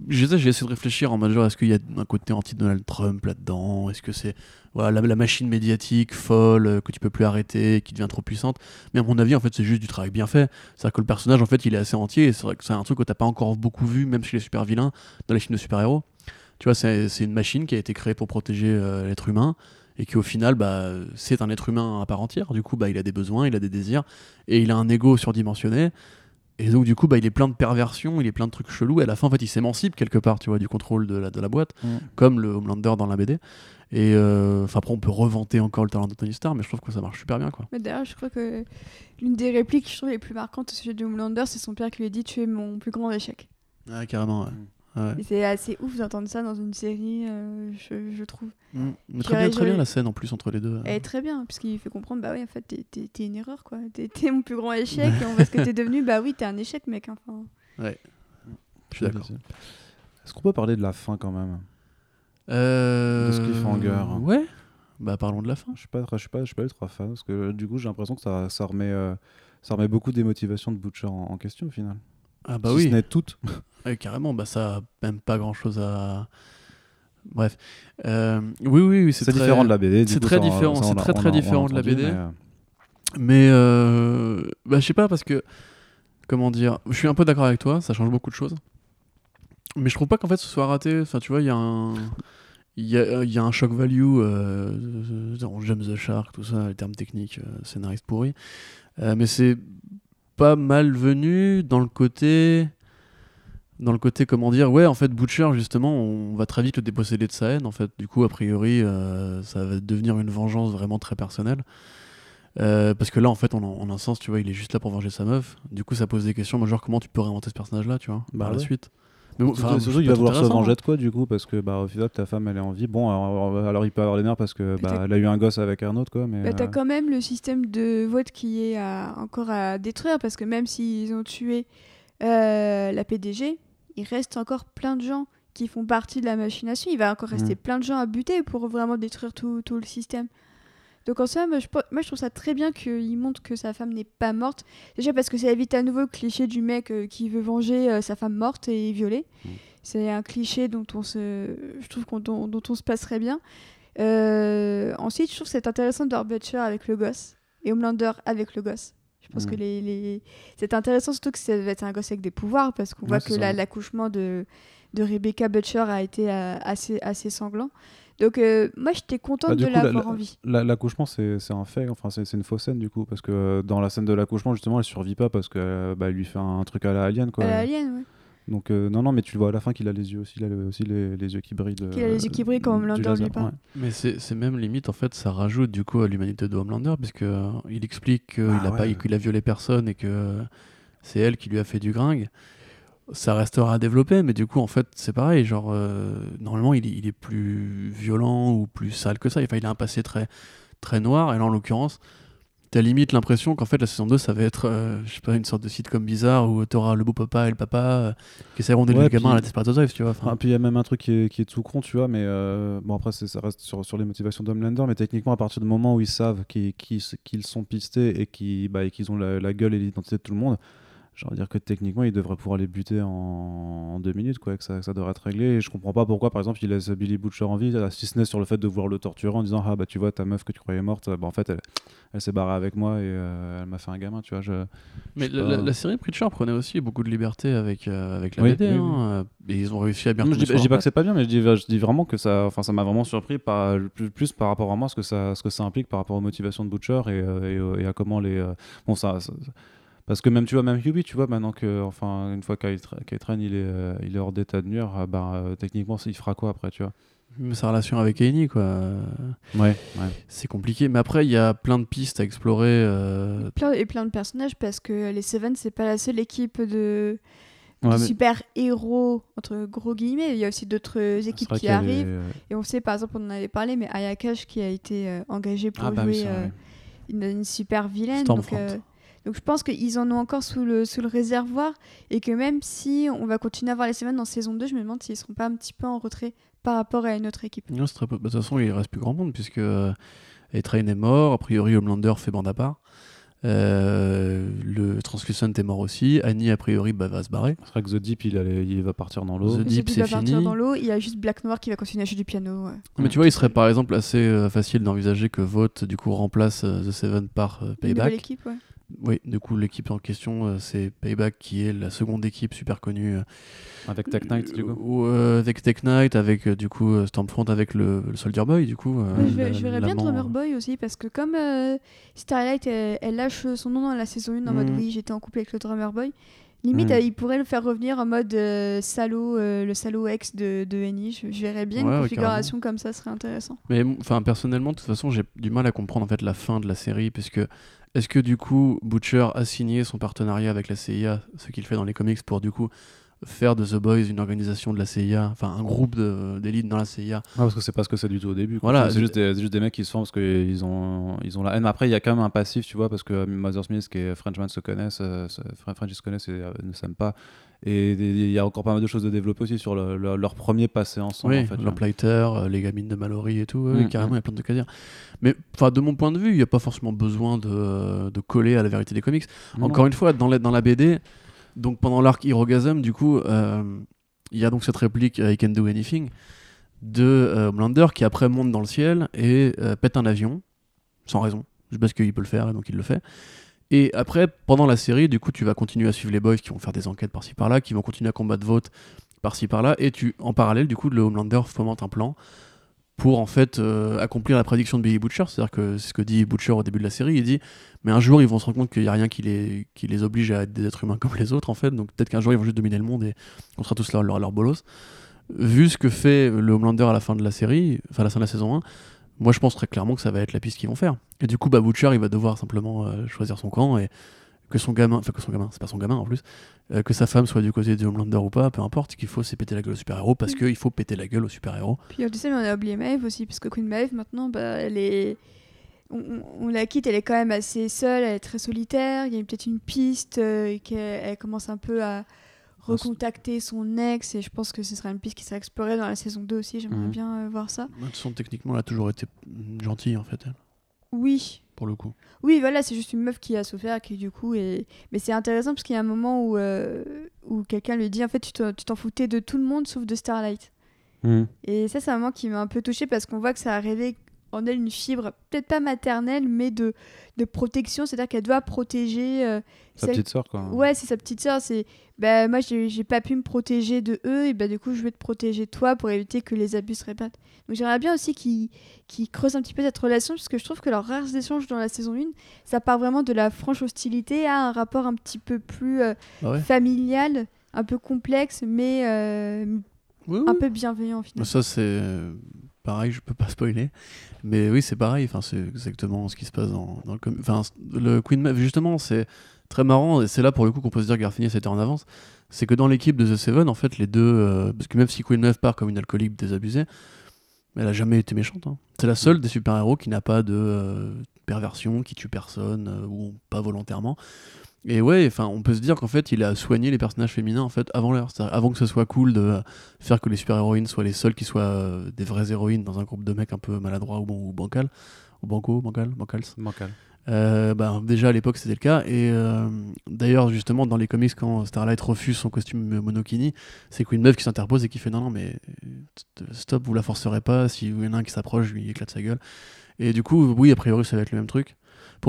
J'ai essayé de réfléchir en mode est-ce qu'il y a un côté anti-Donald Trump là-dedans? Est-ce que c'est voilà, la, machine médiatique folle euh, que tu peux plus arrêter, qui devient trop puissante? Mais à mon avis, en fait, c'est juste du travail bien fait. C'est-à-dire que le personnage, en fait, il est assez entier. C'est vrai que c'est un truc que t'as pas encore beaucoup vu, même chez les super vilains, dans les films de super-héros. Tu vois, c'est une machine qui a été créée pour protéger euh, l'être humain et qui au final, bah, c'est un être humain à part entière. Du coup, bah, il a des besoins, il a des désirs et il a un ego surdimensionné. Et donc, du coup, bah, il est plein de perversions, il est plein de trucs chelous. Et à la fin, en fait, il s'émancipe quelque part, tu vois, du contrôle de la, de la boîte, Mm. comme le Homelander dans la BD. Et euh, enfin, après, on peut revanter encore le talent de Tony Stark, mais je trouve que ça marche super bien, quoi. Mais D'ailleurs, je crois que l'une des répliques que je trouve les plus marquantes au sujet de Homelander, c'est son père qui lui a dit Tu es mon plus grand échec. Ouais, carrément, ouais. Ouais. Et c'est assez ouf d'entendre ça dans une série, euh, je, je trouve. Mm. Mais J'irais- très bien, très bien j'irais- la scène en plus entre les deux. Elle est très bien, puisqu'il fait comprendre Bah oui, en fait, t'es- une erreur, quoi. T'es mon plus grand échec, et on voit ce que t'es devenu. Bah oui, t'es un échec, mec. Enfin, Je suis d'accord. Est-ce qu'on peut parler de la fin quand même? Euh... De ce cliffhanger. Ouais. Bah parlons de la fin. Je suis pas, je suis pas, je suis pas ultra fan parce que du coup j'ai l'impression que ça, ça remet, euh, ça remet beaucoup des motivations de Butcher en, en question au final. Ah bah si oui. ce n'est toutes. Ouais, carrément, bah ça a même pas grand chose à. Bref. Euh, oui, oui, oui, C'est très- différent de la BD. c'est très différent, c'est très, très différent de la BD. mais, euh, Mais euh, bah, je sais pas parce que comment dire, je suis un peu d'accord avec toi, ça change beaucoup de choses. Mais je trouve pas qu'en fait ce soit raté. Enfin, tu vois, il y a un il y a, y a un shock value, euh, on James the Shark, tout ça, les termes techniques, euh, scénariste pourri. Euh, mais c'est pas malvenu dans le côté. Dans le côté, comment dire, ouais, en fait, Butcher, justement, on va très vite le déposséder de sa haine, en fait. Du coup, a priori, euh, ça va devenir une vengeance vraiment très personnelle. Euh, parce que là, en fait, en, en un sens, tu vois, il est juste là pour venger sa meuf. Du coup, ça pose des questions, moi, genre, comment tu peux réinventer ce personnage-là, tu vois, Bah par la ouais. suite. Mais bon, Surtout, enfin, surtout, c'est il va vouloir se venger de quoi du coup Parce que bah, au final ta femme elle est en vie. Bon alors, alors il peut avoir les nerfs parce que bah, t'as- elle a eu un gosse avec un autre quoi. Mais, Bah, t'as euh, quand même le système de vote qui est à- encore à détruire parce que même s'ils ont tué euh, la PDG, il reste encore plein de gens qui font partie de la machination. Il va encore rester Mm. plein de gens à buter pour vraiment détruire tout, tout le système. Donc en soi, moi je, moi, je trouve ça très bien qu'il montre que sa femme n'est pas morte. Déjà parce que ça évite à nouveau le cliché du mec euh, qui veut venger euh, sa femme morte et violée. Mm. C'est un cliché dont on se, je trouve qu'on dont, dont on se passerait bien. Euh, ensuite, je trouve que c'est intéressant de Butcher avec le gosse et Homelander avec le gosse. Je pense Mm. que les, les... c'est intéressant surtout que ça va être un gosse avec des pouvoirs parce qu'on Ouais, voit que la- l'accouchement de, de Rebecca Butcher a été assez, assez sanglant. Donc euh, moi j'étais contente Bah, de l'avoir la- en vie. la- L'accouchement, c'est un fait, enfin, c'est une fausse scène du coup, parce que euh, dans la scène de l'accouchement, justement, elle survit pas parce que euh, bah, elle lui fait un, truc à la alien quoi. À la alien, ouais. Donc, euh, non, non, mais tu le vois à la fin qu'il a les yeux aussi, il a le- aussi les, les yeux qui brillent. Qu'il a les yeux qui brillent quand Homelander lui parle. ouais. Mais c'est même limite, en fait, ça rajoute du coup à l'humanité de Homelander, puisque euh, il explique qu'il Ah a, ouais. pas, qu'il a violé personne et que c'est elle qui lui a fait du gringue. Ça restera à développer, mais du coup, en fait, c'est pareil. Genre, euh, normalement, il, est- il est plus violent ou plus sale que ça. Enfin, il a un passé très, très noir, et là, en l'occurrence, t'as limite l'impression qu'en fait, la saison 2, ça va être, euh, je sais pas, une sorte de sitcom bizarre où t'auras le beau papa et le papa euh, qui essaieront d'élever Ouais, le gamin à la Desperate Housewives, tu vois. Enfin, Ah, puis il y a même un truc qui est, qui est tout con, tu vois, mais euh, bon, après, ça reste sur, sur les motivations d'Homelander, mais techniquement, à partir du moment où ils savent qu'ils sont pistés et qu'ils bah, ont la, la gueule et l'identité de tout le monde, j'ai envie de dire que techniquement, ils devraient pouvoir les buter en, en deux minutes, quoi, que ça, que ça devrait être réglé. Et je comprends pas pourquoi, par exemple, ils laissent Billy Butcher en vie, si ce n'est sur le fait de vouloir le torturer en disant Ah, bah, tu vois, ta meuf que tu croyais morte, bah, en fait, elle, elle s'est barrée avec moi et euh, elle m'a fait un gamin, tu vois. Je... Mais Je la, la- la série Preacher prenait aussi beaucoup de liberté avec, euh, avec la Oui, BD. oui, hein, euh, Et ils ont réussi à bien Non, je, dis, je dis pas que c'est pas bien, mais je dis, je dis vraiment que ça, enfin, ça m'a vraiment surpris par, plus, plus par rapport à moi, ce que ça, ce que ça implique par rapport aux motivations de Butcher et, euh, et, euh, et à comment les, bon ça, ça- parce que même tu vois, même Hubie, tu vois, maintenant que, enfin, une fois qu'Aitren il est, euh, il est hors d'état de nuire, euh, bah, euh, techniquement, il fera quoi après, tu vois? Sa relation avec Annie, quoi. Ouais, C'est compliqué. Mais après, il y a plein de pistes à explorer. euh, Plein, et plein de personnages parce que les Seven c'est pas la seule équipe de, ouais. de mais super héros entre gros guillemets. Il y a aussi d'autres équipes qui arrivent. Et on sait par exemple, on en avait parlé, mais Ayakash qui a été euh, engagé pour Ah bah jouer oui, c'est vrai. euh, une, une super vilaine. Stormfront. Donc, euh, donc je pense qu'ils en ont encore sous le, sous le réservoir et que même si on va continuer à voir les Seven en saison 2, je me demande s'ils seront pas un petit peu en retrait par rapport à une autre équipe. non, c'est très peu- bah, De toute façon, il reste plus grand monde puisque euh, A-Train est mort. A priori, Homelander fait bande à part. Euh, le Translucent est mort aussi. Annie, a priori, bah, va se barrer. C'est vrai que The Deep, il, allait- il va partir dans l'eau. The Deep, c'est va partir fini. dans l'eau, il y a juste Black Noir qui va continuer à jouer du piano. ouais. Mais tu vois, il serait par exemple assez euh, facile d'envisager que Vote, du coup, remplace The Seven par euh, Une Payback. nouvelle équipe, ouais. Oui, du coup, l'équipe en question, euh, c'est Payback qui est la seconde équipe super connue. euh, Avec Tech Knight, du coup. Ou, euh, avec Tech Knight, avec du coup Stormfront, avec le, le Soldier Boy, du coup. euh, je, vais- la- je verrais bien Drummer euh, Boy aussi parce que comme euh, Starlight elle, elle lâche son nom dans la saison 1 en mode Mhm. oui j'étais en couple avec le Drummer Boy Limite, Mm. euh, il pourrait le faire revenir en mode euh, salaud, euh, le salaud ex de, de Annie. Je, je verrais bien Ouais, une configuration comme ça, serait intéressant. Mais enfin, personnellement, de toute façon, j'ai du mal à comprendre en fait la fin de la série, puisque est-ce que du coup Butcher a signé son partenariat avec la CIA, ce qu'il fait dans les comics, pour du coup faire de The Boys une organisation de la CIA, enfin un groupe d'élite dans la CIA. Ouais, parce que c'est pas ce que c'est du tout au début. Voilà. c'est juste, des- c'est juste des mecs qui se forment parce qu'ils ont, ils ont la haine. Après, il y a quand même un passif, tu vois, parce que Mother Smith et Frenchman se connaissent, euh, se- Fre- Frenchie se connaissent et euh, ne s'aiment pas. Et il y a encore pas mal de choses de développer aussi sur le- le- leur premier passé ensemble. oui, en fait, Lamplighter, euh, les gamines de Mallory et tout, Mm, carrément, mm. il y a plein de trucs à dire. Mais de mon point de vue, il n'y a pas forcément besoin de, de coller à la vérité des comics. Non, Encore non. une fois, dans la, dans la BD, donc pendant l'arc Hirogasm, du coup, euh, il y a donc cette réplique euh, I can do anything de euh, Homelander qui après monte dans le ciel et pète un avion sans raison, juste parce qu'il peut le faire et donc il le fait. Et après, pendant la série, du coup, tu vas continuer à suivre les boys qui vont faire des enquêtes par-ci par-là, qui vont continuer à combattre Vote par-ci par-là, et tu, en parallèle, du coup, le Homelander fomente un plan pour en fait euh, accomplir la prédiction de Billy Butcher, c'est-à-dire que c'est ce que dit Butcher au début de la série, il dit mais un jour ils vont se rendre compte qu'il n'y a rien qui les, oblige à être des êtres humains comme les autres en fait, donc peut-être qu'un jour ils vont juste dominer le monde et on sera tous leur, leur, leur bolos. Vu ce que fait le Homelander à la fin de la série, enfin à la fin de la saison 1, moi je pense très clairement que ça va être la piste qu'ils vont faire. Et du coup bah Butcher il va devoir simplement euh, choisir son camp et que son gamin, enfin que son gamin, c'est pas son gamin en plus, euh, que sa femme soit du côté de Homelander ou pas, peu importe, qu'il faut c'est péter la gueule au super-héros parce qu'il faut péter la gueule au super-héros. Puis on a oublié Maeve aussi, parce que Queen Maeve, maintenant, bah, elle est. On, on- on la quitte, elle est quand même assez seule, elle est très solitaire. Il y a peut-être une piste, euh, qu'elle elle commence un peu à recontacter son ex, et je pense que ce sera une piste qui sera explorée dans la saison 2 aussi. J'aimerais Mhm. bien euh, voir ça. De toute façon, techniquement, elle a toujours été mm, gentille en fait, elle, Oui, pour le coup. Oui, voilà, c'est juste une meuf qui a souffert, qui du coup est. Mais c'est intéressant parce qu'il y a un moment où, euh, où quelqu'un lui dit en fait, tu t'en foutais de tout le monde sauf de Starlight. Mm. Et ça, c'est un moment qui m'a un peu touchée parce qu'on voit que ça a révélé en elle une fibre, peut-être pas maternelle, mais de, de protection. C'est-à-dire qu'elle doit protéger. euh, Sa celle- petite sœur, quoi. Ouais, c'est sa petite sœur. C'est bah, moi, j'ai j'ai pas pu me protéger de eux, et bah, du coup, je vais te protéger toi pour éviter que les abus se répètent. Donc, j'aimerais bien aussi qu'ils creusent un petit peu cette relation, parce que je trouve que leurs rares échanges dans la saison 1, ça part vraiment de la franche hostilité à un rapport un petit peu plus euh, Ah ouais familial, un peu complexe, mais euh, Oui, un oui. peu bienveillant finalement. Ça, c'est pareil, je peux pas spoiler. Mais oui, c'est pareil, enfin, c'est exactement ce qui se passe dans, dans le com- Enfin, le Queen Maeve, justement, c'est très marrant, et c'est là pour le coup qu'on peut se dire que Garfinis était en avance. C'est que dans l'équipe de The Seven, en fait, les deux. euh, parce que même si Queen Maeve part comme une alcoolique désabusée, elle a jamais été méchante. hein. C'est la seule des super-héros qui n'a pas de euh, perversion, qui tue personne, euh, ou pas volontairement. Et ouais, enfin, on peut se dire qu'en fait, il a soigné les personnages féminins en fait avant l'heure, avant que ce soit cool de faire que les super-héroïnes soient les seules qui soient euh, des vraies héroïnes dans un groupe de mecs un peu maladroits ou, ou bancal, ou banco, bancal, bancals. Bancal. Euh, bah, déjà à l'époque c'était le cas. Et euh, d'ailleurs justement dans les comics quand Starlight refuse son costume monokini c'est Queen Maeve qui s'interpose et qui fait non non mais stop vous la forcerez pas. Si il y en a un qui s'approche lui éclate sa gueule. Et du coup oui a priori ça va être le même truc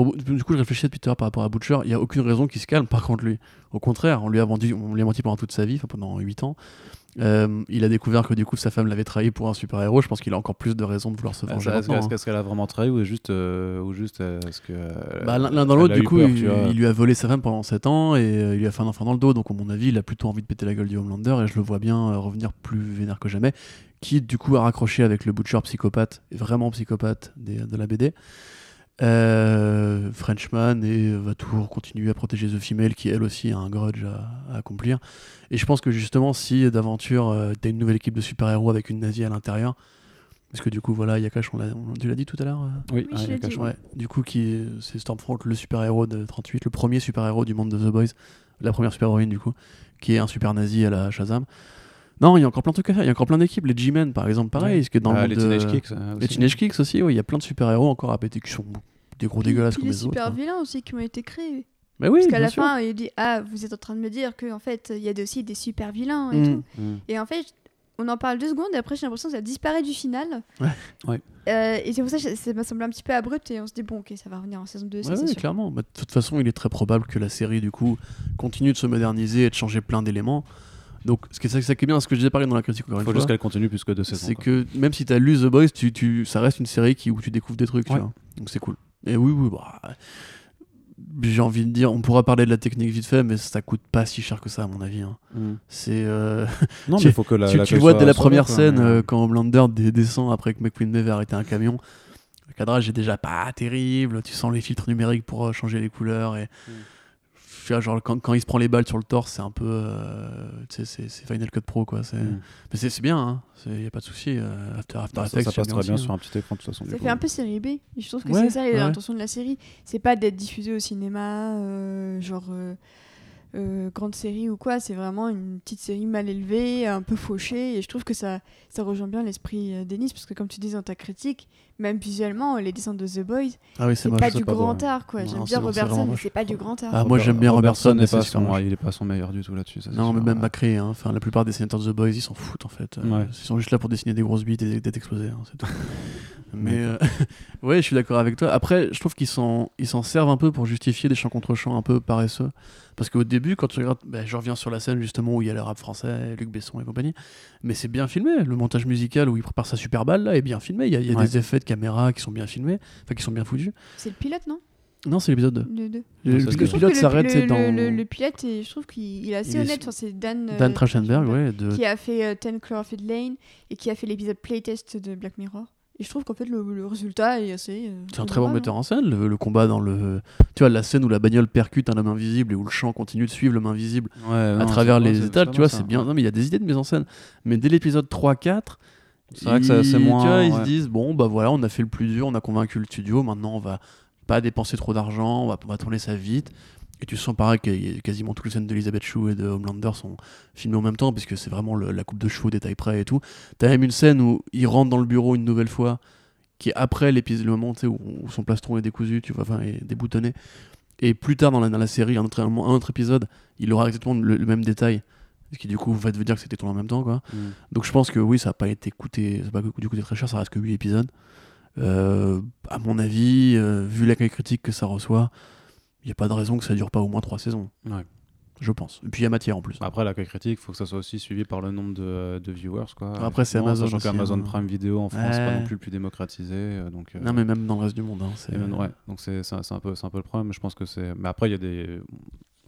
pour, du coup je réfléchissais depuis tout à l'heure par rapport à Butcher il y a aucune raison qu'il se calme par contre lui au contraire on lui a vendu on lui a menti pendant toute sa vie enfin pendant 8 ans Euh, il a découvert que du coup sa femme l'avait trahi pour un super héros je pense qu'il a encore plus de raisons de vouloir se Est-ce venger est-ce- hein. qu'elle a vraiment trahi ou juste, euh, ou juste euh, est-ce que Bah, l'un dans l'autre, du coup, peur, il, lui a volé sa femme pendant 7 ans et il lui a fait un enfant dans le dos. Donc, à mon avis, il a plutôt envie de péter la gueule du Homelander et je le vois bien revenir plus vénère que jamais. Qui, du coup, a raccroché avec le Butcher psychopathe, vraiment psychopathe des- de la BD. Euh, Frenchman et va toujours continuer à protéger The Female qui elle aussi a un grudge à, à accomplir. Et je pense que justement, si d'aventure euh, t'as une nouvelle équipe de super-héros avec une nazie à l'intérieur, parce que du coup, voilà, Yakash, on l'a, on- tu l'as dit tout à l'heure euh Oui, Oui, je il y a l'ai quelque dit, chose. Ouais, du coup, qui est- c'est Stormfront, le super-héros de 38, le premier super-héros du monde de The Boys, la première super-héroïne du coup, qui est un super nazi à la Shazam. Non, il y a encore plein de trucs à faire, il y a encore plein d'équipes. Les G-Men, par exemple, pareil, Ouais. parce que dans Ah, le les monde de- Teenage Kicks. euh, Les aussi. Teenage Kicks aussi, ouais, il y a plein de super-héros encore à péter qui sont des gros dégueulasses Puis comme les les autres. super hein. vilains aussi qui ont été créés. Mais oui, Parce qu'à la sûr. fin, il dit Ah, vous êtes en train de me dire qu'en fait, il y a aussi des super vilains et Mm. tout. Et en fait, on en parle deux secondes et après, j'ai l'impression que ça disparaît du final. Ouais. Ouais. Euh, et c'est pour ça que ça m'a semblé un petit peu abrupt et on se dit Bon, ok, ça va revenir en saison 2, ça Ouais, sûr. clairement. Bah, de toute façon, il est très probable que la série, du coup, continue de se moderniser et de changer plein d'éléments. Donc, ce qui est ça, qui est bien, ce que je disais pareil dans la critique, encore une faut fois, juste qu'elle continue plus que deux saisons. c'est quoi. que même si t'as lu The Boys, tu, tu, ça reste une série qui, où tu découvres des trucs, tu Ouais. vois. Donc c'est cool. Et oui, oui, bah, j'ai envie de dire, on pourra parler de la technique vite fait, mais ça coûte pas si cher que ça, à mon avis. hein. Mm. C'est. euh, Non, mais il faut que la. tu, la tu vois soit dès la première quoi, scène, mais, euh, quand Homelander dé- descend après que McQueen avait arrêté un camion, le cadrage est déjà pas terrible. Tu sens les filtres numériques pour euh, changer les couleurs. Et, Mm. Tu vois, genre, quand, quand il se prend les balles sur le torse, c'est un peu. euh, c'est- c'est Final Cut Pro, quoi. c'est- Mm. Mais c'est c'est bien, il n'y a pas de souci. euh, After, After Ça, Effects, ça passe très bien aussi, sur hein. un petit écran de toute façon. Ça coup. fait un peu série B. Je trouve que Ouais, c'est ça ouais. l'intention de la série. C'est pas d'être diffusé au cinéma, euh, genre euh, grande série ou quoi. C'est vraiment une petite série mal élevée, un peu fauchée. Et je trouve que ça, ça rejoint bien l'esprit euh, d'Ennis. Parce que comme tu dis dans ta critique, même visuellement, les dessins de The Boys, Ah oui, c'est pas du pas grand art. quoi. J'aime bien Robertson, mais c'est pas du grand art. Ah, moi, j'aime bien Robertson, mais pas son, il est pas son meilleur du tout là-dessus. Non, mais sûr. même Macré, hein. enfin, la plupart des dessinateurs de The Boys, ils s'en foutent en fait. Ouais. Ils sont juste là pour dessiner des grosses bites et d'être explosés, hein, c'est tout. mais euh, ouais, je suis d'accord avec toi. Après, je trouve qu'ils s'en ils s'en servent un peu pour justifier des chants contre chants un peu paresseux. Parce qu'au début, quand tu regardes, ben, je reviens sur la scène justement où il y a le rap français, Luc Besson et compagnie, mais c'est bien filmé. Le montage musical où il prépare sa super balle là est bien filmé. Il y a, il y a Ouais. des effets de caméra qui sont bien filmés, enfin qui sont bien foutus. C'est le pilote, non? Non, c'est l'épisode 2. Le deux. Le, pilote s'arrête c'est dans le, le- le pilote, et je trouve qu'il il est assez Il honnête. Enfin, c'est Dan, euh, Dan Trachtenberg, ouais, de, qui a fait euh, 10 Cloverfield Lane et qui a fait l'épisode playtest de Black Mirror. Et je trouve qu'en fait, le, le résultat est assez. euh, C'est un très bon metteur en scène, le, le combat dans le. Tu vois, la scène où la bagnole percute un homme invisible et où le champ continue de suivre l'homme invisible Ouais, à non, travers les étals, tu vois, c'est bien. Non, mais il y a des idées de mise en scène. Mais dès l'épisode 3-4, C'est vrai que c'est ils- moins, Tu vois, ils se disent bon, bah voilà, on a fait le plus dur, on a convaincu le studio, maintenant on va pas dépenser trop d'argent, on va, on va tourner ça vite. Et tu sens pareil que y a quasiment toutes les scènes d'Elizabeth Shue et de Homelander sont filmées en même temps, puisque c'est vraiment le- la coupe de cheveux, détail près et tout. T'as même une scène où il rentre dans le bureau une nouvelle fois, qui est après l'épisode, le moment où, où son plastron est décousu, tu vois, enfin, est déboutonné. Et plus tard dans la, dans la série, un autre, un autre épisode, il aura exactement le, le même détail. Ce qui du coup va te dire que c'était tourné en même temps, quoi. Mm. Donc je pense que oui, ça n'a pas été coûté, ça a pas coûter très cher, ça reste que 8 épisodes. Euh, à mon avis, euh, vu l'accueil critique que ça reçoit, n'y a pas de raison que ça dure pas au moins 3 saisons. Ouais. Je pense. Et puis il y a matière en plus. Après, l'accueil critique, il faut que ça soit aussi suivi par le nombre de, de viewers. Quoi. Après, c'est Amazon Sachant qu'Amazon hein. Prime Video en France, c'est pas non plus le plus démocratisé. euh, Donc, euh, Non, mais même dans le reste du monde. hein, c'est- ouais, donc c'est un, un peu, c'est un peu le problème. Je pense que c'est. Mais après, il y a des.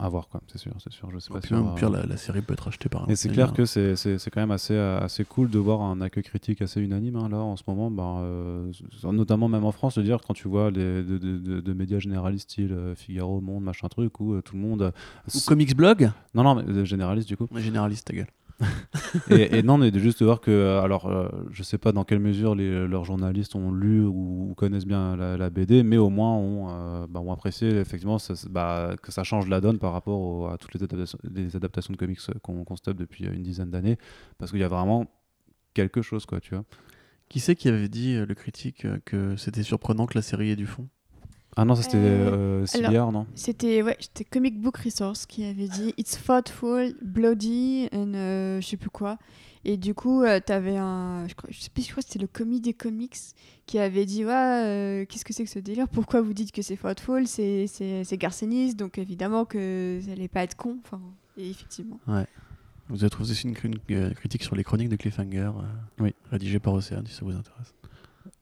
À voir, quoi, c'est sûr, c'est sûr. Je sais pas si au pire, la, la série peut être achetée par un Et c'est clair que c'est c'est- c'est quand même assez, euh, assez cool de voir un accueil critique assez unanime hein, là en ce moment, bah, euh, notamment même en France, de dire quand tu vois les de, de- de- de médias généralistes style euh, Figaro, Monde, machin truc, où euh, tout le monde. Ou Comics Blog? Non, non, mais généraliste du coup. Généraliste, ta gueule. et, et non, mais de juste voir que, euh, alors, euh, je sais pas dans quelle mesure les, leurs journalistes ont lu ou, connaissent bien la, BD, mais au moins ont, euh, bah, apprécié effectivement bah, que ça change la donne par rapport à toutes les adaptations, de comics qu'on qu'on stoppe depuis euh, une dizaine d'années, parce qu'il y a vraiment quelque chose, quoi, tu vois. Qui c'est qui avait dit, euh, le critique, euh, que c'était surprenant que la série ait du fond? Ah non, ça c'était Euh, euh, Siliard, non? C'était ouais, c'était Comic Book Resource qui avait dit It's thoughtful, bloody, and euh, je sais plus quoi. Et du coup, euh, t'avais un. Je, crois, je sais plus, je crois que c'était le commis des comics qui avait dit Ouais, euh, qu'est-ce que c'est que ce délire? Pourquoi vous dites que c'est thoughtful? C'est garcéniste, donc évidemment que ça allait pas être con. Enfin, et effectivement. Vous avez trouvé aussi une, une, euh, critique sur les chroniques de Cliffhanger, euh, Oui. rédigée par Océane, si ça vous intéresse.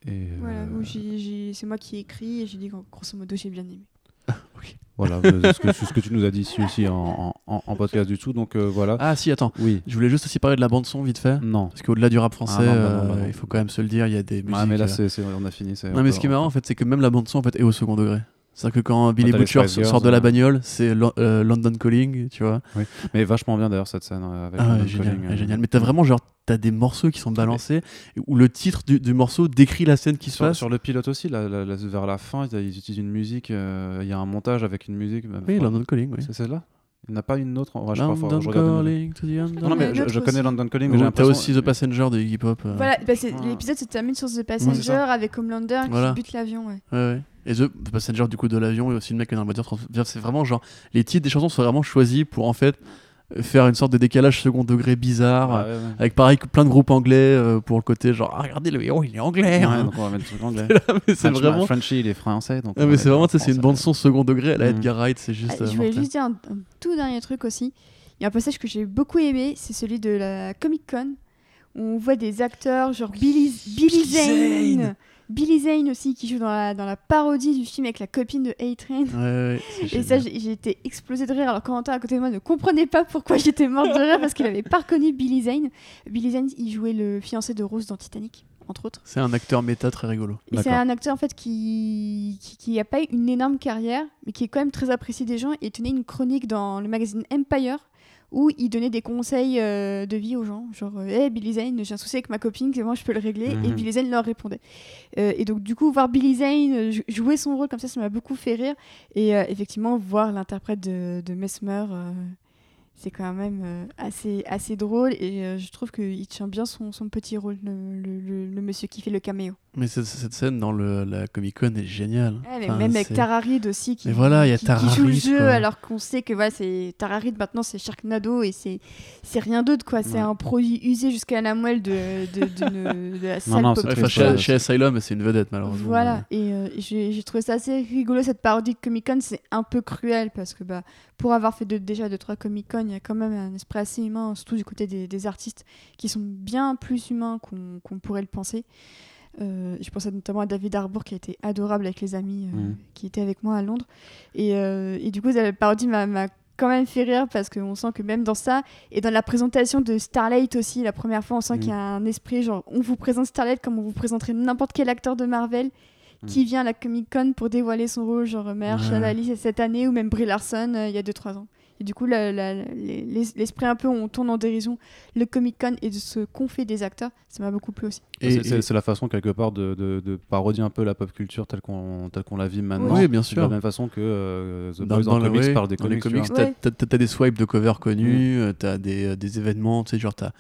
Et, Voilà, euh, c'est moi qui ai écrit et j'ai dit grosso modo j'ai bien aimé. Voilà, c'est ce, que- c'est ce que tu nous as dit ici aussi en, en- en podcast du tout, donc euh, voilà. Ah si, attends, Oui, je voulais juste aussi parler de la bande-son vite fait. non. Parce qu'au-delà du rap français, Ah non, bah non, bah euh, non. il faut quand même se le dire, il y a des musiques. Ah, mais là, c'est, c'est- on a fini. Non on mais ce qui est marrant en fait, c'est que même la bande son en fait est au second degré. C'est-à-dire que quand Billy Butcher sort de la bagnole, c'est Lo- euh, London Calling, tu vois. Mais vachement bien d'ailleurs cette scène euh, avec Ah London génial, Calling, euh. génial. Mais t'as vraiment genre t'as des morceaux qui sont balancés où le titre du, du morceau décrit la scène qui se passe. sur le pilote aussi, la- la- la- vers la fin, ils, utilisent une musique. euh, Il y a un montage avec une musique. bah, Oui, enfin, London Calling, oui. C'est celle-là? Il n'y en a pas une autre ouais, je crois, faut- London je une- Calling to the underground. Non, non, mais en je, connais aussi. London Calling, mais j'ai l'impression. aussi The Passenger de Iggy Pop. euh. Voilà, bah, Ah. l'épisode se termine sur The Passenger avec Homelander Voilà. qui bute l'avion. Ouais. Ouais, ouais. Et The, The Passenger du coup de l'avion et aussi le mec qui est dans la voiture. C'est vraiment genre les titres des chansons sont vraiment choisis pour en fait faire une sorte de décalage second degré bizarre. Ouais, ouais, ouais. Avec pareil plein de groupes anglais euh, pour le côté genre ah, regardez le héros il est anglais. Ouais, hein. donc on va mettre le truc anglais. c'est vraiment Frenchy, il est français. Donc Ah, mais c'est vraiment, en tu sais, c'est une bande son second degré à la. Edgar Wright, c'est juste. Ah, euh, je voulais juste dire un, un tout dernier truc aussi. Il y a un passage que j'ai beaucoup aimé, c'est celui de la Comic Con. on voit des acteurs genre Billy, Billy Zane. Zane. Billy Zane aussi qui joue dans la, dans la parodie du film avec la copine de A-Train. Ouais, ouais, c'est Et ça, j'ai été explosée de rire alors Corentin à côté de moi ne comprenait pas pourquoi j'étais morte de rire parce qu'il avait pas reconnu Billy Zane. Billy Zane, il jouait le fiancé de Rose dans Titanic, entre autres. C'est un acteur méta très rigolo. C'est un acteur en fait qui, qui, qui a pas eu une énorme carrière, mais qui est quand même très apprécié des gens et tenait une chronique dans le magazine Empire où il donnait des conseils euh, de vie aux gens, genre euh, Hey Billy Zane, j'ai un souci avec ma copine, comment je peux le régler Et Mhm. Billy Zane leur répondait. Euh, et donc du coup voir Billy Zane jou- jouer son rôle comme ça, ça m'a beaucoup fait rire. Et euh, effectivement voir l'interprète de, de Mesmer, c'est quand même euh, assez assez drôle et euh, je trouve qu'il tient bien son, son petit rôle, le, le- le- le monsieur qui fait le caméo. Mais cette, cette scène dans le, la Comic Con est géniale. Ouais, mais Enfin, même avec c'est- Tara Reid aussi qui, Mais voilà, il y a qui- Tara qui joue le jeu quoi. alors qu'on sait que voilà, c'est Tara Reid maintenant c'est Sharknado et c'est c'est rien d'autre quoi, c'est Ouais. un produit usé jusqu'à la moelle de, de, la salle non, pop très enfin, culture. chez, chez Asylum, c'est une vedette malheureusement. Voilà, et, euh, j'ai trouvé ça assez rigolo cette parodie de Comic Con, c'est un peu cruel parce que bah, pour avoir fait de- déjà deux trois Comic Con, il y a quand même un esprit assez humain, surtout du côté des, des artistes qui sont bien plus humains qu'on pourrait le penser. Euh, je pense notamment à David Harbour qui a été adorable avec les amis euh, Mhm. qui étaient avec moi à Londres. Et, euh, et du coup, la parodie m'a quand même fait rire parce qu'on sent que même dans ça, et dans la présentation de Starlight aussi, la première fois, on sent Mhm. qu'il y a un esprit genre on vous présente Starlight comme on vous présenterait n'importe quel acteur de Marvel qui vient à la Comic Con pour dévoiler son rôle, genre Mère, Ouais. Alice cette année ou même Brie Larson euh, il y a 2-3 ans. Et du coup, les- les- l'esprit un peu, on tourne en dérision le Comic Con et de ce qu'ont fait des acteurs, ça m'a beaucoup plu aussi. Et- C'est- la façon quelque part de, de, de parodier un peu la pop culture telle qu'on qu'on la vit maintenant. Oui, bien De la sûr. même façon que euh, The Dans, Boys dans le- comics ouais, parle des dans les comics. vois. vois. t'as des swipes de cover connus, euh, t'as des, des événements, tu sais, genre t'as.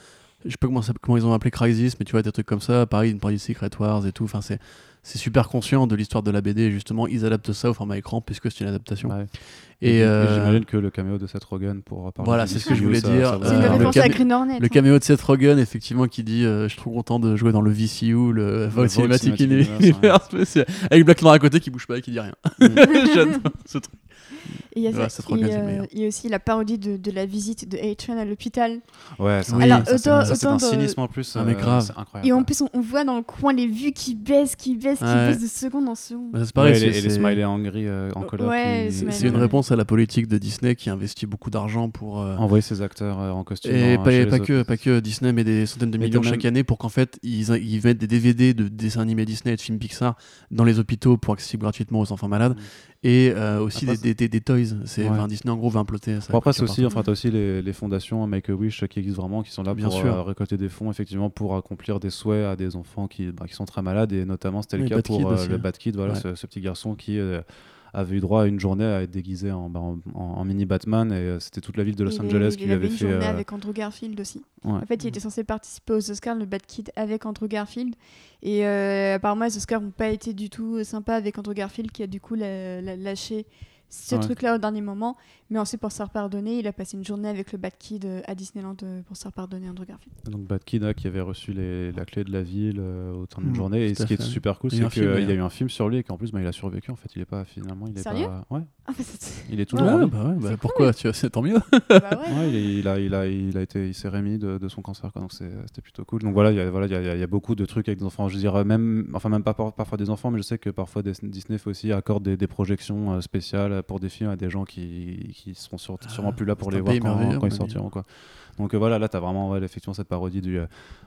Je sais pas comment, ça- comment ils ont appelé Crisis, mais tu vois, des trucs comme ça, pareil, une parodie de Secret Wars et tout. Enfin, c'est c'est super conscient de l'histoire de la BD, et justement, ils adaptent ça au format écran puisque c'est une adaptation. Ouais. Et, Et, euh, j'imagine que le caméo de Seth Rogen pour parler Voilà, c'est ce que je voulais ça- dire. ça Euh, le référence camé- à Green Hornet. Le hein. caméo de Seth Rogen, effectivement, qui dit euh, Je suis trop content de jouer dans le VCU, le Vault Vault Cinematic Universe, Universe, avec Black Noir à côté qui bouge pas et qui dit rien. J'adore ce truc. Et il y a, Ouais, ça- Seth Rogen, et, c'est le euh, il y a aussi la parodie de, de la visite de A-Train à l'hôpital. Ouais, Oui. Alors, c'est autant- un- ça, c'est autant un de- cynisme en plus. Ah, mais euh, grave. C'est incroyable. Et en plus, on, on voit dans le coin les vues qui baissent, qui baissent, qui Ouais. baissent de seconde en seconde. Bah, c'est pareil, Ouais, c'est- et les, et les c'est- smileys angry euh, en. Ouais, qui- smileys. c'est une réponse à la politique de Disney qui investit beaucoup d'argent pour. euh, Envoyer ses acteurs euh, en costume. Et pas, que, pas que Disney met des centaines de Mais millions chaque année pour qu'en fait ils, ils mettent des DVD de dessins animés Disney et de films Pixar dans les hôpitaux pour accessible gratuitement aux enfants malades Mm. Et euh, aussi Après, des, des, des- des toys. C'est, Ouais. enfin, Disney en gros va imploter ça. Bon, après, c'est aussi, enfin, t'as aussi les, les fondations Make a Wish qui existent vraiment, qui sont là Bien pour sûr. euh, récolter des fonds, effectivement, pour accomplir des souhaits à des enfants qui, bah, qui sont très malades. Et notamment, c'était le Oui, cas pour Kid euh, le. Bad Kid, voilà, Ouais. ce, ce petit garçon qui avait eu droit à une journée à être déguisé en, bah, en, en- en mini Batman. Et euh, c'était toute la ville de Los Il Angeles qui il lui avait avait une fait. journée euh, avec Andrew Garfield aussi. ouais. En fait, il était censé participer aux Oscars, le Bad Kid, avec Andrew Garfield. Et euh, apparemment, les Oscars n'ont pas été du tout sympas avec Andrew Garfield, qui a du coup la- la- lâché ce Ouais. truc-là au dernier moment. Mais ensuite, pour se faire pardonner, il a passé une journée avec le Bad Kid euh, à Disneyland euh, pour se faire pardonner Andrew Garfield. Donc Bad Kid hein, qui avait reçu les, la clé de la ville euh, au temps d'une Mhm, journée. Et ce qui est super cool, c'est qu'il y a eu un film sur lui et qu'en plus bah, il a survécu. En fait, il est pas finalement, il est Sérieux pas. Ouais, Ah, il est tout Ouais, bah ouais, bah C'est pourquoi tu vois, c'est tant mieux. bah ouais. Ouais, il, a, il a, il a été, il s'est remis de, de son cancer, quoi, donc c'était plutôt cool. Donc voilà, il y a, voilà, il y a, il y a beaucoup de trucs avec des enfants. Je dirais même, enfin même pas par- parfois des enfants, mais je sais que parfois des- Disney fait aussi accorde des, des projections euh, pour des films à des gens qui, qui seront sur- sûrement plus là pour les voir quand, ils sortiront, quoi. Donc euh, voilà, là t'as vraiment ouais, effectivement cette parodie du, euh,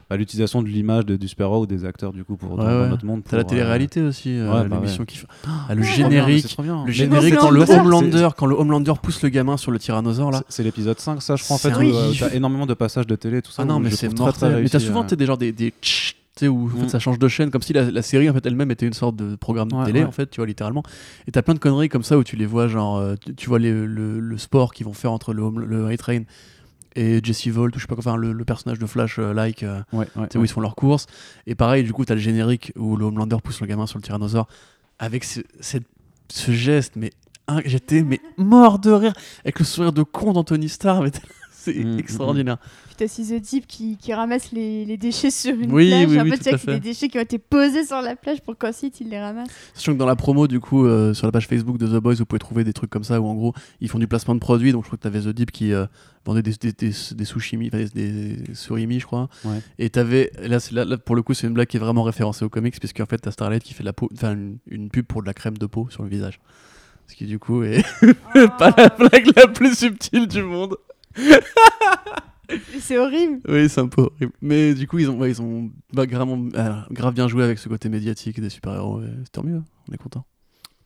bah, l'utilisation de l'image du super-héros ou des acteurs du coup pour dans, Ouais, dans ouais. notre monde. T'as la télé-réalité aussi, bah l'émission qui fait. Ah, le générique. bien. Le générique quand le Homelander, quand le Homelander pousse le gamin sur le tyrannosaure là. C'est- l'épisode 5, ça, je crois, en fait, t'as énormément de passages de télé, tout ça. Ah non, mais c'est mortel. Mais t'as souvent des genre des, tu sais, où en fait, Mm. ça change de chaîne, comme si la, la série en fait elle-même était une sorte de programme de Ouais, télé ouais. en fait, tu vois littéralement. Et t'as plein de conneries comme ça où tu les vois genre, euh, tu, tu vois les- le, le sport qu'ils vont faire entre le, le A-Train et Jesse Volt ou je sais pas quoi, enfin le, le personnage de Flash euh, like. euh, Ouais, ouais, où ils font leur course. Et pareil, du coup, t'as le générique où le Homelander pousse le gamin sur le tyrannosaure avec ce, cette- ce geste, mais hein, j'étais mais mort de rire avec le sourire de con d'Anthony Starr. mais c'est Mm, mm, extraordinaire. T'as aussi The Deep qui, qui ramasse les, les déchets sur une Oui, plage. oui, en oui, fait, à que des déchets qui ont été posés sur la plage pour qu'ensuite il les ramasse. Sachant que dans la promo, du coup, euh, sur la page Facebook de The Boys, vous pouvez trouver des trucs comme ça où en gros, ils font du placement de produits. Donc je crois que t'avais The Deep qui euh, vendait des, des, des, des sushimi, enfin, des, des surimi, je crois. Ouais. Et t'avais, là, c'est- là, là, pour le coup, c'est une blague qui est vraiment référencée aux comics, puisque en fait, t'as Starlight qui fait de la peau, enfin, une, une pub pour de la crème de peau sur le visage. Ce qui, du coup, est pas la blague la plus subtile du monde. C'est horrible. Oui, c'est un peu horrible. Mais du coup, ils ont, ouais, ils ont bah, euh, grave bien joué avec ce côté médiatique des super-héros. C'est tant mieux, hein. on est content.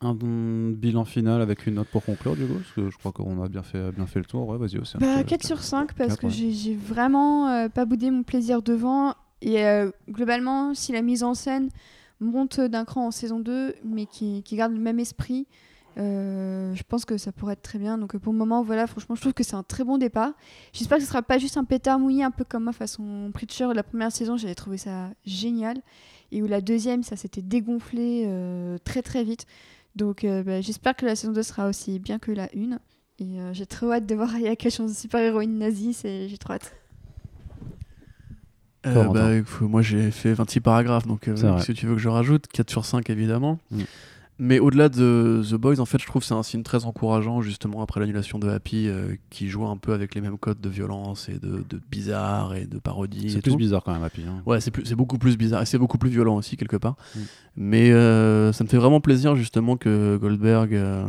Un bon bilan final avec une note pour conclure, du coup, parce que je crois qu'on a bien fait, bien fait le tour. Ouais, vas-y aussi. Bah, 4 sur 5 parce que j'ai j'ai vraiment euh, pas boudé mon plaisir devant. Et euh, globalement, si la mise en scène monte d'un cran en saison 2, mais qui, qui garde le même esprit, euh, je pense que ça pourrait être très bien. Donc pour le moment, voilà, franchement, je trouve que c'est un très bon départ. J'espère que ce sera pas juste un pétard mouillé, un peu comme moi façon Preacher. La première saison, j'avais trouvé ça génial. Et où la deuxième, ça s'était dégonflé euh, très très vite. Donc euh, bah, j'espère que la saison 2 sera aussi bien que la 1. Et euh, j'ai trop hâte de voir Ayaka de super-héroïne nazie, c'est- j'ai trop hâte. Euh, bah, moi j'ai fait 26 paragraphes, donc euh, vrai. si tu veux que je rajoute, 4 sur 5 évidemment. Mm. Mais au-delà de The Boys, en fait, je trouve que c'est un signe très encourageant, justement, après l'annulation de Happy, euh, qui joue un peu avec les mêmes codes de violence et de, de bizarre et de parodie. C'est plus tout. bizarre quand même, Happy. hein. Ouais, c'est beaucoup plus bizarre et c'est beaucoup plus violent aussi, quelque part. Mm. Mais euh, ça me fait vraiment plaisir, justement, que Goldberg. euh,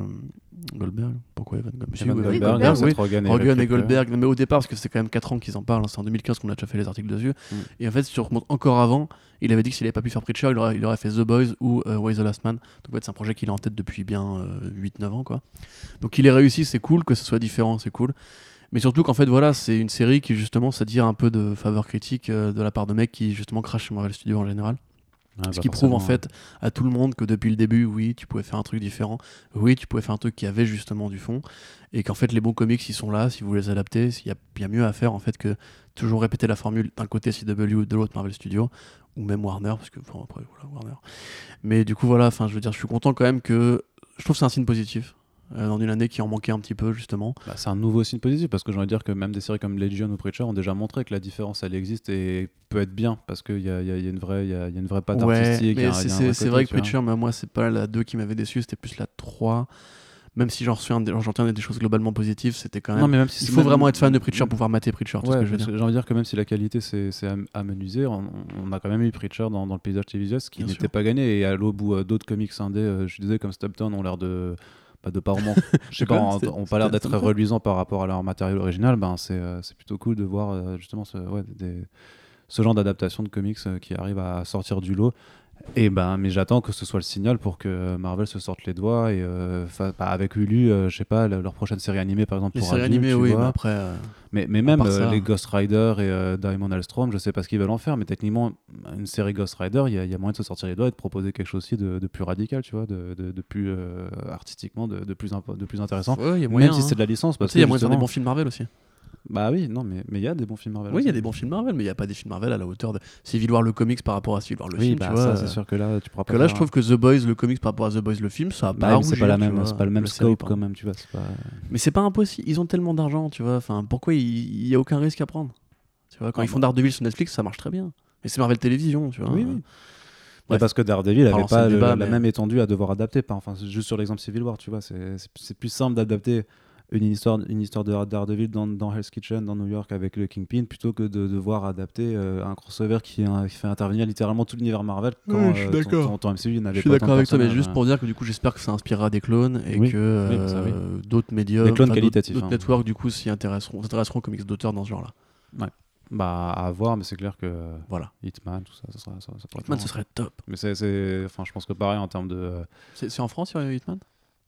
Goldberg Pourquoi Evan Goldberg? Evan Oui, Goldberg, Goldberg, Goldberg, Seth Rogen et. Goldberg, mais au départ, parce que c'est quand même 4 ans qu'ils en parlent, hein, c'est en 2015 qu'on a déjà fait les articles dessus. Mm. Et en fait, si tu remontes encore avant, il avait dit que s'il n'avait pas pu faire Preacher, il aurait, il aurait fait The Boys ou euh, Why the Last Man. Donc en fait, c'est un projet qu'il a en tête depuis bien 8-9 ans. quoi. Donc il est réussi, c'est cool, que ce soit différent, c'est cool. Mais surtout qu'en fait, voilà, c'est une série qui justement s'attire un peu de faveur critique euh, de la part de mecs qui justement crachent Marvel Studios en général. Ce qui prouve en fait à tout le monde que depuis le début, oui, tu pouvais faire un truc différent, oui, tu pouvais faire un truc qui avait justement du fond, et qu'en fait les bons comics ils sont là, si vous les adaptez, il y a bien mieux à faire en fait que toujours répéter la formule d'un côté CW, de l'autre Marvel Studios, ou même Warner, parce que enfin, après voilà Warner. Mais du coup voilà, enfin je veux dire, je suis content quand même que je trouve que c'est un signe positif. Euh, dans une année qui en manquait un petit peu justement. Bah, c'est un nouveau signe positif parce que j'ai envie de dire que même des séries comme Legion ou Preacher ont déjà montré que la différence elle existe et peut être bien parce qu'il y a, il y a- il y a une vraie il y a, il y a une vraie patte Ouais, artistique. c'est vrai que. Preacher, mais moi, c'est pas la 2 qui m'avait déçu, c'était plus la 3. Même si j'en retiens des, j'en retiens des choses globalement positives, c'était quand même. Non, mais même si il faut même- vraiment être fan de Preacher pour pouvoir mater Preacher, Ouais, j'ai envie de dire que même si la qualité c'est c'est am- amenuisé, on, on a quand même eu Preacher dans, dans le paysage télévisuel, ce qui n'était pas gagné. Et à l'au bout euh, d'autres comics indés, euh, je disais comme Stubtown, ont l'air de. De pas vraiment. Je sais pas, c'était- ont pas l'air d'être reluisants par rapport à leur matériel original. Ben, c'est euh, plutôt cool de voir euh, justement ce, ouais, des, ce genre d'adaptation de comics euh, qui arrive à sortir du lot. Et ben, mais j'attends que ce soit le signal pour que Marvel se sorte les doigts et euh, bah, avec Hulu, euh, je sais pas, le- leur prochaine série animée par exemple Les pour séries adultes, animées, tu oui, vois. mais après. euh, Mais, mais même euh, les Ghost Rider et euh, Diamond Hellstrom, je sais pas ce qu'ils veulent en faire, mais techniquement, une série Ghost Rider, il y, a- il y a moyen de se sortir les doigts et de proposer quelque chose aussi de, de plus radical, tu vois, de, de, de plus euh, artistiquement, de, plus, de plus intéressant. ouais, y a Même moyen. si hein. c'est de la licence, parce il y a moyen de faire des bons films Marvel aussi. Bah oui, non, mais mais il y a des bons films Marvel. Oui, il y a des bons films Marvel, mais il n'y a pas des films Marvel à la hauteur de Civil War le comics par rapport à Civil War le Oui, film, bah tu vois. ça, euh, c'est sûr que là, tu pourras pas. Que là, je trouve que The Boys, le comics par rapport à The Boys, le film, ça a Bah pas mais c'est pas la même, c'est pas le même la scope quand même, tu vois. c'est Pas... Mais c'est pas impossible. Ils ont tellement d'argent, tu vois. Enfin, pourquoi il il y a aucun risque à prendre Tu vois, quand Ah ils font bah. Daredevil sur Netflix, ça marche très bien. Et c'est Marvel Télévision, tu vois. Oui, oui. Mais parce que Daredevil avait Pardon, c'est pas le- la mais- même étendue à devoir adapter. Pas, enfin, c'est juste sur l'exemple Civil War, tu vois, c'est c'est- c'est plus simple d'adapter une histoire, une histoire de Daredevil dans, dans Hell's Kitchen, dans New York avec le Kingpin, plutôt que de devoir adapter euh, un crossover qui, euh, qui fait intervenir littéralement tout l'univers Marvel quand Oui, je suis euh, ton- d'accord. ton, ton MCU n'avait Je suis pas d'accord avec toi, mais juste hein. pour dire que du coup, j'espère que ça inspirera des clones et Oui. que Oui, ça, oui. d'autres médias, d'autres- hein. networks, du coup, s'y intéresseront, s'intéresseront aux comics d'auteurs dans ce genre-là. Bah, à voir, mais c'est clair que Voilà. Hitman, tout ça, ça, sera, ça, ça Hitman, ce serait top. Mais c'est, enfin, je pense que pareil en termes de C'est c'est en France, il y a Hitman?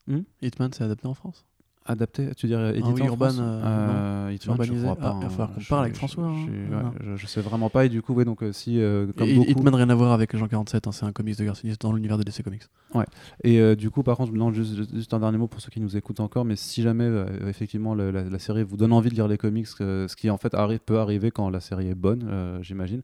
Hmm? Hitman, c'est adapté en France? Adapté, tu dirais édité Ah oui, en Urban, France euh, Euh, Hitman, je Urbanisé. crois pas. Ah, il va hein. falloir qu'on Je- parle avec je- François, hein. je, ouais, je, je sais vraiment pas, et du coup, ouais, donc euh, si, euh, comme Et beaucoup... Hitman, rien à voir avec Jean 47, hein, c'est un comics de Garcinis dans l'univers de DC Comics. Et euh, du coup, par contre, non, juste, juste un dernier mot pour ceux qui nous écoutent encore, mais si jamais euh, effectivement le- la, la série vous donne envie de lire les comics, euh, ce qui en fait arrive, peut arriver quand la série est bonne, euh, j'imagine,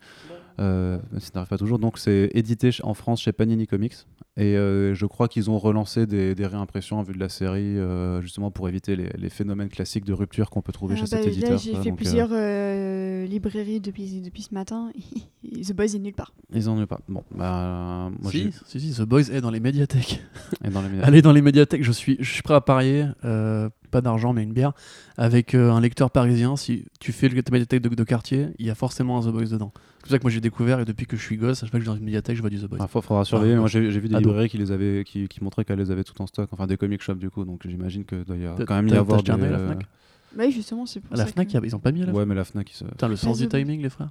euh, même si ça n'arrive pas toujours. Donc c'est édité en France chez Panini Comics Et euh, je crois qu'ils ont relancé des, des réimpressions en vue de la série, euh, justement pour éviter les, les phénomènes classiques de rupture qu'on peut trouver Ah chez bah, cet là, éditeur. j'ai fait Donc, euh, plusieurs euh, librairies depuis, depuis ce matin. The Boys est nulle part. ils en ont pas. Bon, bah, moi si, si, si, The Boys est dans les médiathèques. et dans les médias. Allez dans les médiathèques, je suis, je suis prêt à parier, euh, pas d'argent mais une bière, avec euh, un lecteur parisien. Si tu fais le médiathèque de, de quartier, il y a forcément un The Boys dedans. C'est pour ça que moi j'ai découvert et depuis que je suis gosse, à chaque fois que je vais dans une médiathèque, je vois du The Boys. Il faudra surveiller. Ah, Moi, j'ai j'ai vu des ado. librairies qui, les avaient, qui, qui montraient qu'elles les avaient tout en stock, enfin des comic shops du coup, donc j'imagine que doit y a T'as- quand même y avoir des. la euh, Fnac Bah oui, justement, c'est pour À la ça Fnac, que- il y a- ils ont pas mis à la Ouais, Fnac mais la Fnac, ils se... Putain, le sens The du timing, les frères.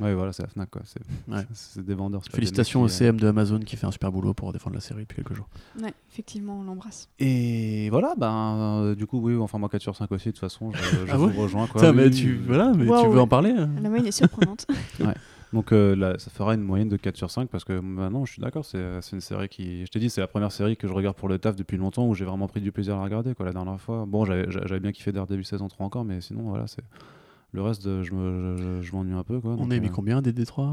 ouais, voilà, c'est la Fnac quoi. C'est Ouais. des vendeurs. Félicitations au qui, euh, CM de Amazon qui fait un super boulot pour défendre la série depuis quelques jours. Ouais, effectivement, on l'embrasse. Et voilà, ben euh, du coup, oui, enfin moi 4 sur 5 aussi, de toute façon, je, je Ah vous ouais rejoins quoi. Oui, mais tu, oui. voilà, mais tu Waouh, veux ouais. en parler hein La moyenne est surprenante. Donc euh, là, ça fera une moyenne de 4 sur 5 parce que maintenant, je suis d'accord, c'est c'est une série qui. Je t'ai dit, c'est la première série que je regarde pour le taf depuis longtemps où j'ai vraiment pris du plaisir à la regarder quoi, la dernière fois. Bon, j'avais j'avais bien kiffé Daredevil saison 3 encore, mais sinon, voilà, c'est. Le reste, de- je me- je- je- je m'ennuie un peu. Quoi, On a mis euh, combien des D3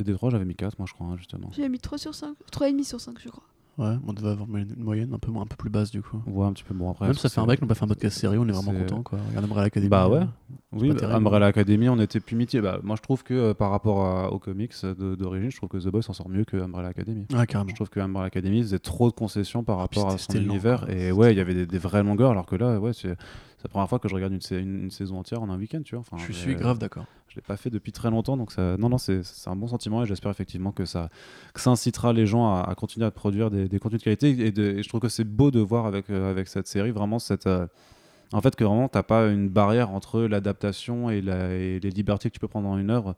DD3, j'avais mis 4, moi je crois, hein, justement. J'ai mis 3 sur 5. 3,5 sur 5, je crois. Ouais, on devait avoir une moyenne un peu, moins- un peu plus basse du coup. Ouais, un petit peu bon après. Même ça fait un bail qu'on n'a pas fait un podcast série, on est vraiment content quoi. Regarde Umbrella Academy. Bah ouais. Oui, bah, terrible. Umbrella Academy, on était plus mitié. Bah, moi, je trouve que euh, par rapport à- aux comics euh, d'origine, je trouve que The Boys s'en sort mieux que Umbrella Academy. Ouais, carrément. Je trouve que Umbrella Academy faisait trop de concessions par puis rapport à son univers. Et ouais, il y avait des, des vraies longueurs, alors que là, ouais, c'est c'est la première fois que je regarde une, sa- une- une saison entière en un week-end, tu vois. Enfin, Je suis grave d'accord. Je l'ai pas fait depuis très longtemps, donc ça... non, non, c'est c'est un bon sentiment et j'espère effectivement que ça, que ça incitera les gens à, à continuer à produire des, des contenus de qualité. Et, de- et je trouve que c'est beau de voir avec, euh, avec cette série vraiment cette. euh, en fait, que vraiment, t'as pas une barrière entre l'adaptation et, la- et les libertés que tu peux prendre dans une œuvre.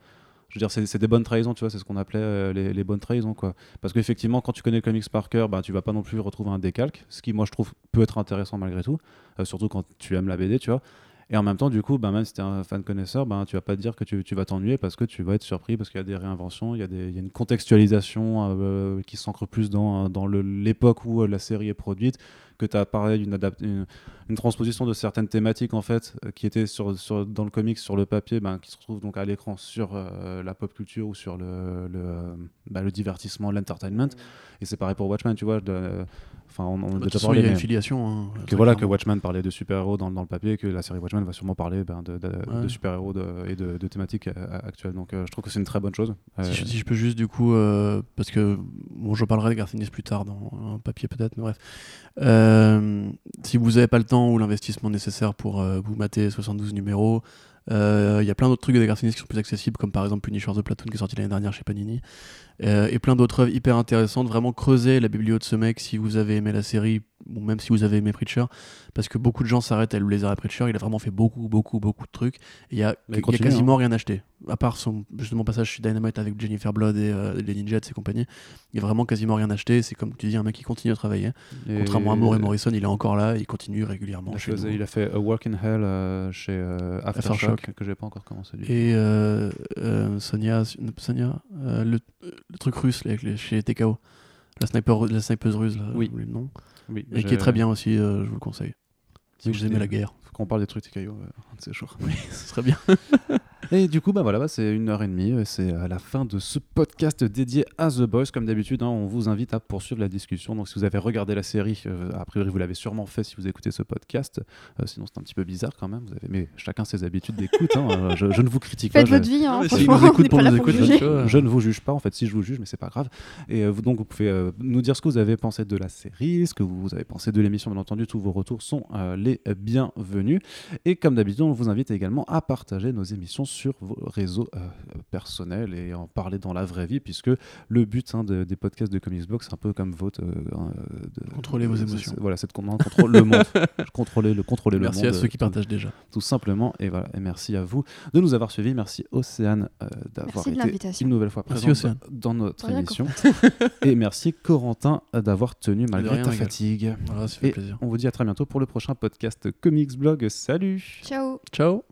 Je veux dire, c'est des bonnes trahisons, tu vois, c'est ce qu'on appelait euh, les, bonnes trahisons, quoi. Parce qu'effectivement, quand tu connais le comics par cœur, bah, tu vas pas non plus retrouver un décalque, ce qui, moi, je trouve, peut être intéressant malgré tout, euh, surtout quand tu aimes la BD, tu vois. Et en même temps, du coup, bah, même si tu es un fan connaisseur, bah, tu vas pas te dire que tu, vas t'ennuyer parce que tu vas être surpris, parce qu'il y a des réinventions, il y, a y a une contextualisation euh, qui s'ancre plus dans, dans l'époque où la série est produite, que tu as d'une adap- une, une transposition de certaines thématiques en fait, euh, qui étaient sur, sur- dans le comics, sur le papier, ben, qui se retrouvent donc à l'écran sur euh, la pop culture ou sur le, le, euh, bah, le divertissement, l'entertainment. Et c'est pareil pour Watchmen, tu vois. de- Enfin, on, on Bah, déjà parlé. il y a une filiation. hein, que voilà que. Watchmen parlait de super-héros dans, dans le papier, que la série Watchmen va sûrement parler ben, de, de- Ouais. de super-héros et de, de thématiques euh, actuelles. Donc euh, je trouve que c'est une très bonne chose. Euh, Si je, si je peux juste du coup, parce que bon, je parlerai de Garcinis plus tard dans un papier peut-être, mais bref. Si vous n'avez pas le temps ou l'investissement nécessaire pour euh, vous mater 72 numéros, euh, il y a plein d'autres trucs de Garcinis qui sont plus accessibles, comme par exemple Punisher the Platoon qui est sorti l'année dernière chez Panini, Euh, et plein d'autres œuvres hyper intéressantes. Vraiment creuser la bibliothèque de ce mec si vous avez aimé la série, ou même si vous avez aimé Preacher, parce que beaucoup de gens s'arrêtent à le lézard à Preacher. Il a vraiment fait beaucoup, beaucoup, beaucoup de trucs. Il y a, il y a quasiment rien acheté. À part son justement passage chez Dynamite avec Jennifer Blood et euh, les Ninjats et compagnie, il a vraiment quasiment rien acheté. C'est comme tu dis, un mec qui continue à travailler. et- Contrairement à Moore et Morrison, il est encore là, il continue régulièrement. Il a, chez fait, il a fait A Work in Hell euh, chez euh, Aftershock, Aftershock. que j'ai pas encore commencé. du. Et euh, euh, Sonia, Sonia euh, le, le truc russe là, avec les- chez TKO, la, sniper, la snipeuse russe, là, Oui. le nom. Oui, et qui est très bien aussi, euh, je vous le conseille. Si Oui, vous aimez la guerre, Faut qu'on parle des trucs TKO, euh, un de ces jours. oui, ce serait bien. Et du coup, bah voilà, bah, c'est une heure et demie. euh, C'est la fin de ce podcast dédié à The Boys. Comme d'habitude, hein, on vous invite à poursuivre la discussion. Donc, si vous avez regardé la série, euh, a priori, vous l'avez sûrement fait si vous écoutez ce podcast. Euh, sinon, c'est un petit peu bizarre quand même. Vous avez... Mais chacun ses habitudes d'écoute. hein. Je, je ne vous critique Faites pas. je- votre vie, hein, on écoutent n'est pour nous. Je ne vous juge pas, en fait, si je vous juge, mais c'est pas grave. Et euh, vous, donc, vous pouvez euh, nous dire ce que vous avez pensé de la série, ce que vous avez pensé de l'émission, bien entendu. Tous vos retours sont euh, les bienvenus. Et comme d'habitude, on vous invite également à partager nos émissions sur vos réseaux euh, personnels et en parler dans la vraie vie, puisque le but hein, de- des podcasts de Comics Blog, c'est un peu comme votre. euh, de- Contrôler vos émotions. Voilà, c'est de contrôler le monde. contrôler le, contrôler le Merci monde. à ceux qui euh, partagent déjà. tout simplement. Et voilà, et merci à vous de nous avoir suivis. Merci Océane euh, d'avoir Merci été une nouvelle fois Merci, présente dans notre émission. et merci Corentin euh, d'avoir tenu malgré rien, ta fatigue. Voilà, ça fait Et plaisir. on vous dit à très bientôt pour le prochain podcast Comics Blog. Salut Ciao Ciao